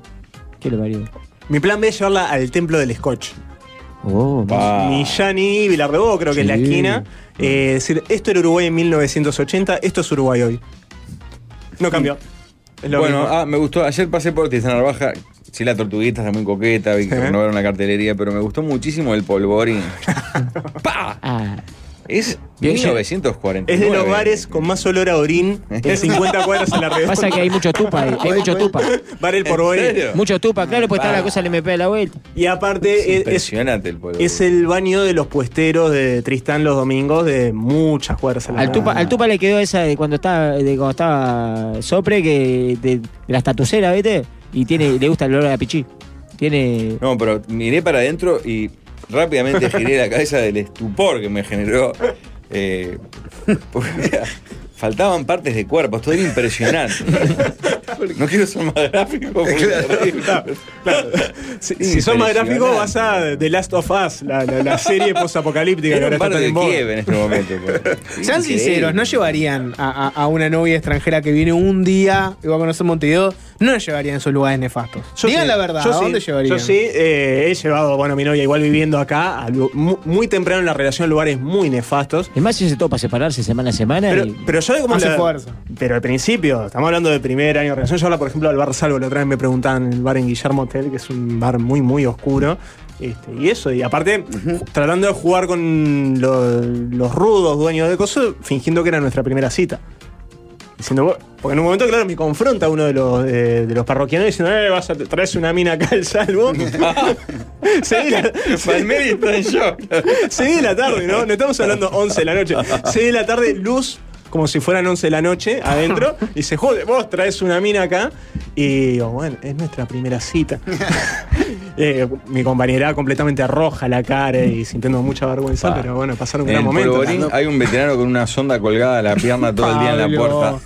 ¿Qué le parió? Mi plan B es llevarla al templo del Scotch. Oh, Pa. Millán y Vilarrebó, creo que es la esquina. Eh, decir, esto era Uruguay en 1980, esto es Uruguay hoy. No cambió. Es lo Bueno, ah, me gustó. Ayer pasé por Tizana Baja. Sí, la tortuguita está muy coqueta, vi que renovaron la cartelería, pero me gustó muchísimo el polvorín. ¡Pah! Ah, Es Bien, yo- 1949. es de los bares con más olor a orín en 50 cuadras en la red. pasa que hay mucho tupa, ahí, hay mucho tupa. Bar el ¿En Porborí. serio? Mucho tupa, claro, pues está la cosa del MP de la vuelta. Y aparte Es es, es, impresionante el polvorín. es el baño de los puesteros de Tristán los domingos de muchas cuadras en la Al red. tupa, al tupa le quedó esa de cuando estaba, de cuando estaba Sopre, que de, de la estatucera, ¿viste? Y tiene, le gusta el olor a pichí. Tiene. No, pero miré para adentro y rápidamente giré la cabeza del estupor que me generó. eh, faltaban partes de cuerpo, todo era impresionante. No quiero ser más gráfico. Si, si sos más gráfico, vas a The Last of Us, la, la- la serie posapocalíptica que ahora está tan de en este momento. pues. Sean sinceros, no llevarían a, a- a una novia extranjera que viene un día y va a conocer Montevideo, no la llevarían a esos lugares nefastos. Yo Digan sí, la verdad, yo ¿a sí, dónde llevarían? Yo sí, eh, he llevado, bueno, a mi novia igual viviendo acá, a muy, temprano en la relación, a lugares muy nefastos. Es más, si se todo para separarse semana a semana. Pero, y- pero yo como Hace la- fuerza. Pero al principio, estamos hablando de primer año de relación. Yo hablo, por ejemplo, del bar Salvo. La otra vez me preguntaban el bar en Guillermo Hotel, que es un bar muy, muy oscuro. Este, y eso, y aparte, tratando de jugar con lo- los rudos dueños de cosas, fingiendo que era nuestra primera cita. Diciendo, porque en un momento, claro, me confronta uno de los, de, de los parroquianos diciendo, eh, vas a traes una mina acá al salvo. Seguí la, en shock. Seguí de la tarde, ¿no? No estamos hablando 11 de la noche. Seguí de la tarde, luz, como si fueran 11 de la noche, adentro. Y se jode, vos traes una mina acá. Y digo, bueno, es nuestra primera cita. Eh, mi compañera completamente roja la cara y sintiendo mucha vergüenza, Pa. pero bueno, pasaron un En gran el momento. polvorín hay un veterano con una sonda colgada a la pierna todo el día en la puerta.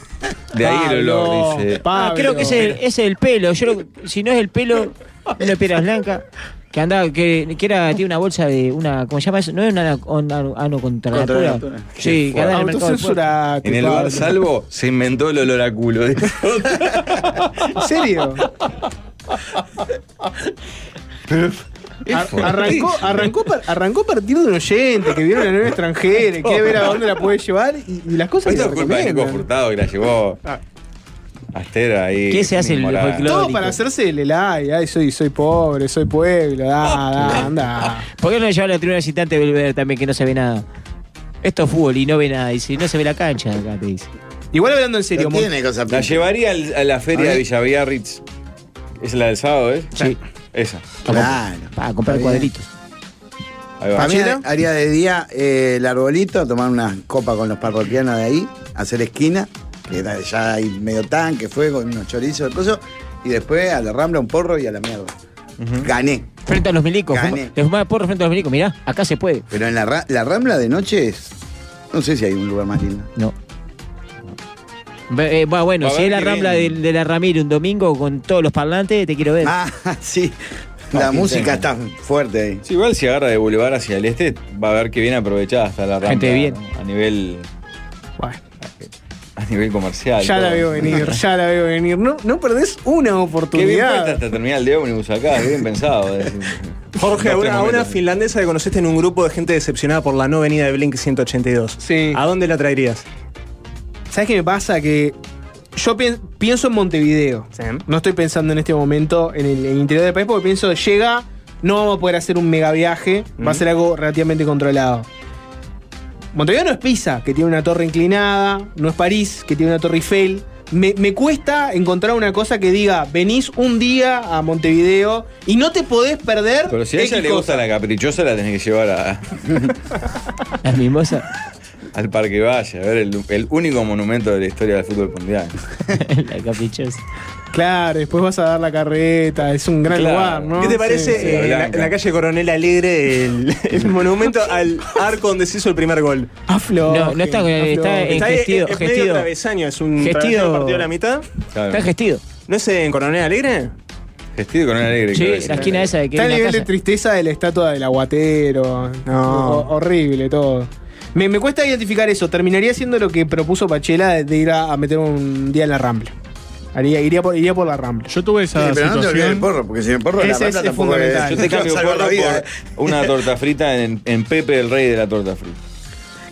De ahí el olor, dice. Ah, creo que ese, ese es el pelo. Yo lo- si no es el pelo, una piedra blanca. Que andaba, que, que era, tiene una bolsa de una, ¿cómo se llama eso? ¿No es una ano, ano contra la natura? Sí, que andaba en el mercado. En el bar salvo se inventó el olor a culo. ¿En serio? Ar- arrancó, arrancó, arrancó a partir de un oyente que vieron la nueva extranjera y quiere ver a dónde la puede llevar y, y las cosas Esto es culpa de Nico. Furtado que la llevó a Esther ahí. ¿Qué se hace el morada. Todo para hacerse el helay, ay, soy, soy pobre, soy pueblo, da, da, anda. ¿Por qué no llevar a la tribuna visitante de Belvedere también que no se ve nada? Esto es fútbol y no ve nada. Dice, no se ve la cancha acá, te dice. Igual hablando en serio, Mon- tiene cosas La llevaría al- a la feria A de ver. Villaviarritz. Es la del sábado, ¿eh? Sí. Esa. Claro. Para comprar Está bien. cuadritos. Ahí va. Para mí haría de día eh, el arbolito, tomar una copa con los parroquianos de ahí, hacer esquina, que ya hay medio tanque, fuego, unos chorizos, cosas, y después a la rambla un porro y a la mierda. Gané. Frente a los milicos. Gané. fuma- Le fumaba porro frente a los milicos. Mirá, acá se puede. Pero en la, ra- la rambla de noche es. No sé si hay un lugar más lindo. No. Eh, va, bueno, si es la rambla de, la Ramírez un domingo con todos los parlantes, te quiero ver. Ah, sí. La música está fuerte ahí. Sí, igual si agarra de Boulevard hacia el este, va a ver que bien aprovechada hasta la rambla. Gente bien. ¿no? A nivel. A nivel comercial. ya la veo venir, ya la veo venir. No, no perdés una Qué bien oportunidad. puesta esta terminal de ómnibus acá, bien pensado. Es- Jorge, a una, finlandesa que conociste en un grupo de gente decepcionada por la no venida de Blink 182. Sí. ¿A dónde la traerías? ¿Sabes qué me pasa? Que yo pi- pienso en Montevideo. No estoy pensando en este momento en el, en el interior del país porque pienso, llega, no vamos a poder hacer un mega viaje, va a ser algo relativamente controlado. Montevideo no es Pisa, que tiene una torre inclinada, no es París, que tiene una torre Eiffel. Me, me cuesta encontrar una cosa que diga, venís un día a Montevideo y no te podés perder. Pero si a ella X le gusta cosa. la caprichosa, la tenés que llevar a, La mimosa. Al Parque Valle, a ver el, el único monumento de la historia del fútbol mundial. la caprichosa. Claro, después vas a dar la carreta, es un gran Claro. lugar, ¿no? ¿Qué te parece Sí, sí. eh, en, la, en la calle Coronel Alegre el, el monumento al arco donde se hizo el primer gol? Afloje, No, no está, está en Está gestido. es medio gestido. travesaño, es un Gestido- partido a la mitad. Claro. Está en gestido. ¿No es en Coronel Alegre? Vestido con una alegre. Sí, la esquina esa de que Está la nivel de tristeza de la estatua del aguatero. No. Ho- horrible todo. Me, me cuesta identificar eso. Terminaría siendo lo que propuso Pachela de, de ir a, a meter un día en la Rambla. Haría, iría, por, iría por la Rambla. Yo tuve Sí, esa pero no te olvides situación. porro, porque si me porro la Ese es- rata es fundamental. Yo te cambio salva porro la vida. por una torta frita en, en Pepe, el rey de la torta frita.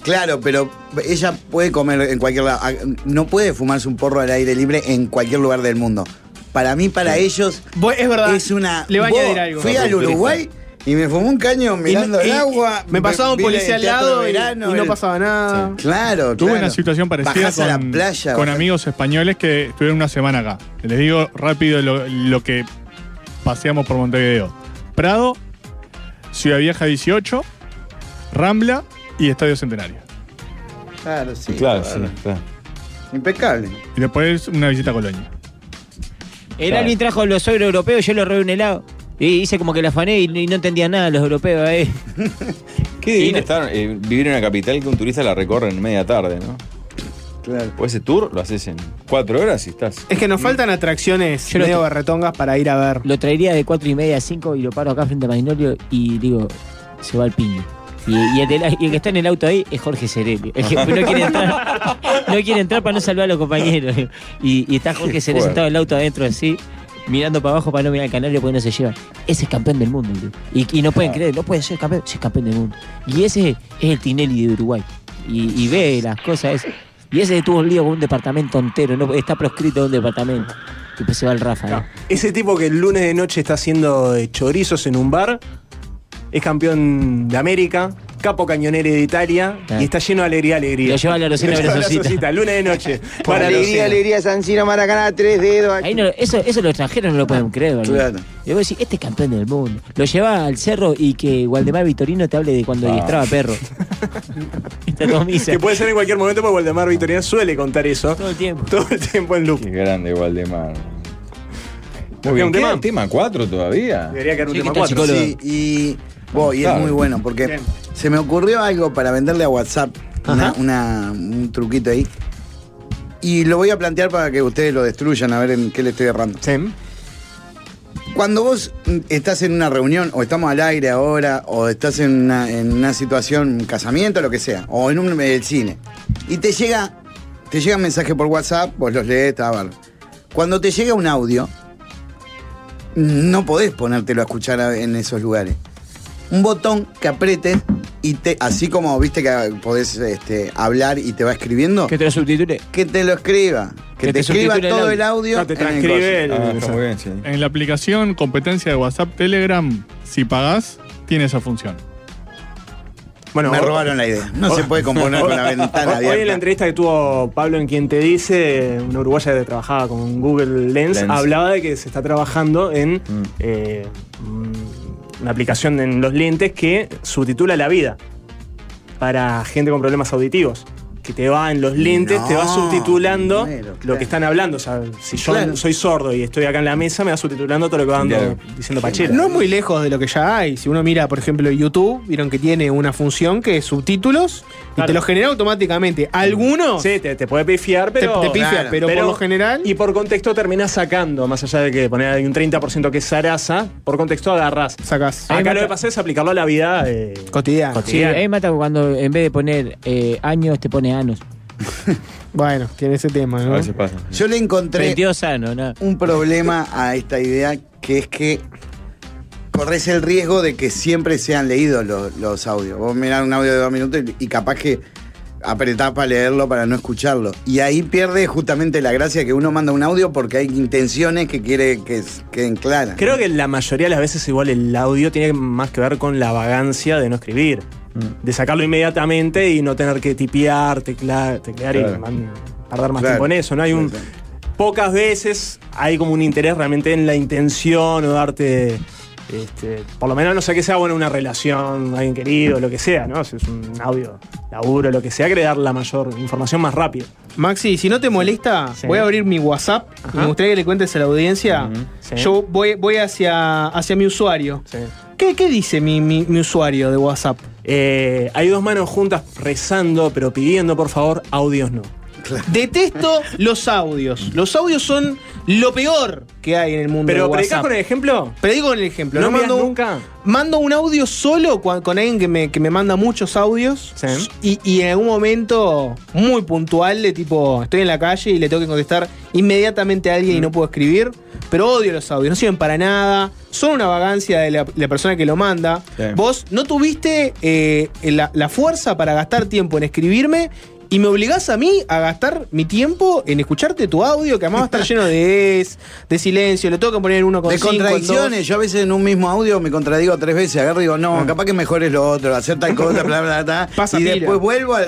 Claro, pero ella puede comer en cualquier lado. Ah, No puede fumarse un porro al aire libre en cualquier lugar del mundo. Para mí, para ellos, Voy- es verdad. es una. Le va a añadir algo. Fui al Uruguay y me fumé un caño mirando y- el agua. me pasaba un policía al lado y- verano, y no pasaba nada. Claro, Tuve claro. una situación parecida Bajás a la con, playa. con bajás- amigos españoles que estuvieron una semana acá. Les digo rápido lo, lo que paseamos por Montevideo. Prado, Ciudad Vieja 18, Rambla y Estadio Centenario. Claro, sí. claro, sí, claro. claro. Impecable. Y después una visita a Colonia. El Alvin trajo los suegros europeos, yo los robé un helado. Y hice como que la afané y, y no entendía nada los europeos ahí. Qué divino no- estar, eh, vivir en una capital que un turista la recorre en media tarde, ¿no? Claro. O ese tour lo haces en cuatro horas y estás. Es que nos faltan atracciones Yo lo medio barretongas para ir a ver. Lo traería de cuatro y media a 5 y lo paro acá frente a Magnolio y digo, se va al piño. Y, y el, y el que está en el auto ahí es Jorge Cerelli. El que no quiere entrar, no quiere entrar para no salvar a los compañeros. Y, y está Jorge Cerelli fuerte. sentado en el auto adentro así, mirando para abajo para no mirar el canario porque no se lleva. Ese es campeón del mundo. tío. Y, y no pueden creer, no puede ser campeón, sí es campeón del mundo. Y ese es el Tinelli de Uruguay. Y, y ve las cosas. Y ese tuvo un lío con un departamento entero, no, está proscrito de un departamento. Y pues se va el Rafa. ¿eh? Ese tipo que el lunes de noche está haciendo chorizos en un bar, es campeón de América, capo cañonero de Italia Ah. y está lleno de alegría, alegría. Lo lleva a la a. Rosita, lunes de noche. Para alegría, alegría, San Siro, Maracaná, tres dedos. Ahí no, eso, eso los extranjeros no lo pueden creer, boludo. Claro. Y vos decís, este es campeón del mundo. Lo lleva al cerro y que Waldemar Vitorino te hable de cuando Ah. adiestraba perro. Esta tomisa. Que puede ser en cualquier momento porque Waldemar Victoriano suele contar eso. Todo el tiempo. Todo el tiempo en loop. Qué grande Waldemar. ¿Queda Muy bien, un ¿queda tema? el tema 4 todavía? Debería quedar un Sí, tema que está 4. psicólogo. Sí, y, bo, y es muy bueno porque Bien. se me ocurrió algo para venderle a WhatsApp, una, un truquito ahí. Y lo voy a plantear para que ustedes lo destruyan, a ver en qué le estoy errando. Sí. Cuando vos estás en una reunión, o estamos al aire ahora, o estás en una, en una situación, un casamiento, lo que sea, o en un el cine, y te llega, te llega un mensaje por WhatsApp, vos los lees, está bárbaro. Cuando te llega un audio, no podés ponértelo a escuchar en esos lugares. Un botón que apretes y te, así como viste que podés este, hablar y te va escribiendo, Que te lo subtitule. que te lo escriba. Que, Que te, te escriba todo el audio. No, te en el transcribe el. Ah, está muy bien, sí. En la aplicación competencia de WhatsApp Telegram, si pagás, tiene esa función. Bueno, Me robaron la idea. No se puede componer con la ventana Hoy en la abierta. entrevista que tuvo Pablo en Quien Te Dice, una uruguaya que trabajaba con Google Lens, Lens. hablaba de que se está trabajando en Mm. eh, mm, una aplicación en los lentes que subtitula la vida para gente con problemas auditivos. Que te va en los lentes, te va subtitulando lo que están hablando. O sea, si yo Claro. soy sordo y estoy acá en la mesa, me va subtitulando todo lo que va dando- Claro. diciendo Pachera. No es muy lejos de lo que ya hay. Si uno mira, por ejemplo, YouTube, vieron que tiene una función que es subtítulos y Claro. te lo genera automáticamente. Algunos Sí, te, te puede pifiar, te, pero. te pifia, Claro. pero, por lo general. Y por contexto terminás sacando, más allá de que poner un 30% que es Sarasa, por contexto agarrás. sacas Ahí Acá lo que pasa es aplicarlo a la vida eh, cotidiano. Sí, cotidiana. ahí mata cuando en vez de poner eh, años te pone anos. Bueno, tiene ese tema, A ¿no? veces pasa. Yo le encontré 22 años, ¿no? un problema a esta idea que es que corres el riesgo de que siempre sean leídos los, los audios. Vos mirás un audio de dos minutos y, y capaz que apretás para leerlo para no escucharlo. Y ahí pierde justamente la gracia que uno manda un audio porque hay intenciones que quiere que queden claras. Creo que la mayoría de las veces igual el audio tiene más que ver con la vagancia de no escribir. De sacarlo inmediatamente y no tener que tipear, teclar, teclear y man- tardar más Claro. tiempo en eso. No hay un. Pocas veces hay como un interés realmente en la intención o darte. Este, por lo menos no sé que sea bueno una relación, alguien querido, lo que sea, ¿no? Si es un audio, laburo, lo que sea, quiere dar la mayor información más rápido. Maxi, si no te molesta, Sí. voy a abrir mi WhatsApp y me gustaría que le cuentes a la audiencia. Sí. Yo voy, voy hacia, hacia mi usuario. Sí. ¿Qué, qué dice mi, mi- mi usuario de WhatsApp? Eh, hay dos manos juntas rezando, pero pidiendo por favor, audios no. Detesto los audios. Los audios son lo peor que hay en el mundo Pero de predicás WhatsApp. con el ejemplo. Predico con el ejemplo. ¿No mando, nunca? mando un audio solo cua- con alguien que me, que me manda muchos audios Sí. y, y en algún momento muy puntual de tipo, estoy en la calle y le tengo que contestar inmediatamente a alguien Mm. y no puedo escribir, pero odio los audios, no sirven para nada, son una vagancia de la, la persona que lo manda. Sí. Vos no tuviste eh, la, la fuerza para gastar tiempo en escribirme. Y me obligás a mí a gastar mi tiempo en escucharte tu audio, que además va a estar lleno de es, de silencio, lo tengo que poner en uno con De cinco, en dos. contradicciones, yo a veces en un mismo audio me contradigo tres veces, agarro y digo, no, capaz que mejor es lo otro, hacer tal cosa, bla, bla, bla, Pasa y pila. después vuelvo a...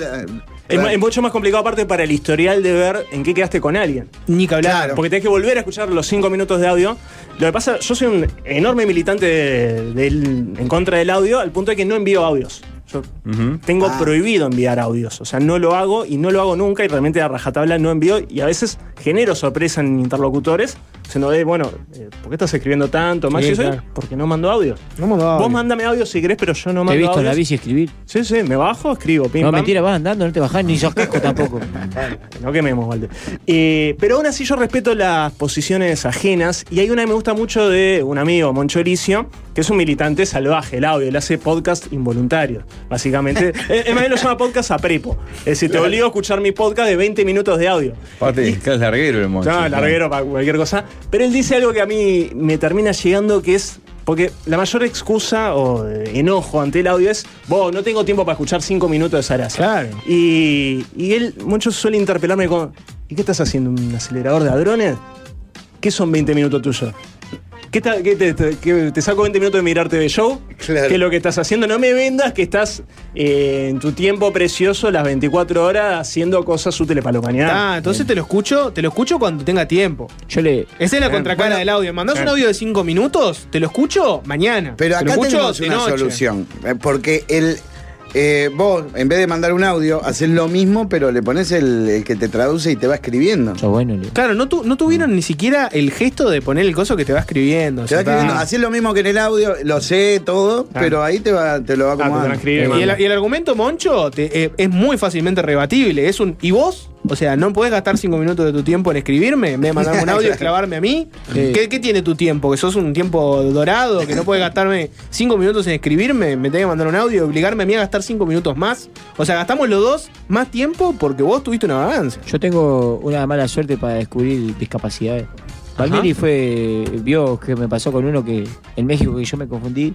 Es, es mucho más complicado aparte para el historial de ver en qué quedaste con alguien. Ni que hablar. Claro. Porque tenés que volver a escuchar los cinco minutos de audio. Lo que pasa, yo soy un enorme militante de- del- en contra del audio, al punto de que no envío audios. Yo tengo Ah. prohibido enviar audios. O sea, no lo hago y no lo hago nunca y realmente a rajatabla no envío. Y a veces genero sorpresa en interlocutores. Diciendo, eh, bueno, eh, ¿por qué estás escribiendo tanto? Más Sí, claro. porque no mando audios. No mando audio. Vos mándame audio si querés, pero yo no Te mando he visto en la audios. bici escribir. Sí, sí, me bajo, escribo, pim, No, pam. mentira, vas andando, no te bajás ni sos casco tampoco. No quememos, Valde. Eh, pero aún así yo respeto las posiciones ajenas y hay una que me gusta mucho de un amigo, Moncho Elicio, que es un militante salvaje, el audio, él hace podcast involuntario, básicamente. Eh, Es más, él lo llama podcast a prepo. Es decir, te obligo a escuchar mi podcast de 20 minutos de audio. Aparte, que es larguero el moncho. No, larguero para cualquier cosa. Pero él dice algo que a mí me termina llegando, que es. Porque la mayor excusa o eh, enojo ante el audio es, vos, no tengo tiempo para escuchar cinco minutos de Sarasa. Claro. Y, y él, mucho suele interpelarme con, ¿y qué estás haciendo? ¿Un acelerador de hadrones? ¿Qué son 20 minutos tuyos? ¿Qué, te, te- que te saco 20 minutos de mirarte de show? ¿Qué es lo que estás haciendo? No me vendas que estás eh, en tu tiempo precioso las 24 horas haciendo cosas útiles para la humanidad. Ah, entonces te lo escucho, te lo escucho cuando tenga tiempo. Yo le. Esa es la contracara Bueno, del audio. Mandás un audio de 5 minutos, te lo escucho mañana. Pero Te lo acá escucho tenemos de una noche. solución. eh, Porque el, eh, vos, en vez de mandar un audio, haces lo mismo, pero le pones el, el que te traduce y te va escribiendo. bueno, Claro, no, tu- no tuvieron ni siquiera el gesto de poner el coso que te va escribiendo. Te va ya está. escribiendo. Haces lo mismo que en el audio, lo sé todo, pero ahí te, va, te lo va acomodando. y, el, y el argumento, Moncho, te- eh, es muy fácilmente rebatible. Es un. ¿Y vos? O sea, ¿no podés gastar cinco minutos de tu tiempo en escribirme? En vez de mandarme un audio y clavarme a mí. Sí. ¿Qué, qué tiene tu tiempo? ¿Que sos un tiempo dorado? ¿Que no puedes gastarme cinco minutos en escribirme? ¿Me tenés que mandar un audio y obligarme a mí a gastar cinco minutos más? O sea, gastamos los dos más tiempo porque vos tuviste una vagancia. Yo tengo una mala suerte para descubrir discapacidades. Palmieri fue, vio que me pasó con uno que en México que yo me confundí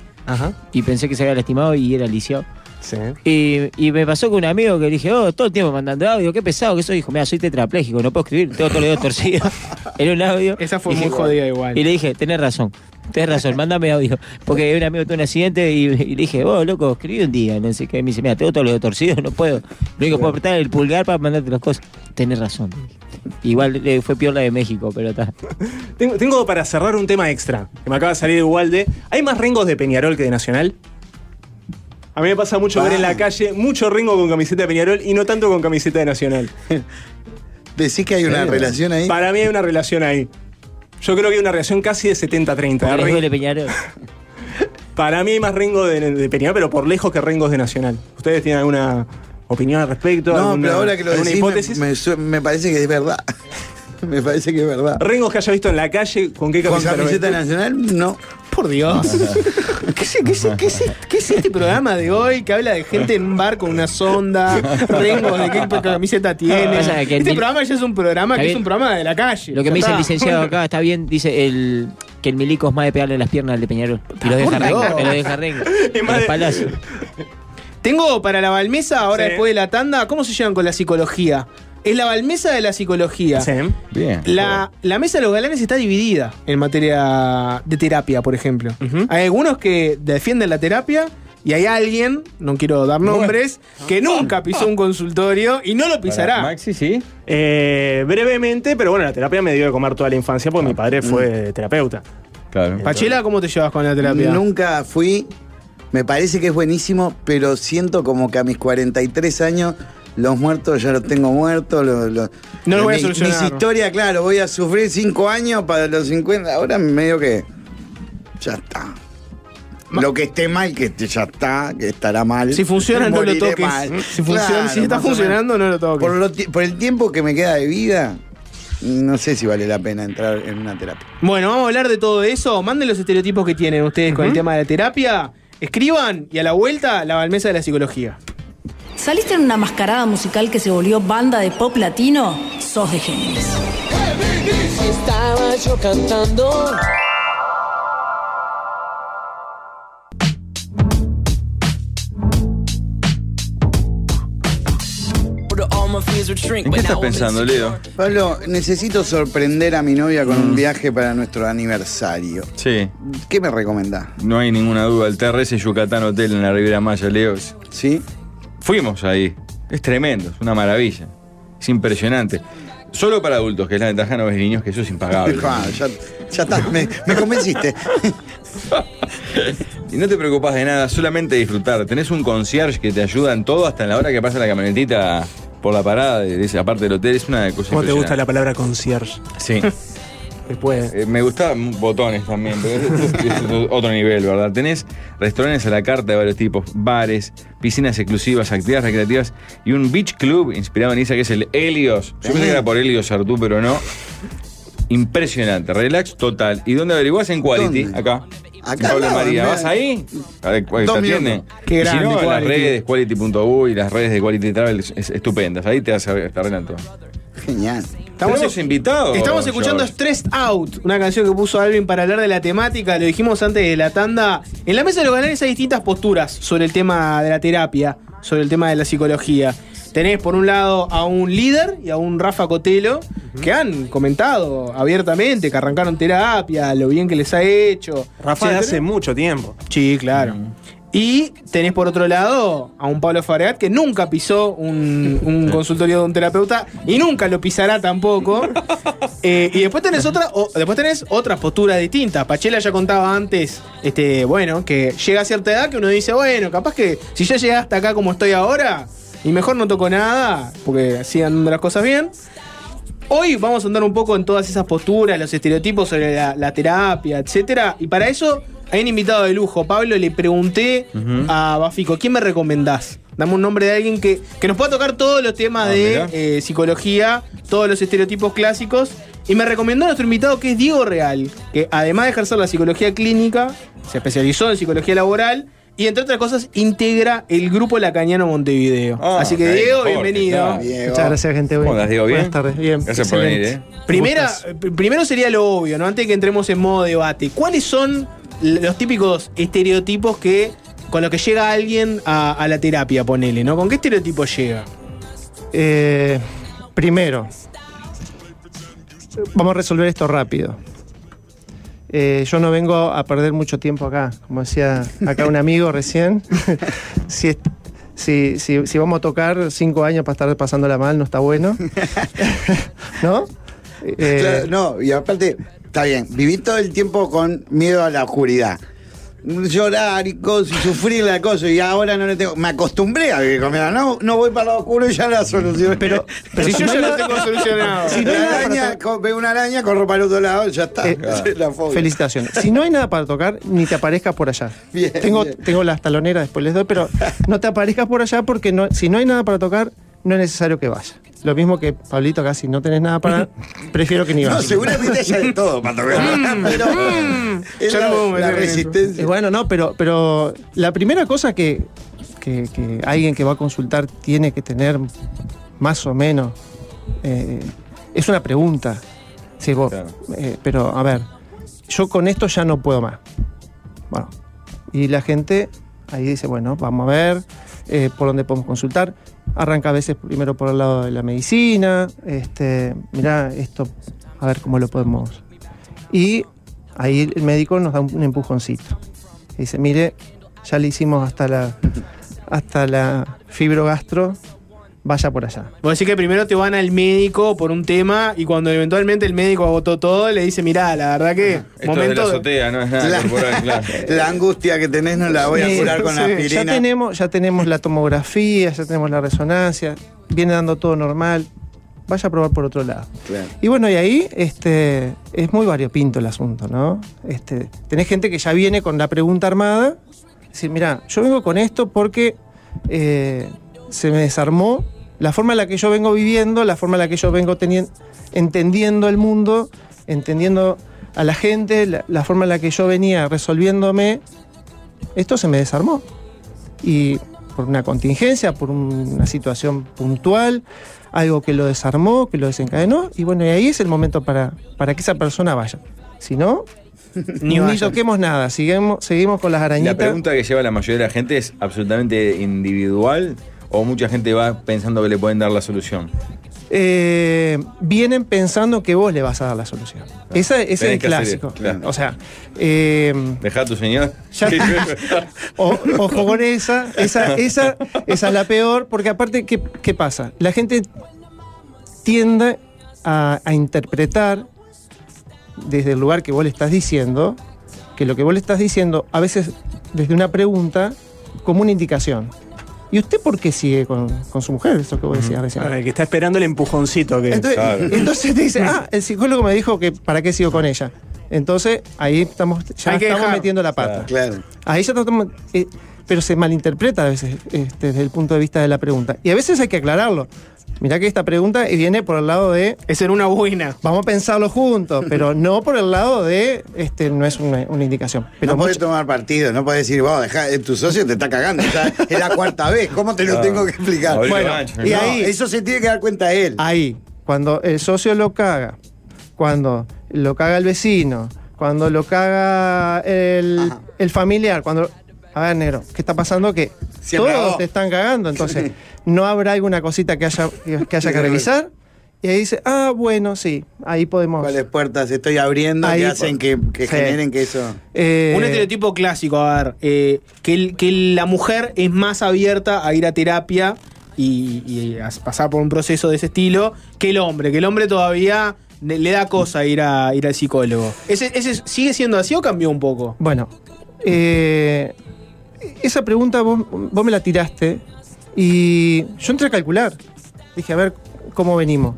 y pensé que se había lastimado y era lisiado. Y, y me pasó con un amigo que le dije, oh, todo el tiempo mandando audio, qué pesado que soy. Dijo, mira, soy tetrapléjico, no puedo escribir, tengo todos los dedos torcidos. en un audio. Esa fue Y muy jodida igual. Y le dije, tenés razón, tenés razón, mándame audio. Porque un amigo tuvo un accidente y, y le dije, oh, loco, escribí un día. No sé qué. Me dice, mira, tengo todos los dedos torcidos, no puedo. Lo único que puedo apretar es el pulgar para mandarte las cosas. Tenés razón. Igual eh, fue peor la de México, pero está. Tengo, tengo para cerrar un tema extra, que me acaba de salir igual de... ¿Hay más rengos de Peñarol que de Nacional? A mí me pasa mucho ver en la calle mucho ringo con camiseta de Peñarol y no tanto con camiseta de Nacional. ¿Decís que hay una relación ahí? Para mí hay una relación ahí. Yo creo que hay una relación casi de 70-30. Porque les Ring- duele Peñarol. Para mí hay más ringo de, de Peñarol, pero por lejos que rengos de Nacional. ¿Ustedes tienen alguna opinión al respecto? No, ¿Alguna- pero ahora que lo decís, me- hipótesis? me, su- me parece que es verdad. me parece que es verdad. Rengos que haya visto en la calle, ¿con qué ¿Con camiseta? nacional? No. Por Dios. ¿Qué es, qué es- qué es- qué es este programa de hoy que habla de gente en un bar con una sonda, Rengo, de qué camiseta tiene? El Este mil- programa ya es un programa que es un programa de la calle. Lo que me dice el licenciado acá está bien, dice el que el milico es más de pegarle las piernas al de Peñarol. Y lo deja rengo, que lo deja rengo. En los palacios. Tengo para la Balmesa, ahora Sí. después de la tanda, ¿cómo se llevan con la psicología? Es la Balmesa de la psicología. Bien. La, la mesa de los galanes está dividida en materia de terapia, por ejemplo. Hay algunos que defienden la terapia y hay alguien, no quiero dar nombres, que nunca pisó un consultorio y no lo pisará. Maxi, sí. Eh, brevemente, pero bueno, la terapia me dio de comer toda la infancia porque mi padre fue terapeuta. Claro. Pachela, ¿cómo te llevas con la terapia? Nunca fui. Me parece que es buenísimo, pero siento como que a mis 43 años los muertos ya los tengo muertos. Los, los- No los voy a solucionar. Mis historias, claro, voy a sufrir 5 años para los 50. Ahora medio que. Ya está. Lo que esté mal, que ya está, que estará mal. Si funciona, no lo toques. mal. Si funciona- Claro, si está funcionando, no lo toques. Lo por el tiempo que me queda de vida, no sé si vale la pena entrar en una terapia. Bueno, vamos a hablar de todo eso. Manden los estereotipos que tienen ustedes con el tema de la terapia. Escriban y a la vuelta la Balmesa de la psicología. ¿Saliste en una mascarada musical que se volvió banda de pop latino? Sos de Géminis. Estaba yo cantando. ¿En qué estás pensando, Leo? Pablo, necesito sorprender a mi novia con un viaje para nuestro aniversario. Sí. ¿Qué me recomendás? No hay ninguna duda. El TRS Yucatán Hotel en la Riviera Maya, Leo. ¿Sí? Fuimos ahí. Es tremendo, es una maravilla. Es impresionante. Solo para adultos, que es la ventaja, no ves niños, que eso es impagable. Ah, ya, ya está, me, me convenciste. Y no te preocupas de nada, solamente disfrutar. Tenés un concierge que te ayuda en todo, hasta en la hora que pasa la camionetita por la parada de esa parte del hotel. Es una cosa ¿Cómo te gusta la palabra concierge? Sí. Después. Eh, me gustan botones también, pero es, es- es otro nivel, ¿verdad? Tenés restaurantes a la carta de varios tipos, bares, piscinas exclusivas, actividades recreativas y un beach club inspirado en Isa que es el Helios. Yo pensé que era por Helios Artú, pero no. Impresionante, relax total. ¿Y dónde averiguás? En Quality, ¿Dónde? acá. Acá Pablo lado, María. ¿vas ahí? A ver, ¿cuál te minutos. Qué grande, si no, las redes quality.u y las redes de Quality Travel es- es- estupendas. Ahí te vas a ver, te arreglan todo. Genial. Estamos, Tenemos invitados. Estamos escuchando George. Stressed Out, una canción que puso Alvin para hablar de la temática. Lo dijimos antes de la tanda. En la mesa de los galanes hay distintas posturas sobre el tema de la terapia, sobre el tema de la psicología. tenés por un lado a un líder y a un Rafa Cotelo que han comentado abiertamente que arrancaron terapia, lo bien que les ha hecho. Rafa de hace mucho tiempo. Sí, claro. Y tenés por otro lado a un Pablo Fabregat que nunca pisó un, un consultorio de un terapeuta y nunca lo pisará tampoco. Eh, y después tenés otra, o- después tenés otras posturas distintas. Pachela ya contaba antes, este, bueno, que llega a cierta edad que uno dice, bueno, capaz que si yo llegué hasta acá como estoy ahora, y mejor no toco nada, porque sigan andando las cosas bien. Hoy vamos a andar un poco en todas esas posturas, los estereotipos sobre la, la terapia, etcétera. Y para eso hay un invitado de lujo. Pablo, le pregunté a Bafico, ¿quién me recomendás? Dame un nombre de alguien que, que nos pueda tocar todos los temas Ah, de eh, psicología, todos los estereotipos clásicos. Y me recomendó a nuestro invitado que es Diego Real, que además de ejercer la psicología clínica, se especializó en psicología laboral y entre otras cosas integra el grupo Lacaniano Montevideo. Ah, Así que Diego, Jorge, bienvenido. Diego. Muchas gracias, gente. ¿Cómo andás, Diego? ¿Bien? Buenas tardes. Bien. Gracias por venir, ¿eh? Primera, primero sería lo obvio, ¿no? Antes de que entremos en modo debate. ¿Cuáles son los típicos estereotipos que con los que llega alguien a, a la terapia, ponele, ¿no? ¿Con qué estereotipo llega? Eh, primero, vamos a resolver esto rápido. Eh, yo no vengo a perder mucho tiempo acá, como decía acá un amigo recién. si, es- si- si- si vamos a tocar cinco años para estar pasándola mal, no está bueno. ¿No? Eh, Claro, no, y aparte, está bien, viví todo el tiempo con miedo a la oscuridad. Llorar y cosas, y sufrir la cosa, y ahora no le tengo. Me acostumbré a vivir con miedo. No, no voy para lado oscuro y ya la solucioné. Pero, Si yo ya lo tengo solucionado. Si no hay la nada para araña, veo una araña, corro para el otro lado, ya está. Eh, la fobia. Felicitaciones. Si no hay nada para tocar, ni te aparezcas por allá. Bien, tengo, bien. tengo las taloneras, después les doy, pero no te aparezcas por allá porque no, si no hay nada para tocar, no es necesario que vayas. Lo mismo que Pablito acá, si no tenés nada para, prefiero que ni No, vayas. seguramente haya de todo para tocar. pero es Ya la, no resistencia. Eh, bueno, no, pero, pero la primera cosa que, que- que alguien que va a consultar tiene que tener más o menos eh, es una pregunta. Sí, vos, Claro. eh, pero a ver, yo con esto ya no puedo más. Bueno, y la gente ahí dice, bueno, vamos a ver eh, por dónde podemos consultar. Arranca a veces primero por el lado de la medicina, este, mirá esto, a ver cómo lo podemos. Y ahí el médico nos da un, empujoncito. Dice, mire, ya le hicimos hasta la, hasta la fibrogastro, vaya por allá. Vos decís que primero te van al médico por un tema y cuando eventualmente el médico agotó todo, le dice, mirá, la verdad que Esto es de la momento... azotea, no es nada La- corporal, claro. La angustia que tenés no la voy a curar con sí, aspirina. Ya tenemos, ya tenemos la tomografía, ya tenemos la resonancia, viene dando todo normal. Vaya a probar por otro lado. Claro. Y bueno, y ahí este, es muy variopinto el asunto, ¿no? Este, tenés gente que ya viene con la pregunta armada. Decir, mira, yo vengo con esto porque eh, se me desarmó la forma en la que yo vengo viviendo, la forma en la que yo vengo teniendo, entendiendo el mundo, entendiendo a la gente, la, la forma en la que yo venía resolviéndome, esto se me desarmó. Y por una contingencia, por un- una situación puntual, algo que lo desarmó, que lo desencadenó, y bueno, y ahí es el momento para, para que esa persona vaya. Si no, Ni ni, toquemos nada, seguimos, seguimos con las La arañitas. pregunta que lleva la mayoría de la gente es absolutamente individual o mucha gente va pensando que le pueden dar la solución. eh, vienen pensando que vos le vas a dar la solución. Esa- ese es el hacer clásico. claro. O sea, eh, Deja a tu señor. Ya- O- ojo con esa, esa, esa, esa es la peor, porque aparte, ¿qué, qué pasa? La gente tiende a, a interpretar desde el lugar que vos le estás diciendo, que lo que vos le estás diciendo, a veces desde una pregunta, como una indicación. ¿Y usted por qué sigue con, con su mujer? Eso que vos decías recién. Ah, El que está esperando el empujoncito que. Entonces, Claro. entonces te dice, ah, el psicólogo me dijo que para qué sigo con ella. Entonces, ahí estamos, ya Hay que estamos dejar. metiendo la pata. Claro. Ahí ya estamos, eh, pero se malinterpreta a veces este, desde el punto de vista de la pregunta. Y a veces hay que aclararlo. Mirá que esta pregunta viene por el lado de Es en una buena. vamos a pensarlo juntos, pero no por el lado de este no es una, una indicación. Pero no mucho- tomar partido, no podés decir, vos, dejá, eh, tu socio te está cagando. es la cuarta vez, ¿cómo te lo tengo que explicar? Bueno, y No, ahí- eso se tiene que dar cuenta él. ahí, cuando el socio lo caga, cuando lo caga el vecino, cuando lo caga el, el familiar, cuando. A ver, negro, ¿qué está pasando? Que Siempre todos te están cagando. Entonces, no habrá alguna cosita que haya que, que haya que revisar. Y ahí dice, ah, bueno, sí, ahí podemos. ¿Cuáles puertas estoy abriendo Ahí que hacen que, que Sí. generen que eso. Eh, Un estereotipo clásico, a ver, eh, que, el- que la mujer es más abierta a ir a terapia y, y a pasar por un proceso de ese estilo que el hombre, que el hombre todavía le, le da cosa ir, a, ir al psicólogo. ¿Ese, ese sigue siendo así o cambió un poco? Bueno, eh, esa pregunta vos, vos me la tiraste y yo entré a calcular. Dije, a ver cómo venimos.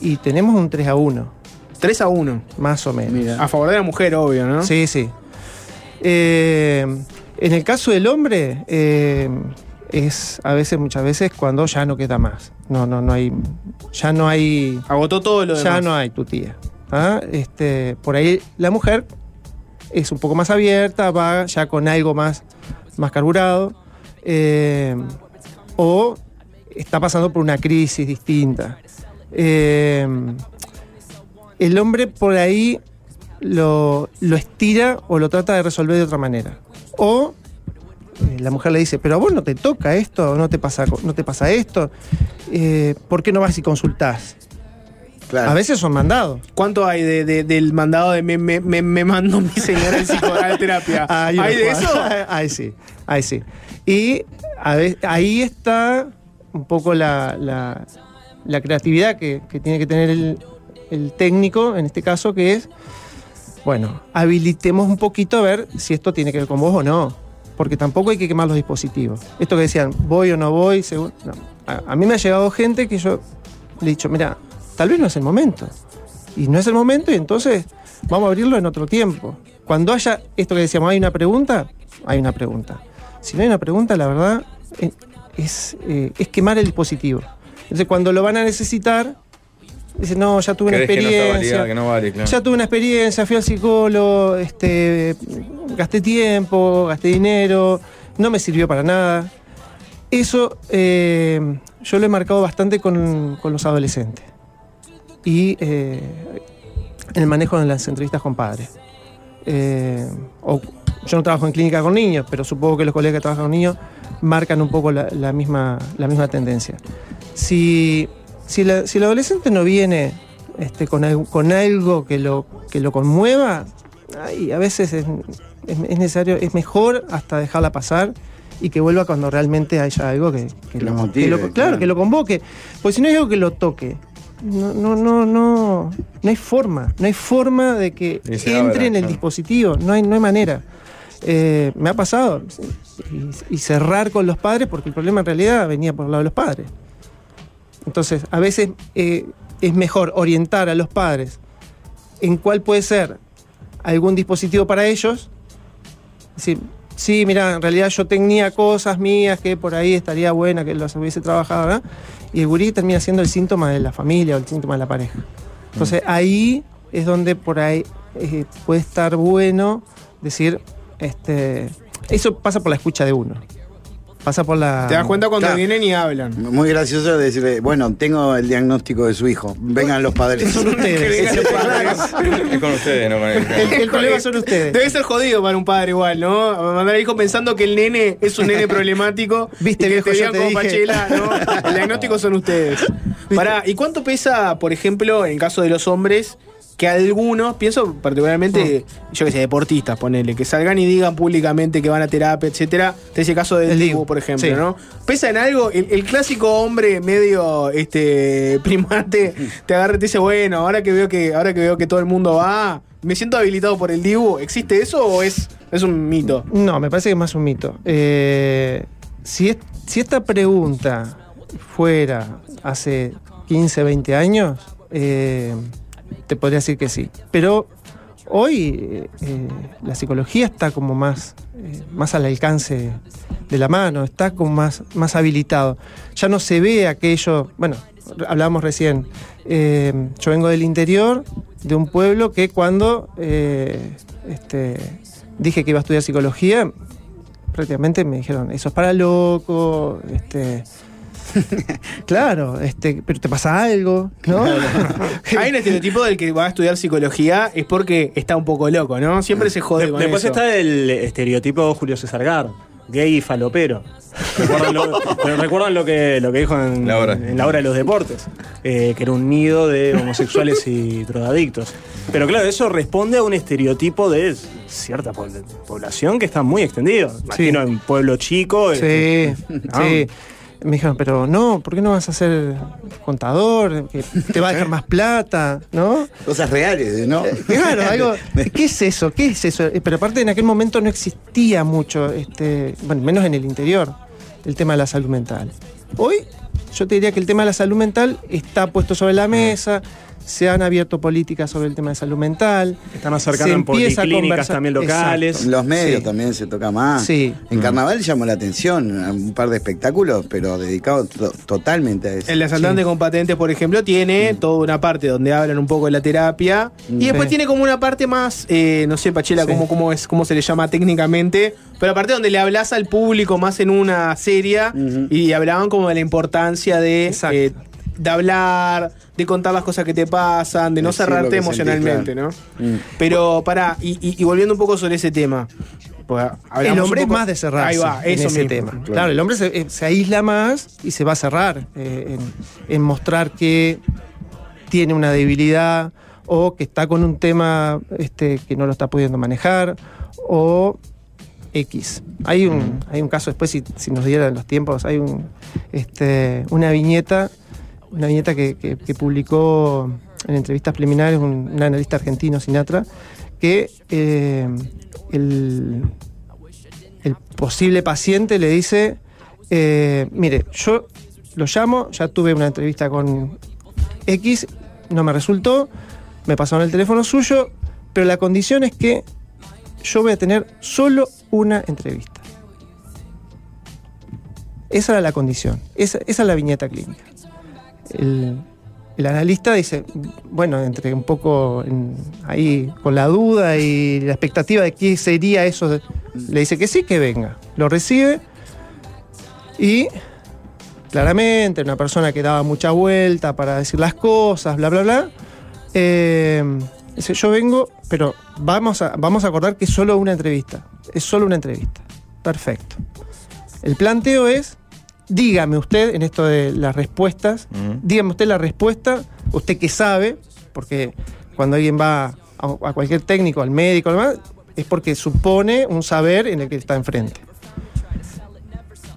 Y tenemos un 3 a 1. 3 a 1. Más o menos. A favor de la mujer, obvio, ¿no? Sí, sí. Eh, en el caso del hombre, eh, es a veces, muchas veces, cuando ya no queda más. No, no, no hay. Ya no hay. Agotó todo lo Ya demás. no hay tu tía. ¿ah? Este, por ahí la mujer es un poco más abierta, va ya con algo más, más carburado. eh, o está pasando por una crisis distinta. Eh, el hombre por ahí lo, lo estira o lo trata de resolver de otra manera. O eh, la mujer le dice, pero a vos no te toca esto, no te pasa, no te pasa esto, eh, ¿por qué no vas y consultás? A veces son mandados. ¿Cuánto hay de, de- del mandado de me, me, me, me mando mi señora al psico- a la terapia? Hay, ¿Hay unos de eso? Ahí sí, ahí sí. Y ahí está un poco la, creatividad que, tiene que tener el, técnico, en este caso, que es, bueno, habilitemos un poquito a ver si esto tiene que ver con vos o no. Porque tampoco hay que quemar los dispositivos. Esto que decían, voy o no voy, según. A, a mí me ha llegado gente que yo le he dicho, mira, tal vez no es el momento. Y no es el momento, y entonces vamos a abrirlo en otro tiempo. Cuando haya esto que decíamos, hay una pregunta, hay una pregunta. Si no hay una pregunta, la verdad, eh, es, eh, es quemar el dispositivo. Entonces, cuando lo van a necesitar, dicen, no, ya tuve una ¿Crees que no está experiencia. validado, que no vale, claro. Ya tuve una experiencia, fui al psicólogo, este, gasté tiempo, gasté dinero, no me sirvió para nada. Eso eh, yo lo he marcado bastante con, con los adolescentes. Y eh, en el manejo de las entrevistas con padres. O- yo no trabajo en clínica con niños, pero supongo que los colegas que trabajan con niños marcan un poco la, la misma, la misma tendencia. Si, si, la- si el adolescente no viene este, con, algo, con algo que lo, que lo conmueva, ay, a veces es, es- es necesario, es mejor hasta dejarla pasar y que vuelva cuando realmente haya algo que, que lo que motive, lo- claro, claro. que lo convoque. Pues si no hay algo que lo toque, no, no, no, no, no hay forma, no hay forma de que entre abra, en el claro. dispositivo, no hay, no hay manera. Eh, me ha pasado y, cerrar con los padres porque el problema en realidad venía por el lado de los padres. Entonces, a veces eh, es mejor orientar a los padres en cuál puede ser algún dispositivo para ellos. Decir, sí, mira, en realidad yo tenía cosas mías que por ahí estaría buena que las hubiese trabajado. Y el gurí termina siendo el síntoma de la familia o el síntoma de la pareja. Entonces, ahí es donde por ahí eh, puede estar bueno decir, este, eso pasa por la escucha de uno. Pasa por la... Te das cuenta cuando Claro. vienen y hablan. Muy gracioso decirle, bueno, tengo el diagnóstico de su hijo. Vengan los padres. Son ustedes. Es con ustedes, no con él. El, el problema son ustedes. Debe ser jodido para un padre igual, ¿no? Mandar al hijo pensando que el nene es un nene problemático. Viste, y que viejo, te yo te como dije. Pachela, ¿no? El diagnóstico son ustedes. Pará, ¿y cuánto pesa, por ejemplo, en caso de los hombres, que algunos, pienso particularmente, Mm. yo que sé, deportistas, ponele, que salgan y digan públicamente que van a terapia, etcétera? De ese caso del El Dibu, Dibu, por ejemplo, sí. ¿no? ¿Pesa en algo? El, el clásico hombre medio este primate te agarra y te dice, bueno, ahora que veo que, ahora que veo que todo el mundo va, me siento habilitado por el Dibu. ¿Existe eso o es, es un mito? No, me parece que es más un mito. Eh, si, es- si esta pregunta fuera hace 15, 20 años, eh, te podría decir que sí. Pero hoy eh, la psicología está como más, eh, más al alcance de la mano, está como más, más habilitado. Ya no se ve aquello, bueno, hablábamos recién, eh, yo vengo del interior, de un pueblo que cuando este, dije que iba a estudiar psicología, prácticamente me dijeron, eso es para loco, este... claro, este, pero te pasa algo, ¿no? Hay un estereotipo del que va a estudiar psicología es porque está un poco loco, ¿no? Siempre se jode De- con después eso. está el estereotipo Julio César Gar. gay y falopero. ¿Recuerdan lo, pero recuerdan lo que, lo que dijo en La hora. en la hora de los deportes? Eh, que era un nido de homosexuales y drogadictos. Pero claro, eso responde a un estereotipo de cierta po- población que está muy extendido. Imagino en pueblo chico. Sí, este, ¿no? sí. Me dijeron, pero no, ¿por qué no vas a ser contador? Que te va a dejar más plata, ¿no? Cosas reales, ¿no? Claro, algo. ¿Qué es eso? ¿Qué es eso? Eh, Pero aparte en aquel momento no existía mucho, este, bueno, menos en el interior, el tema de la salud mental. Hoy yo te diría que el tema de la salud mental está puesto sobre la mesa, se han abierto políticas sobre el tema de salud mental. Están acercando en policlínicas también locales. En los medios Sí. también se toca más. Sí. En carnaval llamó la atención a un par de espectáculos, pero dedicados to- totalmente a eso. El asaltante con patentes, por ejemplo, tiene toda una parte donde hablan un poco de la terapia. Mm. Y después Sí. tiene como una parte más, eh, no sé, Pachela, Sí. cómo, cómo, es, cómo se le llama técnicamente. Pero aparte donde le hablas al público más en una serie y hablaban como de la importancia de, Exacto. eh, de hablar, de contar las cosas que te pasan, de no Decir cerrarte emocionalmente, sentís, ¿no? Mm. Pero para y, y- y volviendo un poco sobre ese tema. pues, El hombre es más de cerrarse Ahí va, en eso ese mismo. tema. Claro. el hombre se, eh, se aísla más y se va a cerrar eh, en, en mostrar que tiene una debilidad o que está con un tema este, que no lo está pudiendo manejar o X. Hay un, hay un caso después, si, si nos dieran los tiempos, hay un, este, una viñeta, una viñeta que, publicó en entrevistas preliminares un, analista argentino, Sinatra, que eh, el, posible paciente le dice, eh, mire, yo lo llamo, ya tuve una entrevista con X, no me resultó, me pasaron el teléfono suyo, pero la condición es que yo voy a tener solo una entrevista. Esa era la condición, esa es la viñeta clínica. El, analista dice, bueno, entre un poco ahí con la duda y la expectativa de qué sería eso, le dice que sí, que venga. Lo recibe y claramente una persona que daba mucha vuelta para decir las cosas, bla, bla, bla, eh, dice, yo vengo, pero vamos a, vamos a acordar que es solo una entrevista, es solo una entrevista. Perfecto. El planteo es, dígame usted en esto de las respuestas, dígame usted la respuesta, usted que sabe, porque cuando alguien va a, a cualquier técnico, al médico, demás, es porque supone un saber en el que está enfrente.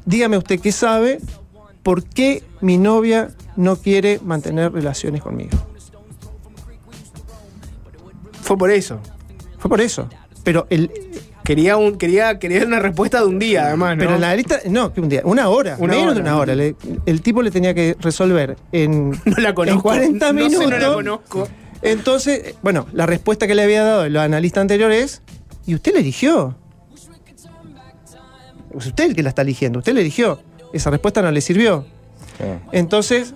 Dígame usted qué sabe, por qué mi novia no quiere mantener relaciones conmigo. Fue por eso. Fue por eso. Pero el, Quería, un, quería, quería una respuesta de un día, además, ¿no? Pero la lista, no, que un día, una hora, Una menos hora. de una hora. Le- el tipo le tenía que resolver en, no la conozco. en 40 No sé, minutos. no la conozco. Entonces, bueno, la respuesta que le había dado el analista anterior es, ¿y usted la eligió? Es usted el que la está eligiendo, usted la eligió. Esa respuesta no le sirvió. Entonces,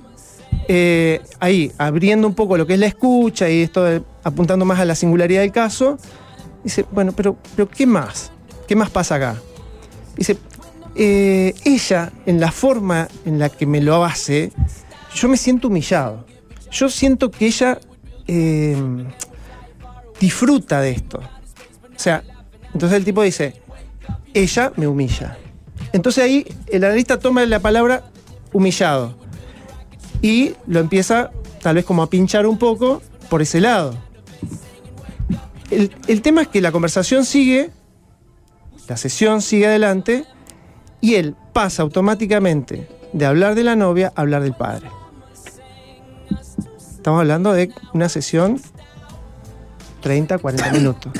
eh, ahí, abriendo un poco lo que es la escucha y esto de- apuntando más a la singularidad del caso, dice, bueno, pero, pero ¿qué más? ¿Qué más pasa acá? Dice, eh, ella, en la forma en la que me lo hace, yo me siento humillado. Yo siento que ella eh, disfruta de esto. O sea, entonces el tipo dice, ella me humilla. Entonces ahí el analista toma la palabra humillado y lo empieza tal vez como a pinchar un poco por ese lado. El, el tema es que la conversación sigue, la sesión sigue adelante y él pasa automáticamente de hablar de la novia a hablar del padre. Estamos hablando de una sesión 30, 40 minutos.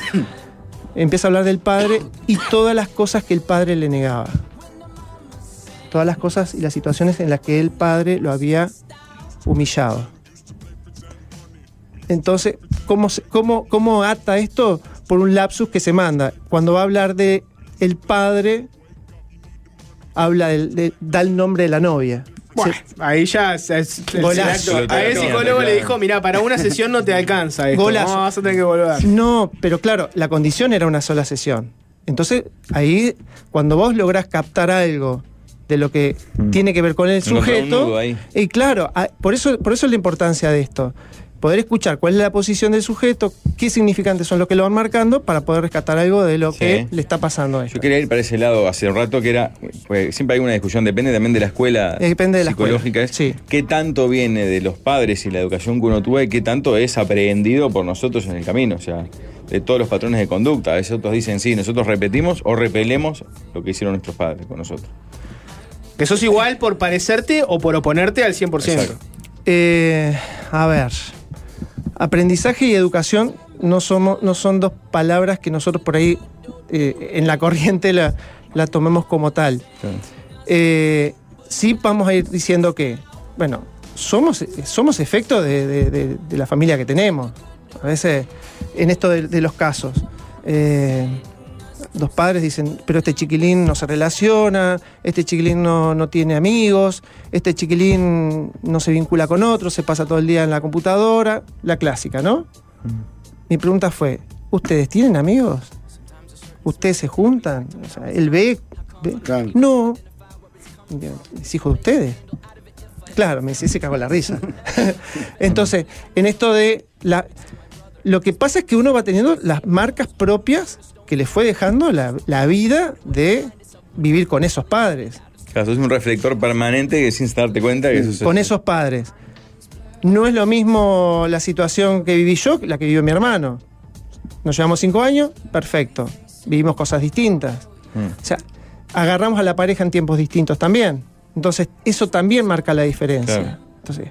Empieza a hablar del padre y todas las cosas que el padre le negaba. Todas las cosas y las situaciones en las que el padre lo había humillado. Entonces, ¿cómo, cómo, cómo ata esto? Por un lapsus que se manda. Cuando va a hablar de el padre, habla del, de- da el nombre de la novia. Bueno, ahí ya es- es- el- Golazo. a el psicólogo le dijo, mira, para una sesión no te alcanza esto. Golazo. No, vas a tener que volver. No, pero claro, la condición era una sola sesión. Entonces, ahí, cuando vos lográs captar algo de lo que tiene que ver con el sujeto, y claro, por eso, por eso es la importancia de esto. Poder escuchar cuál es la posición del sujeto, qué significantes son los que lo van marcando para poder rescatar algo de lo que le está pasando a él. Yo quería ir para ese lado hace un rato que era, pues, siempre hay una discusión, depende también de la escuela Depende de la psicológica, es qué tanto viene de los padres y la educación que uno tuvo y qué tanto es aprehendido por nosotros en el camino, o sea, de todos los patrones de conducta. A veces otros dicen, sí, nosotros repetimos o repelemos lo que hicieron nuestros padres con nosotros. ¿Que sos igual por parecerte o por oponerte al 100%? Eh, a ver, aprendizaje y educación no, somos, no son dos palabras que nosotros por ahí eh, en la corriente la, la tomemos como tal. Eh, sí vamos a ir diciendo que, bueno, somos, somos efecto de, de- de- de la familia que tenemos. A veces, en esto de, de los casos, eh, los padres dicen, pero este chiquilín no se relaciona, este chiquilín no, no tiene amigos, este chiquilín no se vincula con otros, se pasa todo el día en la computadora, la clásica, ¿no? Mi pregunta fue, ¿ustedes tienen amigos? ¿Ustedes se juntan? O sea, ¿Él ve? ve? No. Es hijo de ustedes. Claro, me dice, se cagó la risa. Entonces, en esto de la. Lo que pasa es que uno va teniendo las marcas propias que le fue dejando la, la vida de vivir con esos padres. Claro, es un reflector permanente que sin darte cuenta que eso es Con esos padres. No es lo mismo la situación que viví yo que la que vivió mi hermano. Nos llevamos cinco años, perfecto. Vivimos cosas distintas. Mm. O sea, agarramos a la pareja en tiempos distintos también. Entonces, eso también marca la diferencia. Claro. Entonces,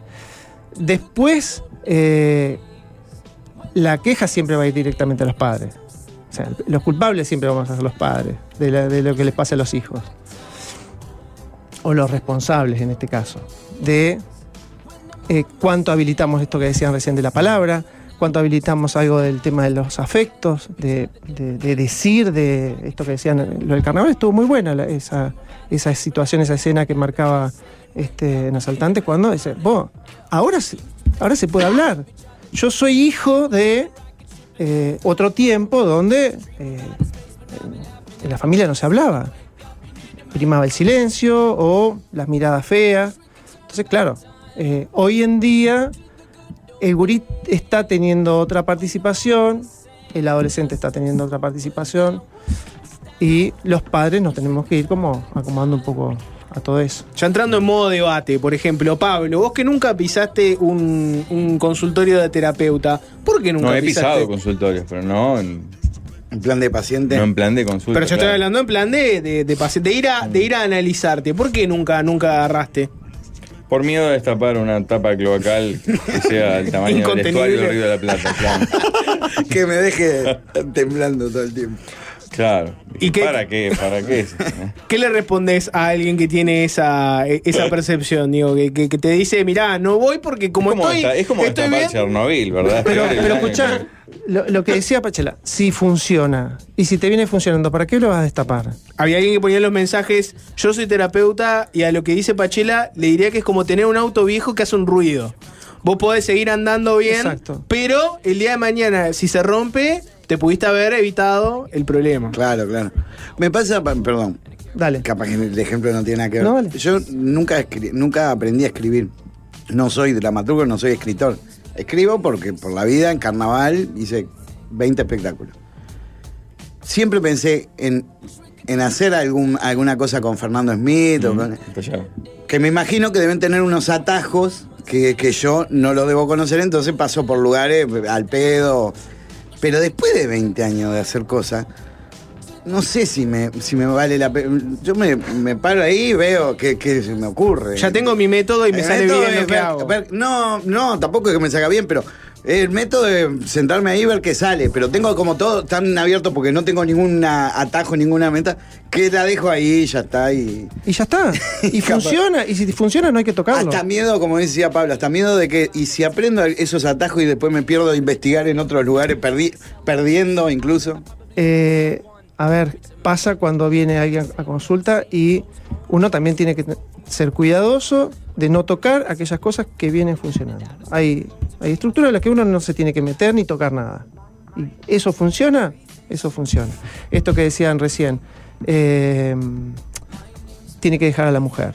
después, eh, la queja siempre va a ir directamente a los padres. O sea, los culpables siempre vamos a ser los padres de, lo que les pasa a los hijos. O los responsables en este caso. De eh, cuánto habilitamos esto que decían recién de la palabra, cuánto habilitamos algo del tema de los afectos, de, de- de decir, de esto que decían, lo del carnaval estuvo muy buena, la- esa, esa situación, esa escena que marcaba este, en Asaltante cuando dice, vos, ahora, se- ahora se puede hablar. Yo soy hijo de eh, otro tiempo donde eh, en la familia no se hablaba. Primaba el silencio o las miradas feas. Entonces, claro, eh, hoy en día el gurí está teniendo otra participación, el adolescente está teniendo otra participación y los padres nos tenemos que ir como acomodando un poco a todo eso. Ya entrando en modo debate, por ejemplo, Pablo, vos que nunca pisaste un, un consultorio de terapeuta, ¿por qué nunca No, he pisaste? pisado consultorios, pero no en, en plan de paciente. No en plan de consulta. Pero yo estoy hablando en plan de, de, de paci- de ir a, de ir a analizarte. ¿Por qué nunca, nunca agarraste? Por miedo a destapar una tapa cloacal que sea del tamaño del estuario del Río de la Plata. Claro. que me deje temblando todo el tiempo. Claro. ¿Y qué- ¿Para qué? ¿Para qué? ¿Qué le respondes a alguien que tiene esa, e- esa percepción? Digo, que, que- que te dice, mirá, no voy porque como es como, estoy. es como estoy destapar bien, Chernobyl, ¿verdad? Pero, pero escuchá, lo, lo que decía Pachela, si funciona y si te viene funcionando, ¿para qué lo vas a destapar? Había alguien que ponía en los mensajes, yo soy terapeuta y a lo que dice Pachela le diría que es como tener un auto viejo que hace un ruido. Vos podés seguir andando bien, Exacto. pero el día de mañana, si se rompe, te pudiste haber evitado el problema. Claro, claro. Me pasa, pa- perdón. Dale. Capaz que el ejemplo no tiene nada que ver. No, dale. Yo nunca, nunca aprendí a escribir. No soy dramaturgo, no soy escritor. Escribo porque por la vida en carnaval hice 20 espectáculos. Siempre pensé en, en hacer algún, alguna cosa con Fernando Smith o con- que me imagino que deben tener unos atajos que, que yo no lo debo conocer, entonces paso por lugares al pedo. Pero después de 20 años de hacer cosas, no sé si me, si me vale la pena. Yo me, me paro ahí y veo qué, qué se me ocurre. Ya tengo mi método y me El sale bien lo que ver- hago. ver- no, no, tampoco es que me salga bien, pero el método de sentarme ahí y ver qué sale. Pero tengo como todo tan abierto porque no tengo ningún atajo, ninguna meta, que la dejo ahí y ya está. Y, Y ya está. Y funciona. Y si funciona, no hay que tocarlo. hasta miedo, como decía Pablo, hasta miedo de que, y si aprendo esos atajos y después me pierdo de investigar en otros lugares, perdi- perdiendo incluso. Eh, a ver, pasa cuando viene alguien a consulta y uno también tiene que ser cuidadoso de no tocar aquellas cosas que vienen funcionando. Hay, hay estructuras en las que uno no se tiene que meter ni tocar nada. ¿Y eso funciona? Eso funciona. Esto que decían recién, eh, tiene que dejar a la mujer.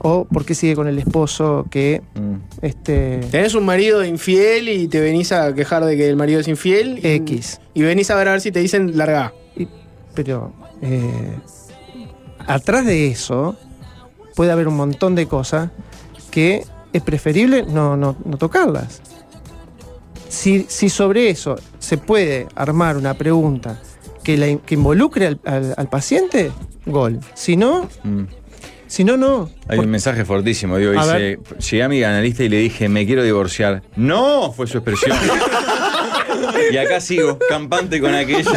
O por qué sigue con el esposo que Mm. este Tenés un marido infiel y te venís a quejar de que el marido es infiel. y- X. Y venís a ver a ver si te dicen larga. Pero eh, atrás de eso puede haber un montón de cosas que es preferible no, no- no tocarlas. Si, si sobre eso se puede armar una pregunta que, la que involucre al, al- al paciente, gol. Si no, Mm. si no, no. Hay un mensaje fortísimo. Digo, A dice, llegué a mi analista y le dije, me quiero divorciar. ¡No! Fue su expresión. y acá sigo, campante con aquella.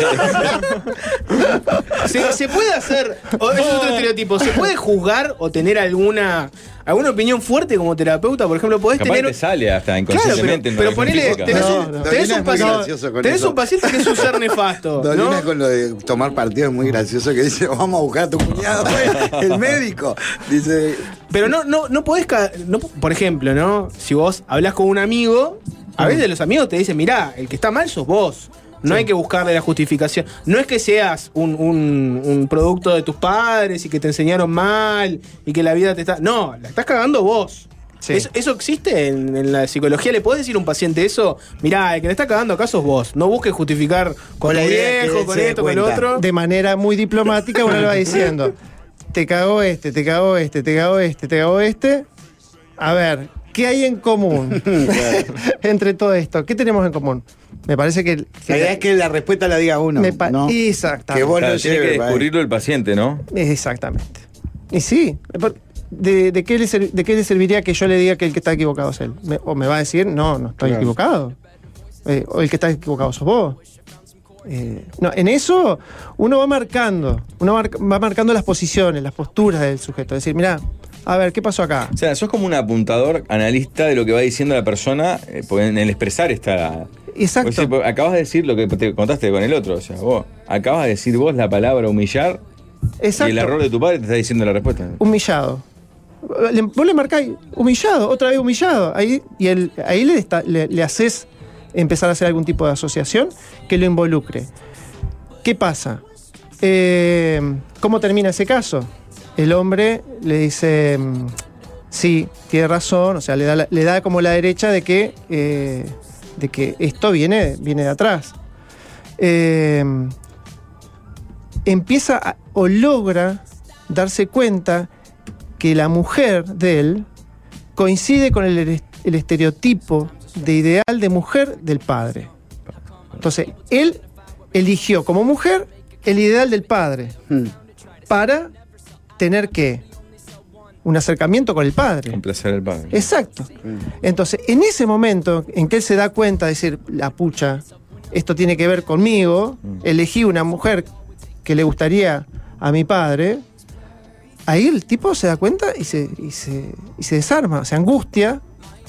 ¿Se, se puede hacer, o es otro estereotipo, ¿se puede juzgar o tener alguna, alguna opinión fuerte como terapeuta? Por ejemplo, podés Capaz tener... te sale hasta Claro, inconscientemente. pero, pero en ponele, tenés, un, No, no, tenés un paciente, tenés un paciente que es un ser nefasto, Dolina ¿no? con lo de tomar partido es muy gracioso que dice, vamos a buscar a tu cuñado, el médico. Dice, Pero no, no, no podés. no- por ejemplo, ¿no? Si vos hablas con un amigo, a veces los amigos te dicen, mirá, el que está mal sos vos. No hay que buscarle la justificación. No es que seas un, un- un producto de tus padres y que te enseñaron mal y que la vida te está. No, la estás cagando vos. ¿Eso, eso existe en, en la psicología? ¿Le podés decir a un paciente eso? Mirá, el que le está cagando acá sos vos. No busques justificar con que viejo, con esto, con lo cuenta. otro. De manera muy diplomática, uno le va diciendo: Te cagó este, te cagó este, te cagó este, te cagó este. A ver, ¿qué hay en común entre todo esto? ¿Qué tenemos en común? Me parece que. la idea es que la respuesta la diga uno. Me pa- ¿no? Exactamente. Que vos Claro, lo tiene que lleves, descubrirlo el paciente, ¿no? Exactamente. Y sí, ¿de, de qué le ser- ¿de qué le serviría que yo le diga que el que está equivocado es él? Me- o me va a decir, no, no estoy Claro. equivocado. Eh, o el que está equivocado sos vos. Eh, no, en eso uno va marcando, uno va marcando las posiciones, las posturas del sujeto. Es decir, mira, a ver, ¿qué pasó acá? O sea, sos como un apuntador, analista de lo que va diciendo la persona, eh, en el expresar está. Exacto. Decís, acabas de decir lo que te contaste con el otro. O sea, vos acabas de decir vos la palabra humillar Exacto. y el error de tu padre te está diciendo la respuesta. Humillado. Le- vos le marcáis humillado, otra vez humillado. Ahí, y el- ahí le, está- le, le haces empezar a hacer algún tipo de asociación que lo involucre. ¿Qué pasa? Eh, ¿Cómo termina ese caso? El hombre le dice, mm, sí, tiene razón, o sea, le da, le da como la derecha de que, eh, de que esto viene, viene de atrás. Eh, empieza a- o logra darse cuenta que la mujer de él coincide con el, el estereotipo de ideal de mujer del padre. Entonces, él eligió como mujer el ideal del padre para tener que un acercamiento con el padre. Complacer al padre. Exacto. Entonces, en ese momento en que él se da cuenta de decir, la pucha, esto tiene que ver conmigo, elegí una mujer que le gustaría a mi padre, ahí el tipo se da cuenta y se, y se, y se desarma, se angustia,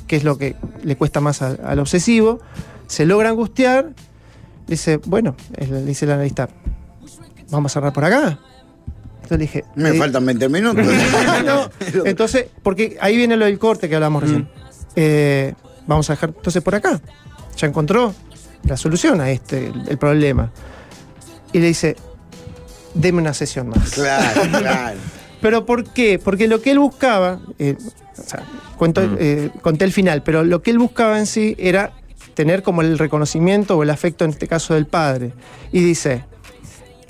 que es lo que le cuesta más al, al obsesivo, se logra angustiar, dice, bueno, le dice el analista, vamos a cerrar por acá. Entonces le dije, Me eh, faltan 20 minutos. no, entonces, porque ahí viene lo del corte que hablamos recién. Eh, vamos a dejar entonces por acá. Ya encontró la solución a este, el, el problema. Y le dice, deme una sesión más. Claro, claro. ¿Pero por qué? Porque lo que él buscaba, eh, o sea, cuento, eh, conté el final, pero lo que él buscaba en sí era tener como el reconocimiento o el afecto, en este caso del padre. Y dice,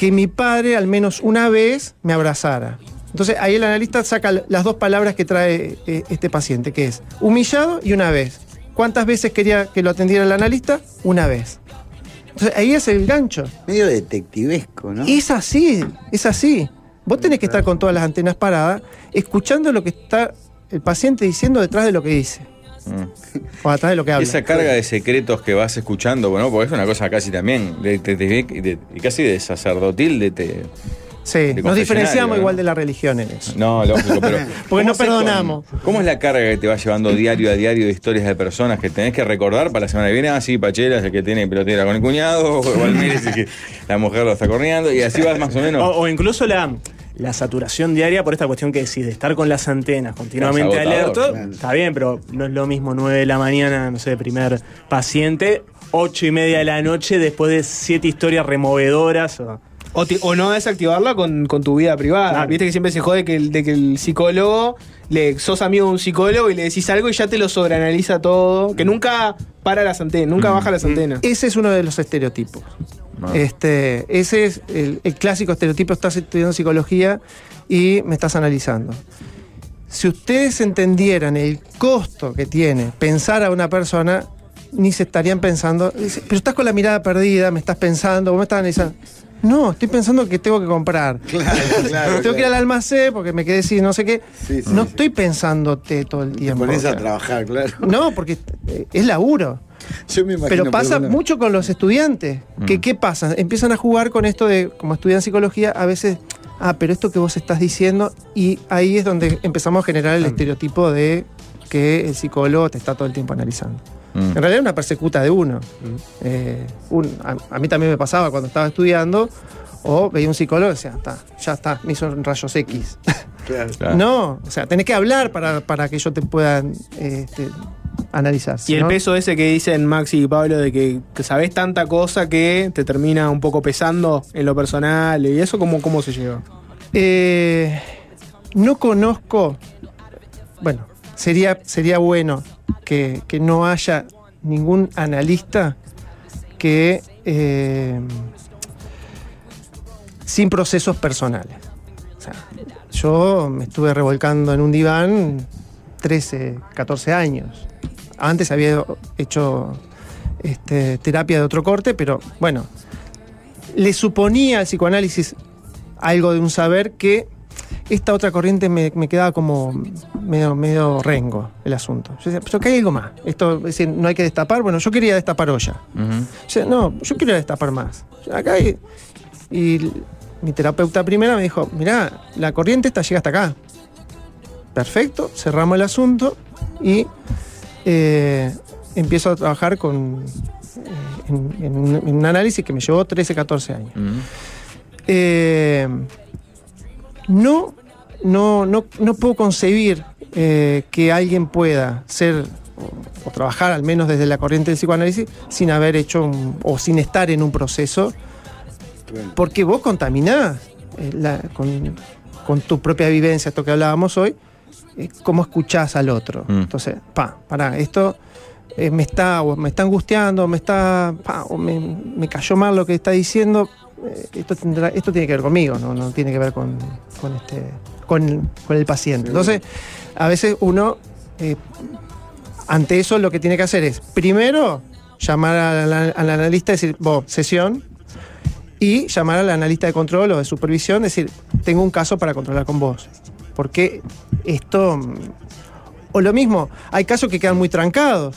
que mi padre al menos una vez me abrazara. Entonces ahí el analista saca las dos palabras que trae eh, este paciente, que es humillado y una vez. ¿Cuántas veces quería que lo atendiera el analista? Una vez. Entonces ahí es el gancho. Medio detectivesco, ¿no? Es así, es así. Vos tenés que estar con todas las antenas paradas, escuchando lo que está el paciente diciendo detrás de lo que dice. O atrás de lo que Y habla. esa carga de secretos que vas escuchando, bueno, porque es una cosa casi también, de, de- de- de- y casi de sacerdotil, de, te- Sí, nos diferenciamos ¿no? igual de la religión en eso. No, lógico, pero. Porque ¿cómo no perdonamos. con- ¿Cómo es la carga que te va llevando diario a diario de historias de personas que tenés que recordar para la semana que viene? Ah, sí, Pachela es el que tiene pelotera con el cuñado, o Valmírez es que la mujer lo está corriendo, y así vas más o menos. O, o incluso la, la saturación diaria por esta cuestión que decís, de estar con las antenas continuamente alerta. claro. Está bien, pero no es lo mismo 9 de la mañana, no sé, primer paciente, 8 y media de la noche después de siete historias removedoras. o- O, no desactivarla con, con tu vida privada. Claro. Viste que siempre se jode que el, de que el psicólogo, le, sos amigo de un psicólogo y le decís algo y ya te lo sobreanaliza todo. Que nunca para las antenas, nunca baja las antenas. Ese es uno de los estereotipos. Ah. Este, ese es el, el clásico estereotipo, estás estudiando psicología y me estás analizando. Si ustedes entendieran el costo que tiene pensar a una persona, ni se estarían pensando, pero estás con la mirada perdida, me estás pensando, vos me estás analizando. No, estoy pensando que tengo que comprar. claro, tengo que ir al almacén porque me quedé sin no sé qué. Sí, sí, no sí. estoy pensándote todo el tiempo. pones o a trabajar, claro. No, porque eh, es laburo. Yo me imagino, Pero pasa perdona. mucho con los estudiantes. que ¿Qué pasa? Empiezan a jugar con esto de, como estudian psicología, a veces, ah, pero esto que vos estás diciendo, y ahí es donde empezamos a generar el estereotipo de que el psicólogo te está todo el tiempo analizando. En realidad es una persecuta de uno. Eh, un- a, a mí también me pasaba cuando estaba estudiando, o veía un psicólogo y decía, "Ta, ya está, me hizo rayos X. Claro. No, o sea, tenés que hablar para, para que yo te pueda este, analizar. Y el peso ese que dicen Maxi y Pablo de que, que sabés tanta cosa que te termina un poco pesando en lo personal y eso, ¿cómo, cómo se lleva? Eh, no conozco. Bueno, sería, sería bueno que, no haya ningún analista que. eh, sin procesos personales. Yo me estuve revolcando en un diván 13, 14 años. Antes había hecho este, terapia de otro corte, pero bueno, le suponía al psicoanálisis algo de un saber que esta otra corriente me, me quedaba como medio, medio rengo el asunto. Yo decía, pero que hay algo más. Esto, es decir, no hay que destapar. Bueno, yo quería destapar olla. No, yo quiero destapar más. Acá hay- y mi terapeuta primera me dijo, mirá, la corriente esta llega hasta acá. Perfecto, cerramos el asunto y eh, empiezo a trabajar con, eh, en, en un, en un análisis que me llevó 13, 14 años. Eh, no, no, no, no puedo concebir eh, que alguien pueda ser o, o trabajar al menos desde la corriente del psicoanálisis sin haber hecho un- o sin estar en un proceso, porque vos contaminás eh, la- con, con tu propia vivencia, esto que hablábamos hoy, eh, cómo escuchás al otro. Entonces, pa, pará, esto eh, me está o me está angustiando, me está pa, o me, me cayó mal lo que está diciendo. Eh, esto, tendrá- esto tiene que ver conmigo, no, no tiene que ver con, con este, con, con el paciente. Entonces, a veces uno, eh, ante eso, lo que tiene que hacer es, primero, llamar al, al analista y decir, vos, sesión, y llamar al analista de control o de supervisión, decir, tengo un caso para controlar con vos. Porque esto. mm, O lo mismo, hay casos que quedan muy trancados.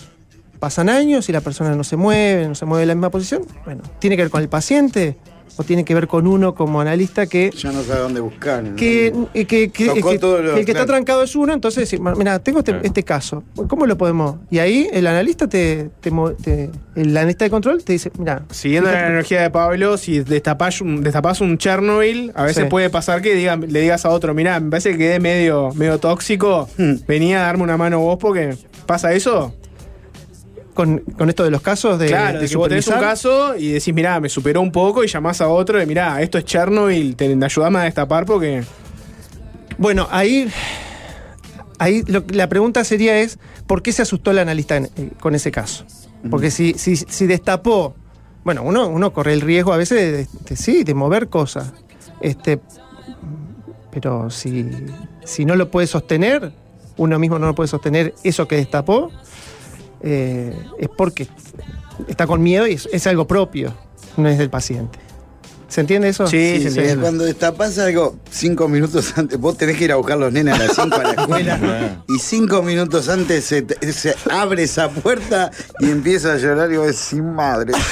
Pasan años y la persona no se mueve, no se mueve en la misma posición. Bueno, ¿tiene que ver con el paciente? ¿O tiene que ver con uno como analista que. Ya no sabe dónde buscar. ¿no? Que, que- que- Tocó que- todo lo- que el que está trancado es uno, entonces decir, mira, tengo este, este caso, ¿cómo lo podemos? Y ahí el analista te, te mo- te- el analista de control te dice, mira, Siguiendo la energía de Pablo, si destapás un, destapás un Chernobyl, a veces Sí. puede pasar que digan- le digas a otro, mirá, me parece que quedé medio, medio tóxico, venía a darme una mano vos porque pasa eso. Con, con esto de los casos de, claro, de de que vos tenés un caso y decís, mirá, me superó un poco y llamás a otro y mirá, esto es Chernobyl, te, ayudame a destapar porque... Bueno, ahí, ahí lo- la pregunta sería es, ¿por qué se asustó el analista en- eh, con ese caso? Porque si, si, si destapó, bueno, uno, uno corre el riesgo a veces de, de- sí, de mover cosas. Este, pero si, si no lo puede sostener, uno mismo no lo puede sostener eso que destapó, eh, es porque está con miedo y es, es algo propio, no es del paciente. ¿Se entiende eso? Cuando destapás algo cinco minutos antes, vos tenés que ir a buscar los nenes a las 5 a la escuela y cinco minutos antes se, te- se abre esa puerta y empieza a llorar y vos decís, madre.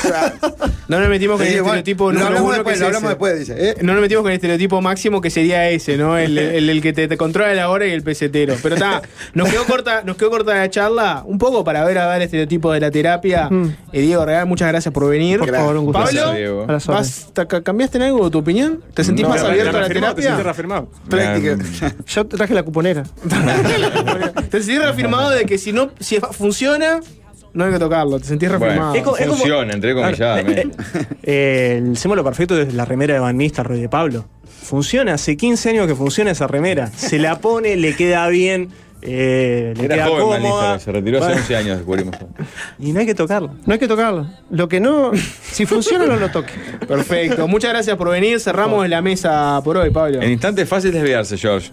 No nos metimos con Sí, el bueno, estereotipo lo número hablamos uno después, que es lo hablamos después, dice. ¿eh? No nos metimos con el estereotipo máximo que sería ese, ¿no? El, el- el que te, te controla la hora y el pesetero. Pero está, nos quedó corta, nos quedó corta la charla, un poco para ver a ver el estereotipo de la terapia. Eh, Diego Real, muchas gracias por venir. Por favor, un gusto. Pablo, Gracias, Diego. A ¿vas- ca- ¿cambiaste en algo tu opinión? ¿Te sentís No, más abierto a la reafirmado, terapia? te reafirmado. Práctica. Yo traje la cuponera. ¿Te sentís reafirmado de que si no, si funciona, no hay que tocarlo, te sentís Bueno. Es como- funciona, entre comilladamente. Eh, el símbolo perfecto es la remera de Van Nistelrooy de Pablo. Funciona, hace 15 años que funciona esa remera. Se la pone, le queda bien, eh, le Era queda joven cómoda. Se retiró hace Bueno, 11 años, descubrimos. Y no hay que tocarlo. No hay que tocarlo. Lo que no. Si funciona, no lo toque. Perfecto. Muchas gracias por venir. Cerramos la mesa por hoy, Pablo. En instantes fácil desviarse, George.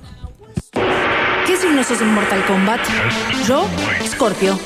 ¿Qué signo sos en Mortal Kombat? Yo, Scorpio.